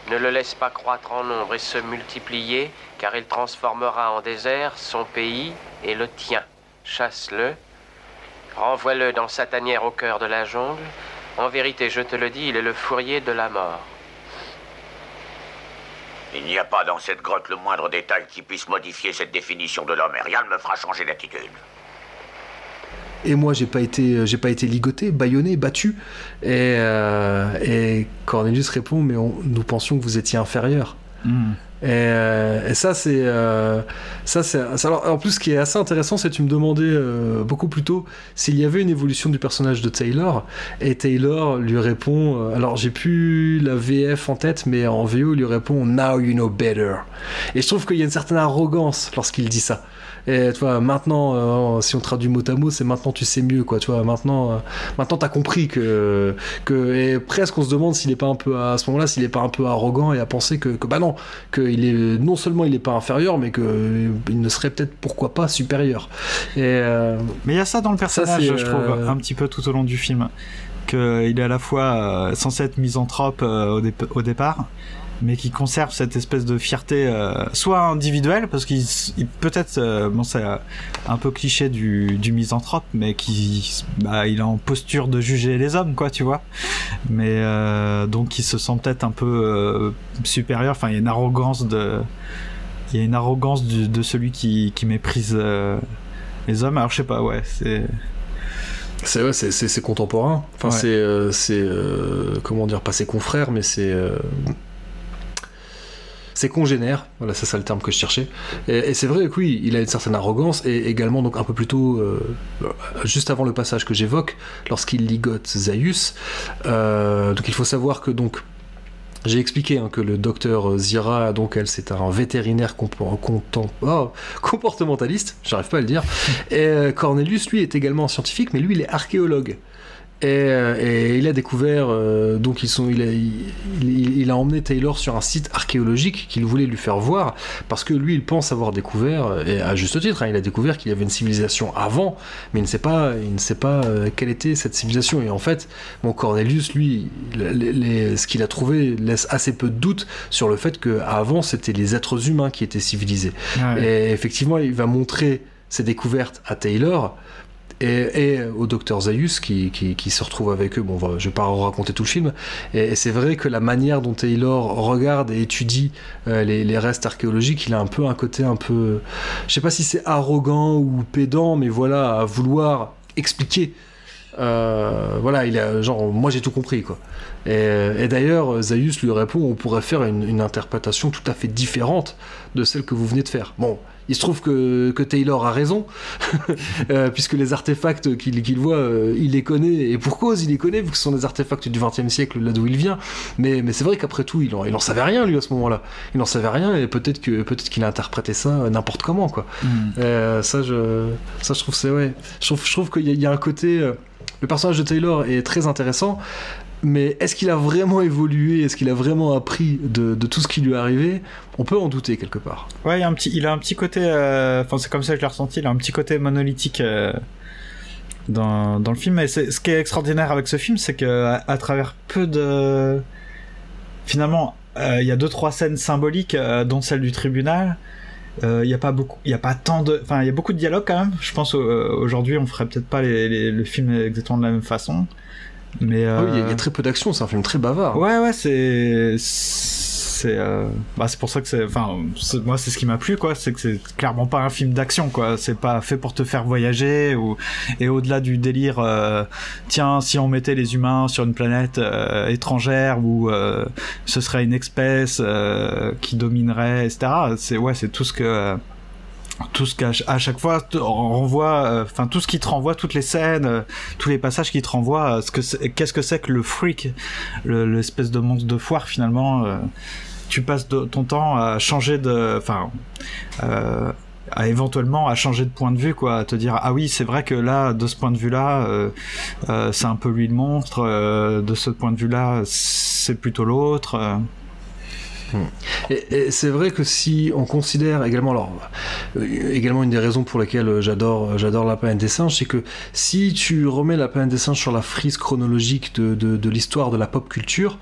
ne le laisse pas croître en nombre et se multiplier, car il transformera en désert son pays et le tien. Chasse-le, renvoie-le dans sa tanière au cœur de la jungle. En vérité, je te le dis, il est le fourrier de la mort. Il n'y a pas dans cette grotte le moindre détail qui puisse modifier cette définition de l'homme, et rien ne me fera changer d'attitude. Et moi, j'ai pas été, euh, j'ai pas été ligoté, bâillonné, battu. Et, euh, et Cornelius répond, mais nous pensions que vous étiez inférieur. Hmm. Euh, et, ça, c'est. ça, c'est. Alors, en plus, ce qui est assez intéressant, c'est que tu me demandais beaucoup plus tôt s'il y avait une évolution du personnage de Taylor. Et Taylor lui répond. alors, j'ai plus la VF en tête, mais en VO, il lui répond Now you know better. Et je trouve qu'il y a une certaine arrogance lorsqu'il dit ça. Et tu vois, maintenant, euh, si on traduit mot à mot, c'est maintenant tu sais mieux, quoi. Tu vois, maintenant, euh, maintenant t'as compris que, que, et presque on se demande s'il est pas un peu à, ce moment-là, s'il est pas un peu arrogant et à penser que, que bah non, que il est non seulement il est pas inférieur, mais que il ne serait peut-être pourquoi pas supérieur. Et, euh, mais il y a ça dans le personnage, je trouve, un petit peu tout au long du film, qu'il est à la fois censé être misanthrope au, au départ mais qui conserve cette espèce de fierté euh, soit individuelle parce qu'il peut-être euh, bon c'est un peu cliché du, du misanthrope mais qui bah, il est en posture de juger les hommes quoi tu vois. Mais euh, donc il se sent peut-être un peu supérieur. Enfin il y a une arrogance de il y a une arrogance de celui qui, qui méprise les hommes. Alors je sais pas ouais c'est C'est ouais, c'est contemporain. Enfin, c'est c'est comment dire, pas ses confrères, mais c'est c'est congénère, voilà, c'est ça le terme que je cherchais. Et, c'est vrai que oui, il a une certaine arrogance, et également donc un peu plus tôt, euh, juste avant le passage que j'évoque, lorsqu'il ligote Zaius. Euh, donc il faut savoir que donc j'ai expliqué hein, que le docteur Zira, donc elle, c'est un vétérinaire oh, comportementaliste, j'arrive pas à le dire. Et euh, Cornelius, lui, est également scientifique, mais lui, il est archéologue. Euh, et, il a découvert, euh, donc ils sont, il, a, il, a emmené Taylor sur un site archéologique qu'il voulait lui faire voir, parce que lui, il pense avoir découvert, et à juste titre, hein, il a découvert qu'il y avait une civilisation avant, mais il ne sait pas, il ne sait pas euh, quelle était cette civilisation. Et en fait, mon Cornelius, lui, ce qu'il a trouvé laisse assez peu de doute sur le fait qu'avant, c'était les êtres humains qui étaient civilisés. Et effectivement, il va montrer ses découvertes à Taylor et, au docteur Zaius qui, qui, se retrouve avec eux. Bon, je vais pas raconter tout le film. Et, c'est vrai que la manière dont Taylor regarde et étudie euh, les, restes archéologiques, il a un peu un côté un peu, je sais pas si c'est arrogant ou pédant, mais voilà, à vouloir expliquer. Euh, voilà, il a genre, moi j'ai tout compris quoi. Et, d'ailleurs, Zaius lui répond, on pourrait faire une, une interprétation tout à fait différente de celle que vous venez de faire. Bon, il se trouve que, que Taylor a raison, euh, puisque les artefacts qu'il voit, euh, il les connaît, et pour cause, il les connaît, vu que ce sont des artefacts du XXe siècle, là d'où il vient. Mais, mais c'est vrai qu'après tout, il en, il en savait rien, lui, à ce moment-là. Il n'en savait rien, et peut-être que peut-être qu'il a interprété ça n'importe comment, quoi. Mm. Euh, ça, je, ça, je trouve, c'est ouais. Je trouve, je trouve qu'il y, y, a un côté. le personnage de Taylor est très intéressant, mais est-ce qu'il a vraiment évolué Est-ce qu'il a vraiment appris de, tout ce qui lui est arrivé? On peut en douter quelque part. Ouais, il, a un petit, côté. Euh, enfin, c'est comme ça que je l'ai ressenti. Il a un petit côté monolithique euh, dans, le film. Et ce qui est extraordinaire avec ce film, c'est que à, travers peu de. Finalement, euh, il y a deux trois scènes symboliques, dont celle du tribunal. Il n'y a pas beaucoup, il y tant de, enfin il y a beaucoup de dialogues quand même. Je pense aujourd'hui on ferait peut-être pas le film exactement de la même façon. Mais ah il y, a euh, très peu d'action, c'est un film très bavard. Ouais, ouais, c'est c'est euh... bah c'est pour ça que c'est enfin moi c'est ce qui m'a plu quoi c'est que c'est clairement pas un film d'action quoi c'est pas fait pour te faire voyager ou et au-delà du délire euh... tiens si on mettait les humains sur une planète euh, étrangère où euh, ce serait une espèce qui dominerait etc c'est ouais c'est tout ce que tout ce qu'à à chaque fois renvoie euh, enfin tout ce qui te renvoie toutes les scènes euh, tous les passages qui te renvoient ce que qu'est-ce que c'est que le freak l'espèce de monstre de foire finalement euh, tu passes ton temps à changer de enfin à éventuellement à changer de point de vue quoi à te dire ah oui c'est vrai que là de ce point de vue là c'est un peu lui le monstre de ce point de vue là c'est plutôt l'autre et, c'est vrai que si on considère également, alors, euh, également une des raisons pour lesquelles j'adore, j'adore la planète des singes, c'est que si tu remets la planète des singes sur la frise chronologique de, de, l'histoire de la pop culture,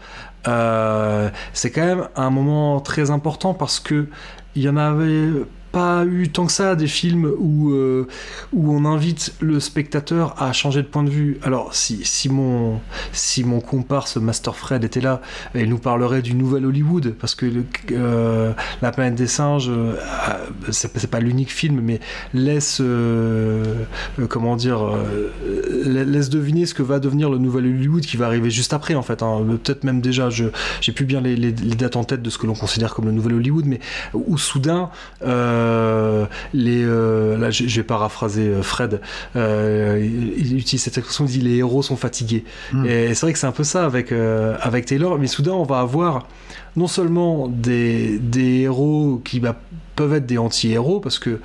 euh, c'est quand même un moment très important parce que il y en avait pas eu tant que ça des films où, euh, où on invite le spectateur à changer de point de vue. Alors, si, si, mon, si mon comparse Master Fred était là, il nous parlerait du nouvel Hollywood, parce que euh, La planète des singes, euh, c'est pas l'unique film, mais laisse, comment dire, laisse deviner ce que va devenir le nouvel Hollywood qui va arriver juste après, en fait. Hein. Peut-être même déjà, je j'ai plus bien les, dates en tête de ce que l'on considère comme le nouvel Hollywood, mais où soudain, euh, les, euh, là, je, vais paraphraser euh, Fred. il utilise cette expression, il dit les héros sont fatigués. Hmm. Et c'est vrai que c'est un peu ça avec avec Taylor. Mais soudain, on va avoir non seulement des, héros qui bah, peuvent être des anti-héros, parce que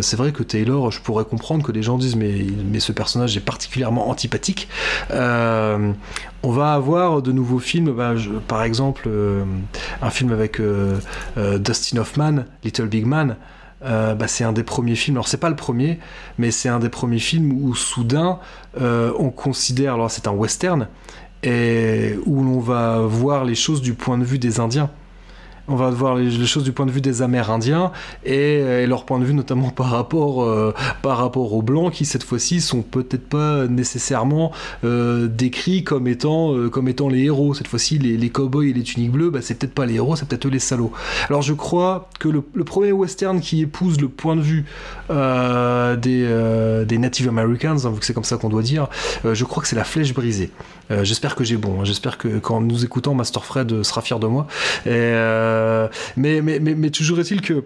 c'est vrai que Taylor, je pourrais comprendre que les gens disent mais, mais ce personnage est particulièrement antipathique. on va avoir de nouveaux films, bah, par exemple un film avec Dustin Hoffman, Little Big Man, euh, bah, c'est un des premiers films. Alors c'est pas le premier, mais c'est un des premiers films où soudain euh, on considère, alors c'est un western, et où l'on va voir les choses du point de vue des Indiens. on va voir les, choses du point de vue des Amérindiens et, leur point de vue notamment par rapport, euh, par rapport aux Blancs qui cette fois-ci sont peut-être pas nécessairement euh, décrits comme étant, euh, comme étant les héros. Cette fois-ci, les, les cowboys et les tuniques bleues, bah, c'est peut-être pas les héros, c'est peut-être les salauds. Alors je crois que le, premier western qui épouse le point de vue des, des Native Americans, hein, vu que c'est comme ça qu'on doit dire, je crois que c'est la flèche brisée. J'espère que j'ai bon, hein. j'espère que quand nous écoutons, Master Fred sera fier de moi. Euh, mais, mais, mais, toujours est-il que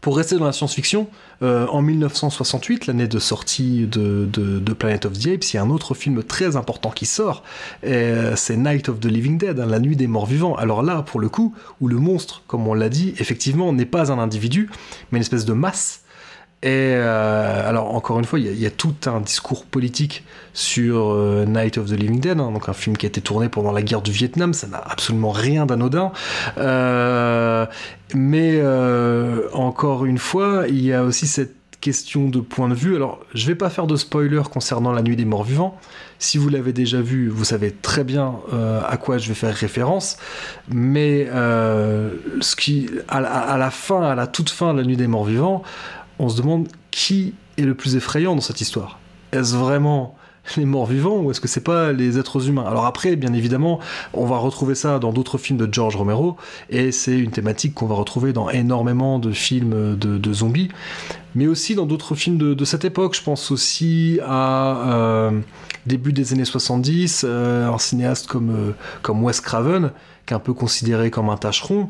pour rester dans la science-fiction, euh, en 1968, l'année de sortie de, de, Planet of the Apes, il y a un autre film très important qui sort, c'est Night of the Living Dead, hein, la nuit des morts vivants. Alors là, pour le coup, où le monstre, comme on l'a dit, effectivement, n'est pas un individu, mais une espèce de masse et euh, alors, encore une fois, il y, a tout un discours politique sur euh, Night of the Living Dead, hein, donc un film qui a été tourné pendant la guerre du Vietnam, ça n'a absolument rien d'anodin. Euh, mais encore une fois, il y a aussi cette question de point de vue. Alors, je vais pas faire de spoiler concernant La Nuit des Morts Vivants. Si vous l'avez déjà vu, vous savez très bien à quoi je vais faire référence. Mais ce qui, à la, fin, à la toute fin de La Nuit des Morts Vivants, on se demande qui est le plus effrayant dans cette histoire. Est-ce vraiment les morts vivants ou est-ce que c'est pas les êtres humains? Alors après, bien évidemment, on va retrouver ça dans d'autres films de George Romero et c'est une thématique qu'on va retrouver dans énormément de films de, zombies, mais aussi dans d'autres films de, cette époque. Je pense aussi à euh, début des années 70, euh, un cinéaste comme, euh, comme Wes Craven qui est un peu considéré comme un tâcheron.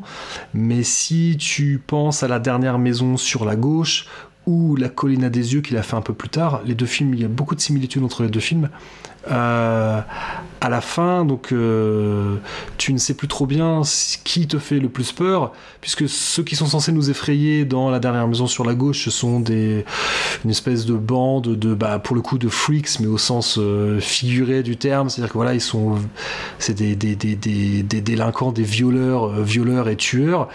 Mais si tu penses à la dernière maison sur la gauche ou La colline à des yeux qu'il a fait un peu plus tard, les deux films, il y a beaucoup de similitudes entre les deux films. Euh, à la fin, donc euh, tu ne sais plus trop bien qui te fait le plus peur, puisque ceux qui sont censés nous effrayer dans la dernière maison sur la gauche, ce sont des une espèce de bande de bah pour le coup de freaks, mais au sens euh, figuré du terme, c'est-à-dire que voilà ils sont c'est des, des, des, des, délinquants, des violeurs, violeurs et tueurs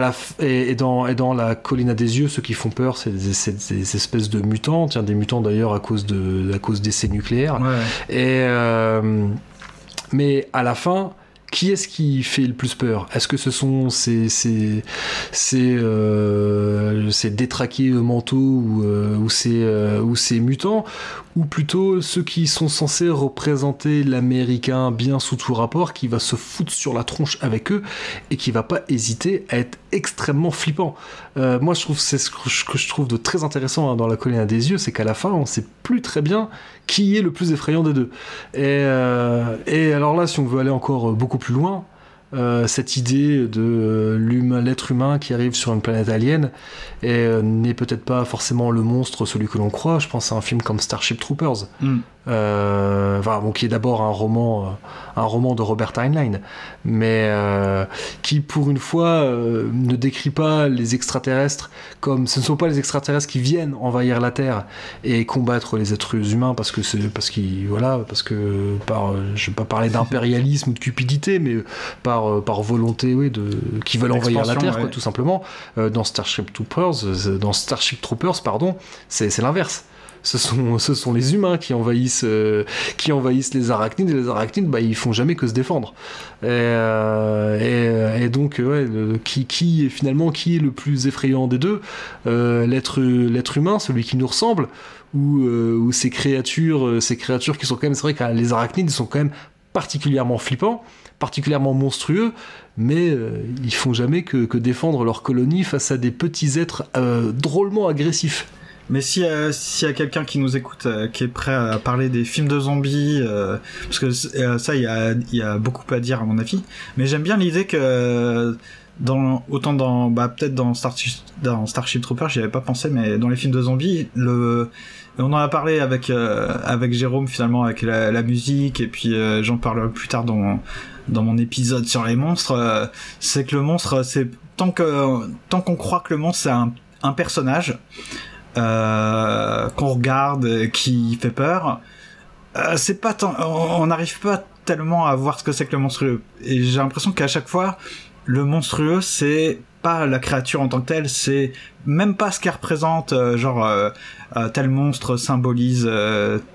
la et, dans, et dans la colline à des yeux, ceux qui font peur, c'est des, espèces de mutants, tiens, des mutants d'ailleurs à cause de à cause d'essais nucléaires. Et euh, mais à la fin, qui est-ce qui fait le plus peur? Est-ce que ce sont ces, ces, ces, euh, ces détraqués mentaux ou, euh, ou, ces, euh, ou ces mutants? Ou plutôt ceux qui sont censés représenter l'américain bien sous tout rapport, qui va se foutre sur la tronche avec eux et qui va pas hésiter à être extrêmement flippant Moi, je trouve c'est ce que je trouve de très intéressant hein, dans la colline des yeux, c'est qu'à la fin, on sait plus très bien qui est le plus effrayant des deux. Et, euh, et alors là, si on veut aller encore beaucoup plus loin, euh, cette idée de euh, l'être humain qui arrive sur une planète alien n'est peut-être pas forcément le monstre, celui que l'on croit. Je pense à un film comme Starship Troopers, mm. Enfin, qui est d'abord un roman, un roman de Robert Heinlein, mais qui pour une fois ne décrit pas les extraterrestres comme ce ne sont pas les extraterrestres qui viennent envahir la Terre et combattre les êtres humains parce que c'est parce qu'ils voilà parce que par je vais pas parler d'impérialisme ou de cupidité mais par euh, par volonté oui de qui veulent envahir la Terre quoi, tout simplement. Euh, dans Starship Troopers euh, dans Starship Troopers pardon c'est l'inverse ce sont, les humains qui envahissent, qui envahissent les arachnides, et les arachnides, bah, ils font jamais que se défendre. Et, et, donc, ouais, qui, qui, finalement, qui est le plus effrayant des deux L'être humain, celui qui nous ressemble, ou, ces créatures, qui sont quand même, c'est vrai que les arachnides sont quand même particulièrement flippants particulièrement monstrueux, mais euh, ils font jamais que, défendre leur colonie face à des petits êtres euh, drôlement agressifs. Mais s'il y a, quelqu'un qui nous écoute, euh, qui est prêt à parler des films de zombies, parce que ça, il y a, y a, beaucoup à dire à mon avis, mais j'aime bien l'idée que dans autant dans bah peut-être dans Starship Troopers j'y avais pas pensé mais dans les films de zombies le on en a parlé avec avec Jérôme finalement avec la, musique et puis j'en parlerai plus tard dans dans mon épisode sur les monstres, euh, c'est que le monstre, c'est tant que tant qu'on croit que le monstre c'est un, un, personnage euh, qu'on regarde, qui fait peur, euh, c'est pas tant, on n'arrive pas tellement à voir ce que c'est que le monstre. Et j'ai l'impression qu'à chaque fois, le monstrueux, c'est pas la créature en tant que telle, c'est même pas ce qu'elle représente, euh, genre euh, euh, tel monstre symbolise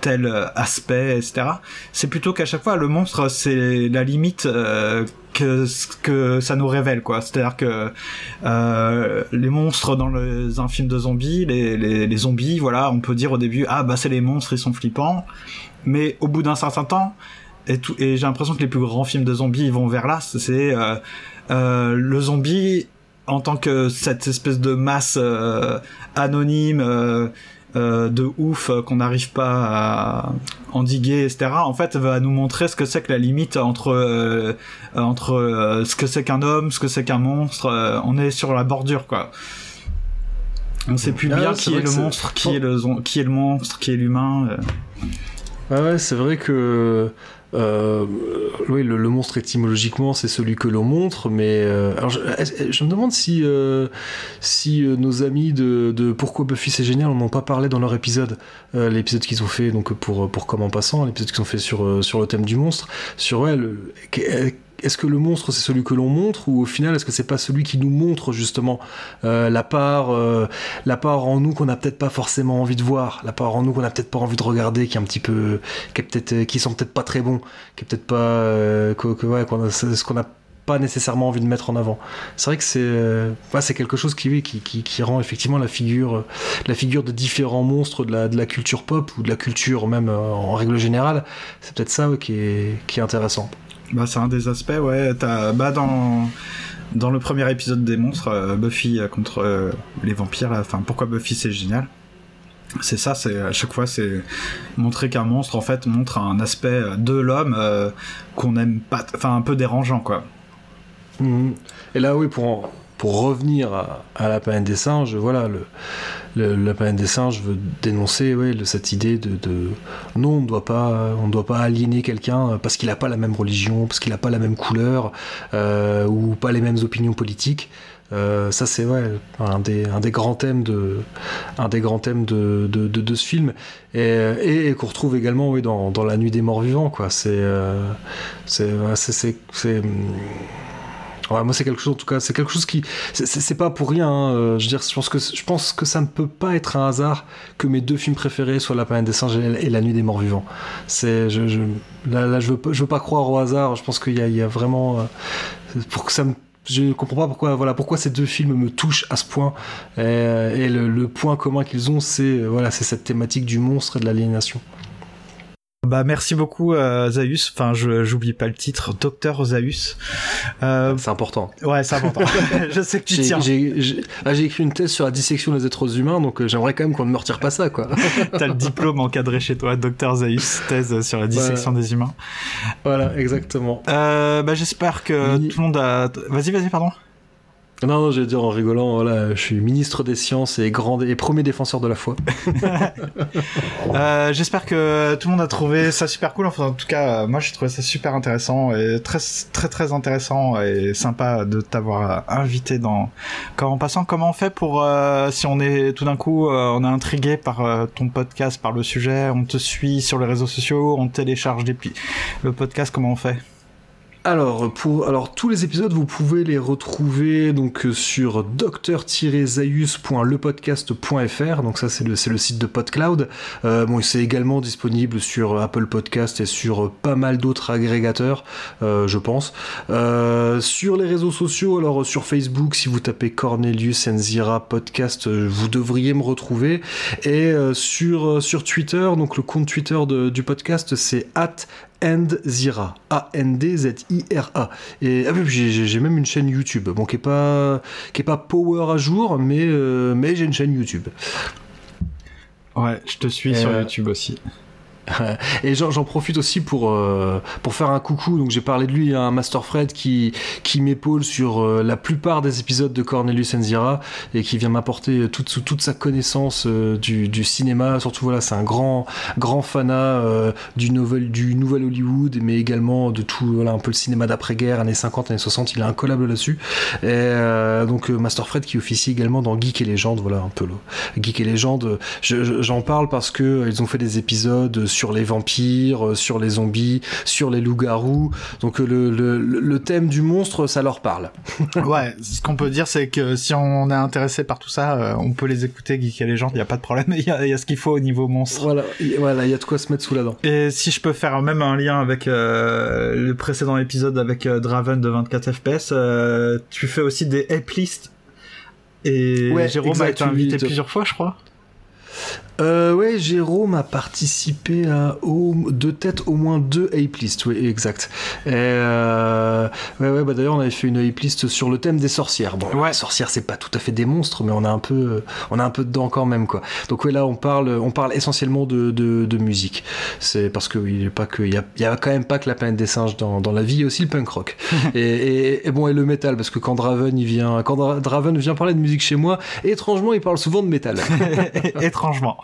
tel aspect, etc. C'est plutôt qu'à chaque fois le monstre c'est la limite que que ça nous révèle quoi. C'est-à-dire que les monstres dans un film de zombies, les, les, les zombies, voilà, on peut dire au début ah bah c'est les monstres, ils sont flippants, mais au bout d'un certain temps et, et j'ai l'impression que les plus grands films de zombies ils vont vers là. C'est le zombie en tant que cette espèce de masse euh, anonyme euh, euh, de ouf qu'on n'arrive pas à endiguer, etc. En fait, va nous montrer ce que c'est que la limite entre entre ce que c'est qu'un homme, ce que c'est qu'un monstre. on est sur la bordure, quoi. On sait plus ah bien qui est, le monstre, qui est le qui est le monstre, qui est l'humain. ouais, c'est vrai que euh, oui, le, monstre étymologiquement, c'est celui que l'on montre, mais euh, alors je, me demande si, euh, si nos amis de, Pourquoi Buffy c'est génial n'en ont pas parlé dans leur épisode, l'épisode qu'ils ont fait donc pour pour Comme en passant, l'épisode qu'ils ont fait sur sur le thème du monstre, sur est-ce que le monstre c'est celui que l'on montre ou au final est-ce que c'est pas celui qui nous montre justement euh, la part euh, la part en nous qu'on n'a peut-être pas forcément envie de voir la part en nous qu'on n'a peut-être pas envie de regarder qui est un petit peu qui est peut-être qui sont peut-être pas très bons qui est peut-être pas euh, que, ce qu'on a pas nécessairement envie de mettre en avant. C'est vrai que c'est c'est quelque chose qui, qui, qui, rend effectivement la figure, la figure de différents monstres de la, de la culture pop ou de la culture même en règle générale. C'est peut-être ça qui, est, qui est intéressant. Bah, c'est un des aspects, ouais. As, bah, dans, dans le premier épisode des monstres, euh, Buffy contre euh, les vampires, enfin, pourquoi Buffy c'est génial c'est ça, c'est à chaque fois, c'est montrer qu'un monstre en fait montre un aspect de l'homme euh, qu'on aime pas, enfin un peu dérangeant quoi. Mhm. Et là, oui, pour pour revenir à, la planète des singes, voilà, le, la planète des singes veut dénoncer ouais, cette idée de, non, on ne doit pas, on doit pas aliéner quelqu'un parce qu'il n'a pas la même religion, parce qu'il n'a pas la même couleur euh, ou pas les mêmes opinions politiques. Euh, ça c'est un, des, grands thèmes de, un des grands thèmes de, ce film et, qu'on retrouve également oui, dans, dans, La Nuit des Morts Vivants. Quoi. C'est, euh, c'est, moi c'est quelque chose en tout cas, c'est quelque chose qui, c'est pas pour rien. Hein, je veux dire, je pense que je pense que ça ne peut pas être un hasard que mes deux films préférés soient La planète des singes et La nuit des morts vivants. C'est, je, je, là, là, je veux je veux pas croire au hasard. Je pense qu'il y, y, a vraiment euh, pour que ça me je comprends pas pourquoi voilà pourquoi ces deux films me touchent à ce point et, et le, le, point commun qu'ils ont c'est voilà c'est cette thématique du monstre et de l'aliénation bah merci beaucoup euh, Zaius. Enfin, je j'oublie pas le titre, Docteur Zaius. Euh... C'est important. Ouais, c'est important. je sais que tu tiens. Ah, j'ai écrit une thèse sur la dissection des êtres humains, donc euh, j'aimerais quand même qu'on ne me retire pas ça, quoi. T'as le diplôme encadré chez toi, Docteur Zaius, thèse sur la dissection des humains. Voilà, exactement. Euh, bah j'espère que tout le monde a. Vas-y, vas-y, pardon. Non, non, vais dire en rigolant, voilà, je suis ministre des sciences et, grand, et premier défenseur de la foi. euh, J'espère que tout le monde a trouvé ça super cool. Enfin, en tout cas, moi, j'ai trouvé ça super intéressant et très, très, très intéressant et sympa de t'avoir invité dans. En passant, comment on fait pour euh, si on est tout d'un coup, euh, on est intrigué par euh, ton podcast, par le sujet, on te suit sur les réseaux sociaux, on télécharge des le podcast, comment on fait? Alors, tous les épisodes, vous pouvez les retrouver donc euh, sur docteur-zaius.lepodcast.fr. Donc ça, c'est le, site de PodCloud. Euh, c'est également disponible sur Apple Podcast et sur pas mal d'autres agrégateurs, euh, je pense. Euh, sur les réseaux sociaux, alors sur Facebook, si vous tapez Cornelius Enzira Podcast, euh, vous devriez me retrouver. Et sur, Twitter, donc le compte Twitter du podcast, c'est at Andzira. A-N-D-Z-I-R-A. Et ah j'ai même une chaîne YouTube. Bon, qui est pas, qui est pas power à jour, mais, euh, mais j'ai une chaîne YouTube. Ouais, je te suis sur euh, YouTube aussi. Et j'en profite aussi pour, euh, pour faire un coucou. Donc j'ai parlé de lui un Master Fred qui, qui m'épaule sur euh, la plupart des épisodes de Cornelius Enzira et qui vient m'apporter toute, toute sa connaissance euh, du, cinéma. Surtout voilà, c'est un grand, grand fanat du, nouvel, Hollywood, mais également de tout voilà, un peu le cinéma d'après-guerre, années 50, années 60. Il a un collab là-dessus. Et donc Master Fred qui officie également dans Geek et Légende. Voilà un peu le Geek et Légende. J'en parle parce que ils ont fait des épisodes sur sur les vampires, sur les zombies, sur les loups-garous. Donc le, le, le, thème du monstre, ça leur parle. ouais, ce qu'on peut dire, c'est que si on est intéressé par tout ça, on peut les écouter, Geek et Légende, il n'y a pas de problème, il y a, y a, ce qu'il faut au niveau monstre. Voilà, voilà, il y a de quoi se mettre sous la dent. Et si je peux faire même un lien avec le précédent épisode avec Draven de 24 FPS, tu fais aussi des lists et Jérôme a été invité plusieurs fois, je crois. Euh, ouais, Jérôme a participé à au, de tête au moins deux ape lists, oui, exact. Et euh, ouais, ouais, bah d'ailleurs on avait fait une ape list sur le thème des sorcières. Bon, ouais. les sorcières c'est pas tout à fait des monstres, mais on a un peu, on a un peu dedans quand même quoi. Donc ouais, là on parle, on parle essentiellement de, de, de musique. C'est parce que il pas que, il y a, y a, quand même pas que la planète des singes dans, dans la vie, il y a aussi le punk rock. et, et, et, bon et le métal parce que quand Draven il vient, quand Draven vient parler de musique chez moi, étrangement il parle souvent de métal. étrangement.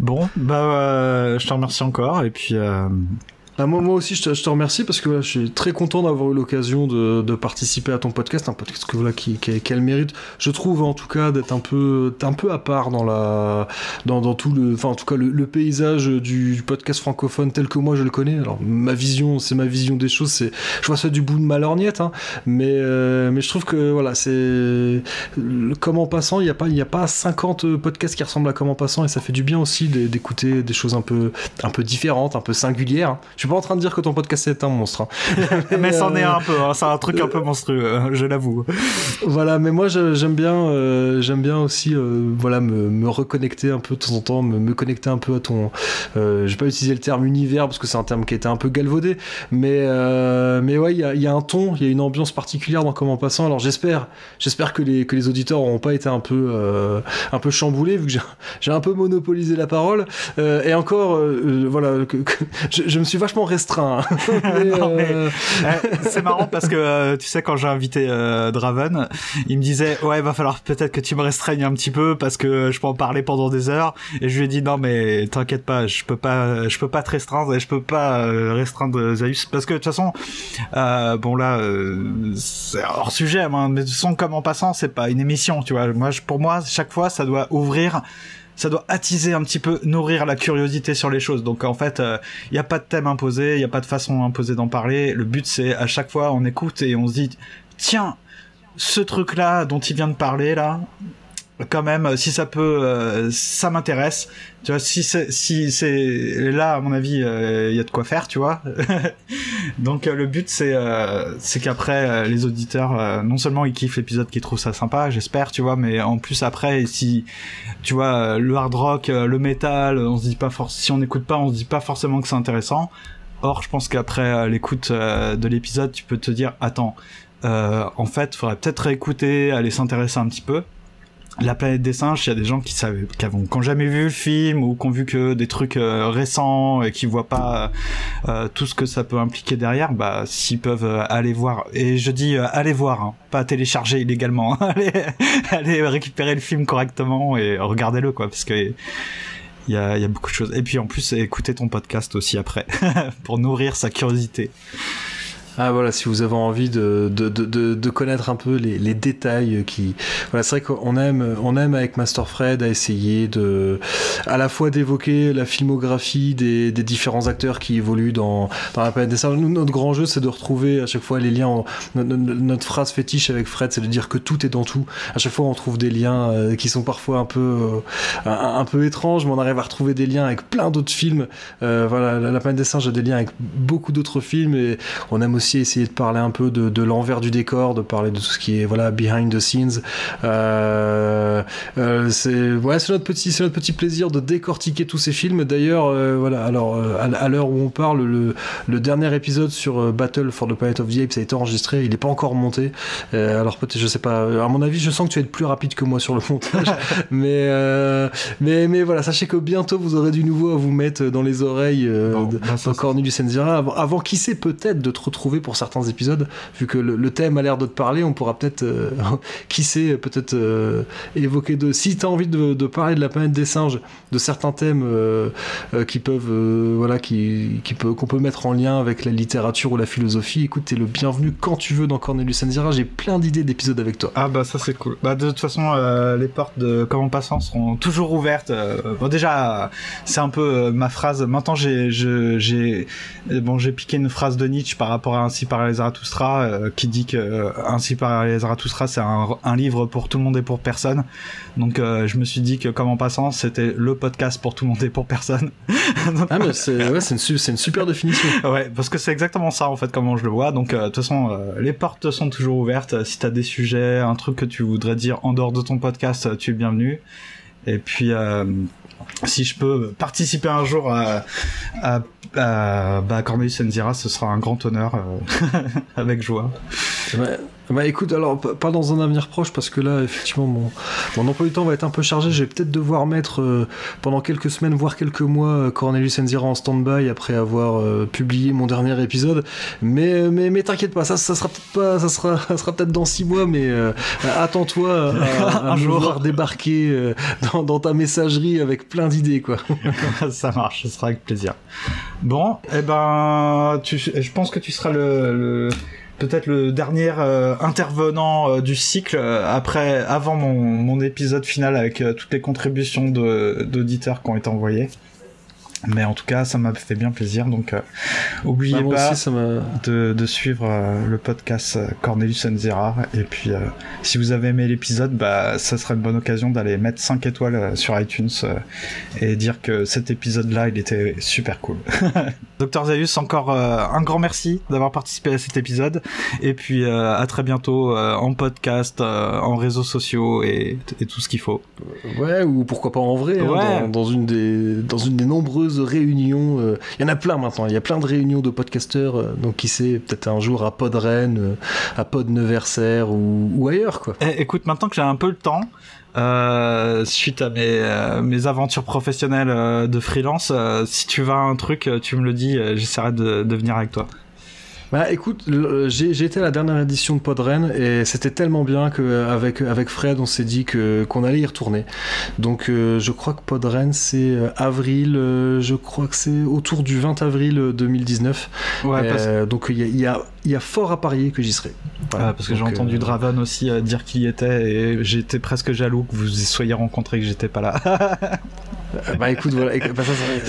Bon, bah, euh, je te remercie encore et puis. Bah, moi, aussi, je te, remercie parce que je suis très content d'avoir eu l'occasion de, participer à ton podcast, un podcast que, voilà, qui, a le mérite, je trouve en tout cas, d'être un peu, un peu à part dans, la, dans, tout le, en tout cas, le, paysage du podcast francophone tel que moi je le connais. Alors, ma vision, c'est ma vision des choses, je vois ça du bout de ma lorgnette, hein, mais, euh, mais je trouve que voilà, c'est. Comme en passant, il n'y a, pas, a pas 50 podcasts qui ressemblent à Comme en passant et ça fait du bien aussi d'écouter des choses un peu, un peu différentes, un peu singulières. Hein. Suis pas en train de dire que ton podcast est un monstre. Hein. mais c'en est un peu, hein. c'est un truc un peu monstrueux, hein, je l'avoue. Voilà, mais moi j'aime bien, euh, j'aime bien aussi, euh, voilà, me, me, reconnecter un peu de temps en temps, me, me connecter un peu à ton. Euh, je vais pas utiliser le terme univers parce que c'est un terme qui a été un peu galvaudé, mais euh, mais ouais, il y a, y a, un ton, il y a une ambiance particulière dans Comment Passant. Alors j'espère, j'espère que les que les auditeurs n'auront pas été un peu euh, un peu chamboulés vu que j'ai un peu monopolisé la parole. et encore, voilà, que, que, je, je me suis vachement restreint. mais, euh... c'est marrant parce que euh, tu sais quand j'ai invité euh, Draven, il me disait ouais va falloir peut-être que tu me restreignes un petit peu parce que je peux en parler pendant des heures. Et je lui ai dit non mais t'inquiète pas je peux pas je peux pas te restreindre et je peux pas euh, restreindre Zaius parce que de toute façon bon là c'est hors sujet hein, mais de toute façon comme en passant c'est pas une émission tu vois. Moi je, pour moi chaque fois ça doit ouvrir ça doit attiser un petit peu, nourrir la curiosité sur les choses. Donc en fait, il euh, n'y a pas de thème imposé, il n'y a pas de façon imposée d'en parler. Le but c'est à chaque fois on écoute et on se dit tiens, ce truc là dont il vient de parler là, quand même, si ça peut, euh, ça m'intéresse. Tu vois, si c'est, si c'est là, à mon avis, il euh, y a de quoi faire, tu vois. Donc euh, le but, c'est, euh, c'est qu'après les auditeurs, non seulement ils kiffent l'épisode, qu'ils trouvent ça sympa, j'espère, tu vois, mais en plus après, si, tu vois, le hard rock, le metal, on se dit pas si on n'écoute pas, on se dit pas forcément que c'est intéressant. Or, je pense qu'après l'écoute de l'épisode, tu peux te dire, attends, en fait, faudrait peut-être réécouter, aller s'intéresser un petit peu la planète des singes, il y a des gens qui savent, qui n'ont jamais vu le film ou qui ont vu que des trucs euh, récents et qui voient pas euh, tout ce que ça peut impliquer derrière, bah s'ils peuvent euh, aller voir. Et je dis euh, aller voir, hein, pas télécharger illégalement. allez, allez récupérer le film correctement et regardez-le quoi, parce que il y a, y a beaucoup de choses. Et puis en plus, écoutez ton podcast aussi après pour nourrir sa curiosité. Ah voilà, si vous avez envie de, de, de, connaître un peu les, détails qui... Voilà, c'est vrai qu'on aime, on aime avec Master Fred à essayer de... à la fois d'évoquer la filmographie des, des, différents acteurs qui évoluent dans, dans la planète des singes. Notre grand jeu, c'est de retrouver à chaque fois les liens... En, notre, phrase fétiche avec Fred, c'est de dire que tout est dans tout. À chaque fois, on trouve des liens euh, qui sont parfois un peu, euh, un, peu étranges, mais on arrive à retrouver des liens avec plein d'autres films. Euh, voilà, la, la planète des singes a des liens avec beaucoup d'autres films et on aime aussi aussi essayer de parler un peu de, de l'envers du décor, de parler de tout ce qui est voilà behind the scenes. Euh, euh, c'est ouais, c'est notre petit, c'est notre petit plaisir de décortiquer tous ces films. D'ailleurs, euh, voilà, alors à, à l'heure où on parle, le, le, dernier épisode sur Battle for the Planet of the Apes a été enregistré, il n'est pas encore monté. alors peut-être, je sais pas. À mon avis, je sens que tu être plus rapide que moi sur le montage, mais mais mais voilà, sachez que bientôt vous aurez du nouveau à vous mettre dans les oreilles bon, bah, dans Cornelius Enzira avant, avant qui sait peut-être de te retrouver pour certains épisodes, vu que le, thème a l'air de te parler, on pourra peut-être, qui sait, peut-être évoquer de. Si tu as envie de, parler de la planète des singes, de certains thèmes qui peuvent, voilà, qui, peut, qu'on peut mettre en lien avec la littérature ou la philosophie, écoute, t'es le bienvenu quand tu veux dans Cornelius Enzira. J'ai plein d'idées d'épisodes avec toi. Ah bah ça c'est cool. Bah de toute façon, les portes de Comment Passant seront toujours ouvertes. bon déjà, c'est un peu ma phrase. Maintenant j'ai, j'ai, bon j'ai piqué une phrase de Nietzsche par rapport à Ainsi par les Zarathustra, qui dit que Ainsi par les Zarathustra c'est un, un livre pour tout le monde et pour personne. Donc euh, je me suis dit que comme en passant, c'était le podcast pour tout le monde et pour personne. ah mais c'est ouais, une, une, super définition. ouais, parce que c'est exactement ça en fait comment je le vois. Donc euh, de toute façon, euh, les portes sont toujours ouvertes. Si t'as des sujets, un truc que tu voudrais dire en dehors de ton podcast, tu es bienvenu. Et puis si je peux participer un jour à, à, à bah, Cornelius ce sera un grand honneur avec joie. Bah écoute, alors pas dans un avenir proche parce que là, effectivement, mon, mon emploi du temps va être un peu chargé. Je vais peut-être devoir mettre euh, pendant quelques semaines, voire quelques mois, euh, Cornelius Enzira en stand-by après avoir euh, publié mon dernier épisode. Mais mais, mais t'inquiète pas, ça, ça sera peut-être pas, ça sera, ça sera peut-être dans six mois, mais attends-toi à, un jour débarquer dans, dans, ta messagerie avec plein d'idées, quoi. ça marche, ce sera avec plaisir. Bon, eh ben, tu, je pense que tu seras le peut-être le dernier euh, intervenant euh, du cycle euh, après avant mon, mon, épisode final avec toutes les contributions d'auditeurs qui ont été envoyées. Mais en tout cas, ça m'a fait bien plaisir. Donc, euh, oubliez bah, pas de, de, suivre euh, le podcast euh, Cornelius Enzera. Et puis, si vous avez aimé l'épisode, bah, ça serait une bonne occasion d'aller mettre 5 étoiles sur iTunes et dire que cet épisode-là, il était super cool. Docteur Zayus, encore un grand merci d'avoir participé à cet épisode. Et puis, à très bientôt en podcast, en réseaux sociaux et, et tout ce qu'il faut. Ouais, ou pourquoi pas en vrai, hein, dans, dans, une des, dans une des nombreuses réunions. Euh, il y en a plein maintenant. Il y a plein de réunions de podcasteurs. Euh, donc, qui sait, peut-être un jour à Podren, euh, à Pod ou, ou ailleurs, quoi. Eh, écoute, maintenant que j'ai un peu le temps, suite à mes, aventures professionnelles de freelance, si tu vas un truc, tu me le dis, j'essaierai de venir avec toi. Bah écoute, j'ai été à la dernière édition de Podren et c'était tellement bien qu'avec avec Fred, on s'est dit que qu'on allait y retourner. Donc euh, je crois que Podren c'est euh, avril, euh, je crois que c'est autour du 20 avril 2019. Ouais, donc il y a, y a, fort à parier que j'y serai. parce que j'ai entendu Draven aussi dire qu'il y était et j'étais presque jaloux que vous soyez rencontrés que j'étais pas là. bah écoute, voilà, bah,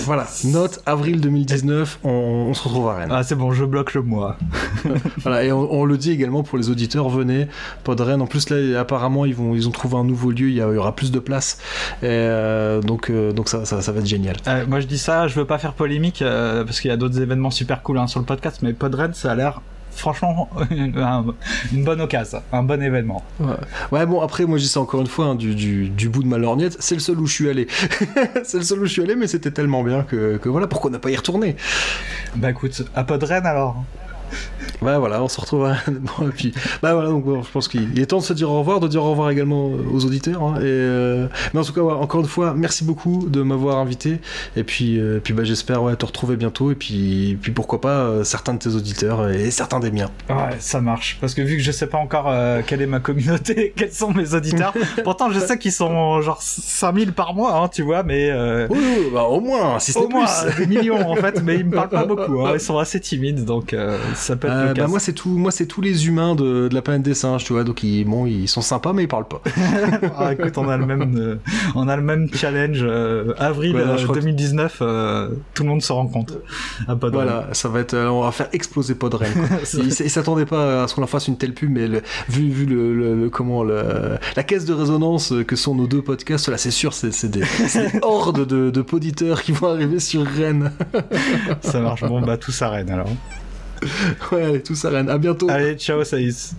voilà. note avril 2019, on, se retrouve à Rennes. Ah c'est bon, je bloque le mois. voilà, et on, le dit également pour les auditeurs, venez, pas de Rennes. En plus là, apparemment, ils, vont, ils ont trouvé un nouveau lieu, il y, aura plus de place. Et, euh, donc euh, donc ça, ça, va être génial. Euh, moi je dis ça, je veux pas faire polémique, parce qu'il y a d'autres événements super cool hein, sur le podcast, mais Podren, ça a l'air franchement une bonne occasion, un bon événement. Ouais, bon après moi j'y sais encore une fois hein, du, du, bout de ma lorgnette, c'est le seul où je suis allé. c'est le seul où je suis allé mais c'était tellement bien que, que voilà pourquoi ne pas y retourner? Bah écoute, à Podren alors. Bah voilà, on se retrouve bon, et puis, bah voilà, donc je pense qu'il est temps de se dire au revoir, de dire au revoir également aux auditeurs. Hein, et, euh, Mais en tout cas, encore une fois, merci beaucoup de m'avoir invité. Et puis, euh, puis bah, j'espère ouais, te retrouver bientôt. Et puis, puis pourquoi pas euh, certains de tes auditeurs et certains des miens. Ouais, ça marche. Parce que vu que je sais pas encore quelle est ma communauté, quels sont mes auditeurs, pourtant je sais qu'ils sont genre 5000 par mois, hein, tu vois, mais. Oui, bah, au moins, si c'est Au moins, des millions en fait, mais ils me parlent pas beaucoup. Hein, ils sont assez timides, donc ça peut être euh, bah, moi c'est tout, moi c'est tous les humains de, de, la planète des singes, tu vois. Donc ils, bon, ils sont sympas mais ils parlent pas. ah, écoute, on a le même, euh, on a le même challenge. Euh, avril 2019, tout le monde se rend compte. Voilà, ça va être, on va faire exploser Podren. ils, s'attendaient pas à ce qu'on leur fasse une telle pub, mais vu, vu le, le, comment la caisse de résonance que sont nos deux podcasts, là c'est sûr, c'est des, des, hordes de, de poditeurs qui vont arriver sur Rennes. ça marche. Bon bah tout ça Rennes alors. Ouais, allez, tout ça, Rennes. À bientôt. Allez, ciao, Saïs.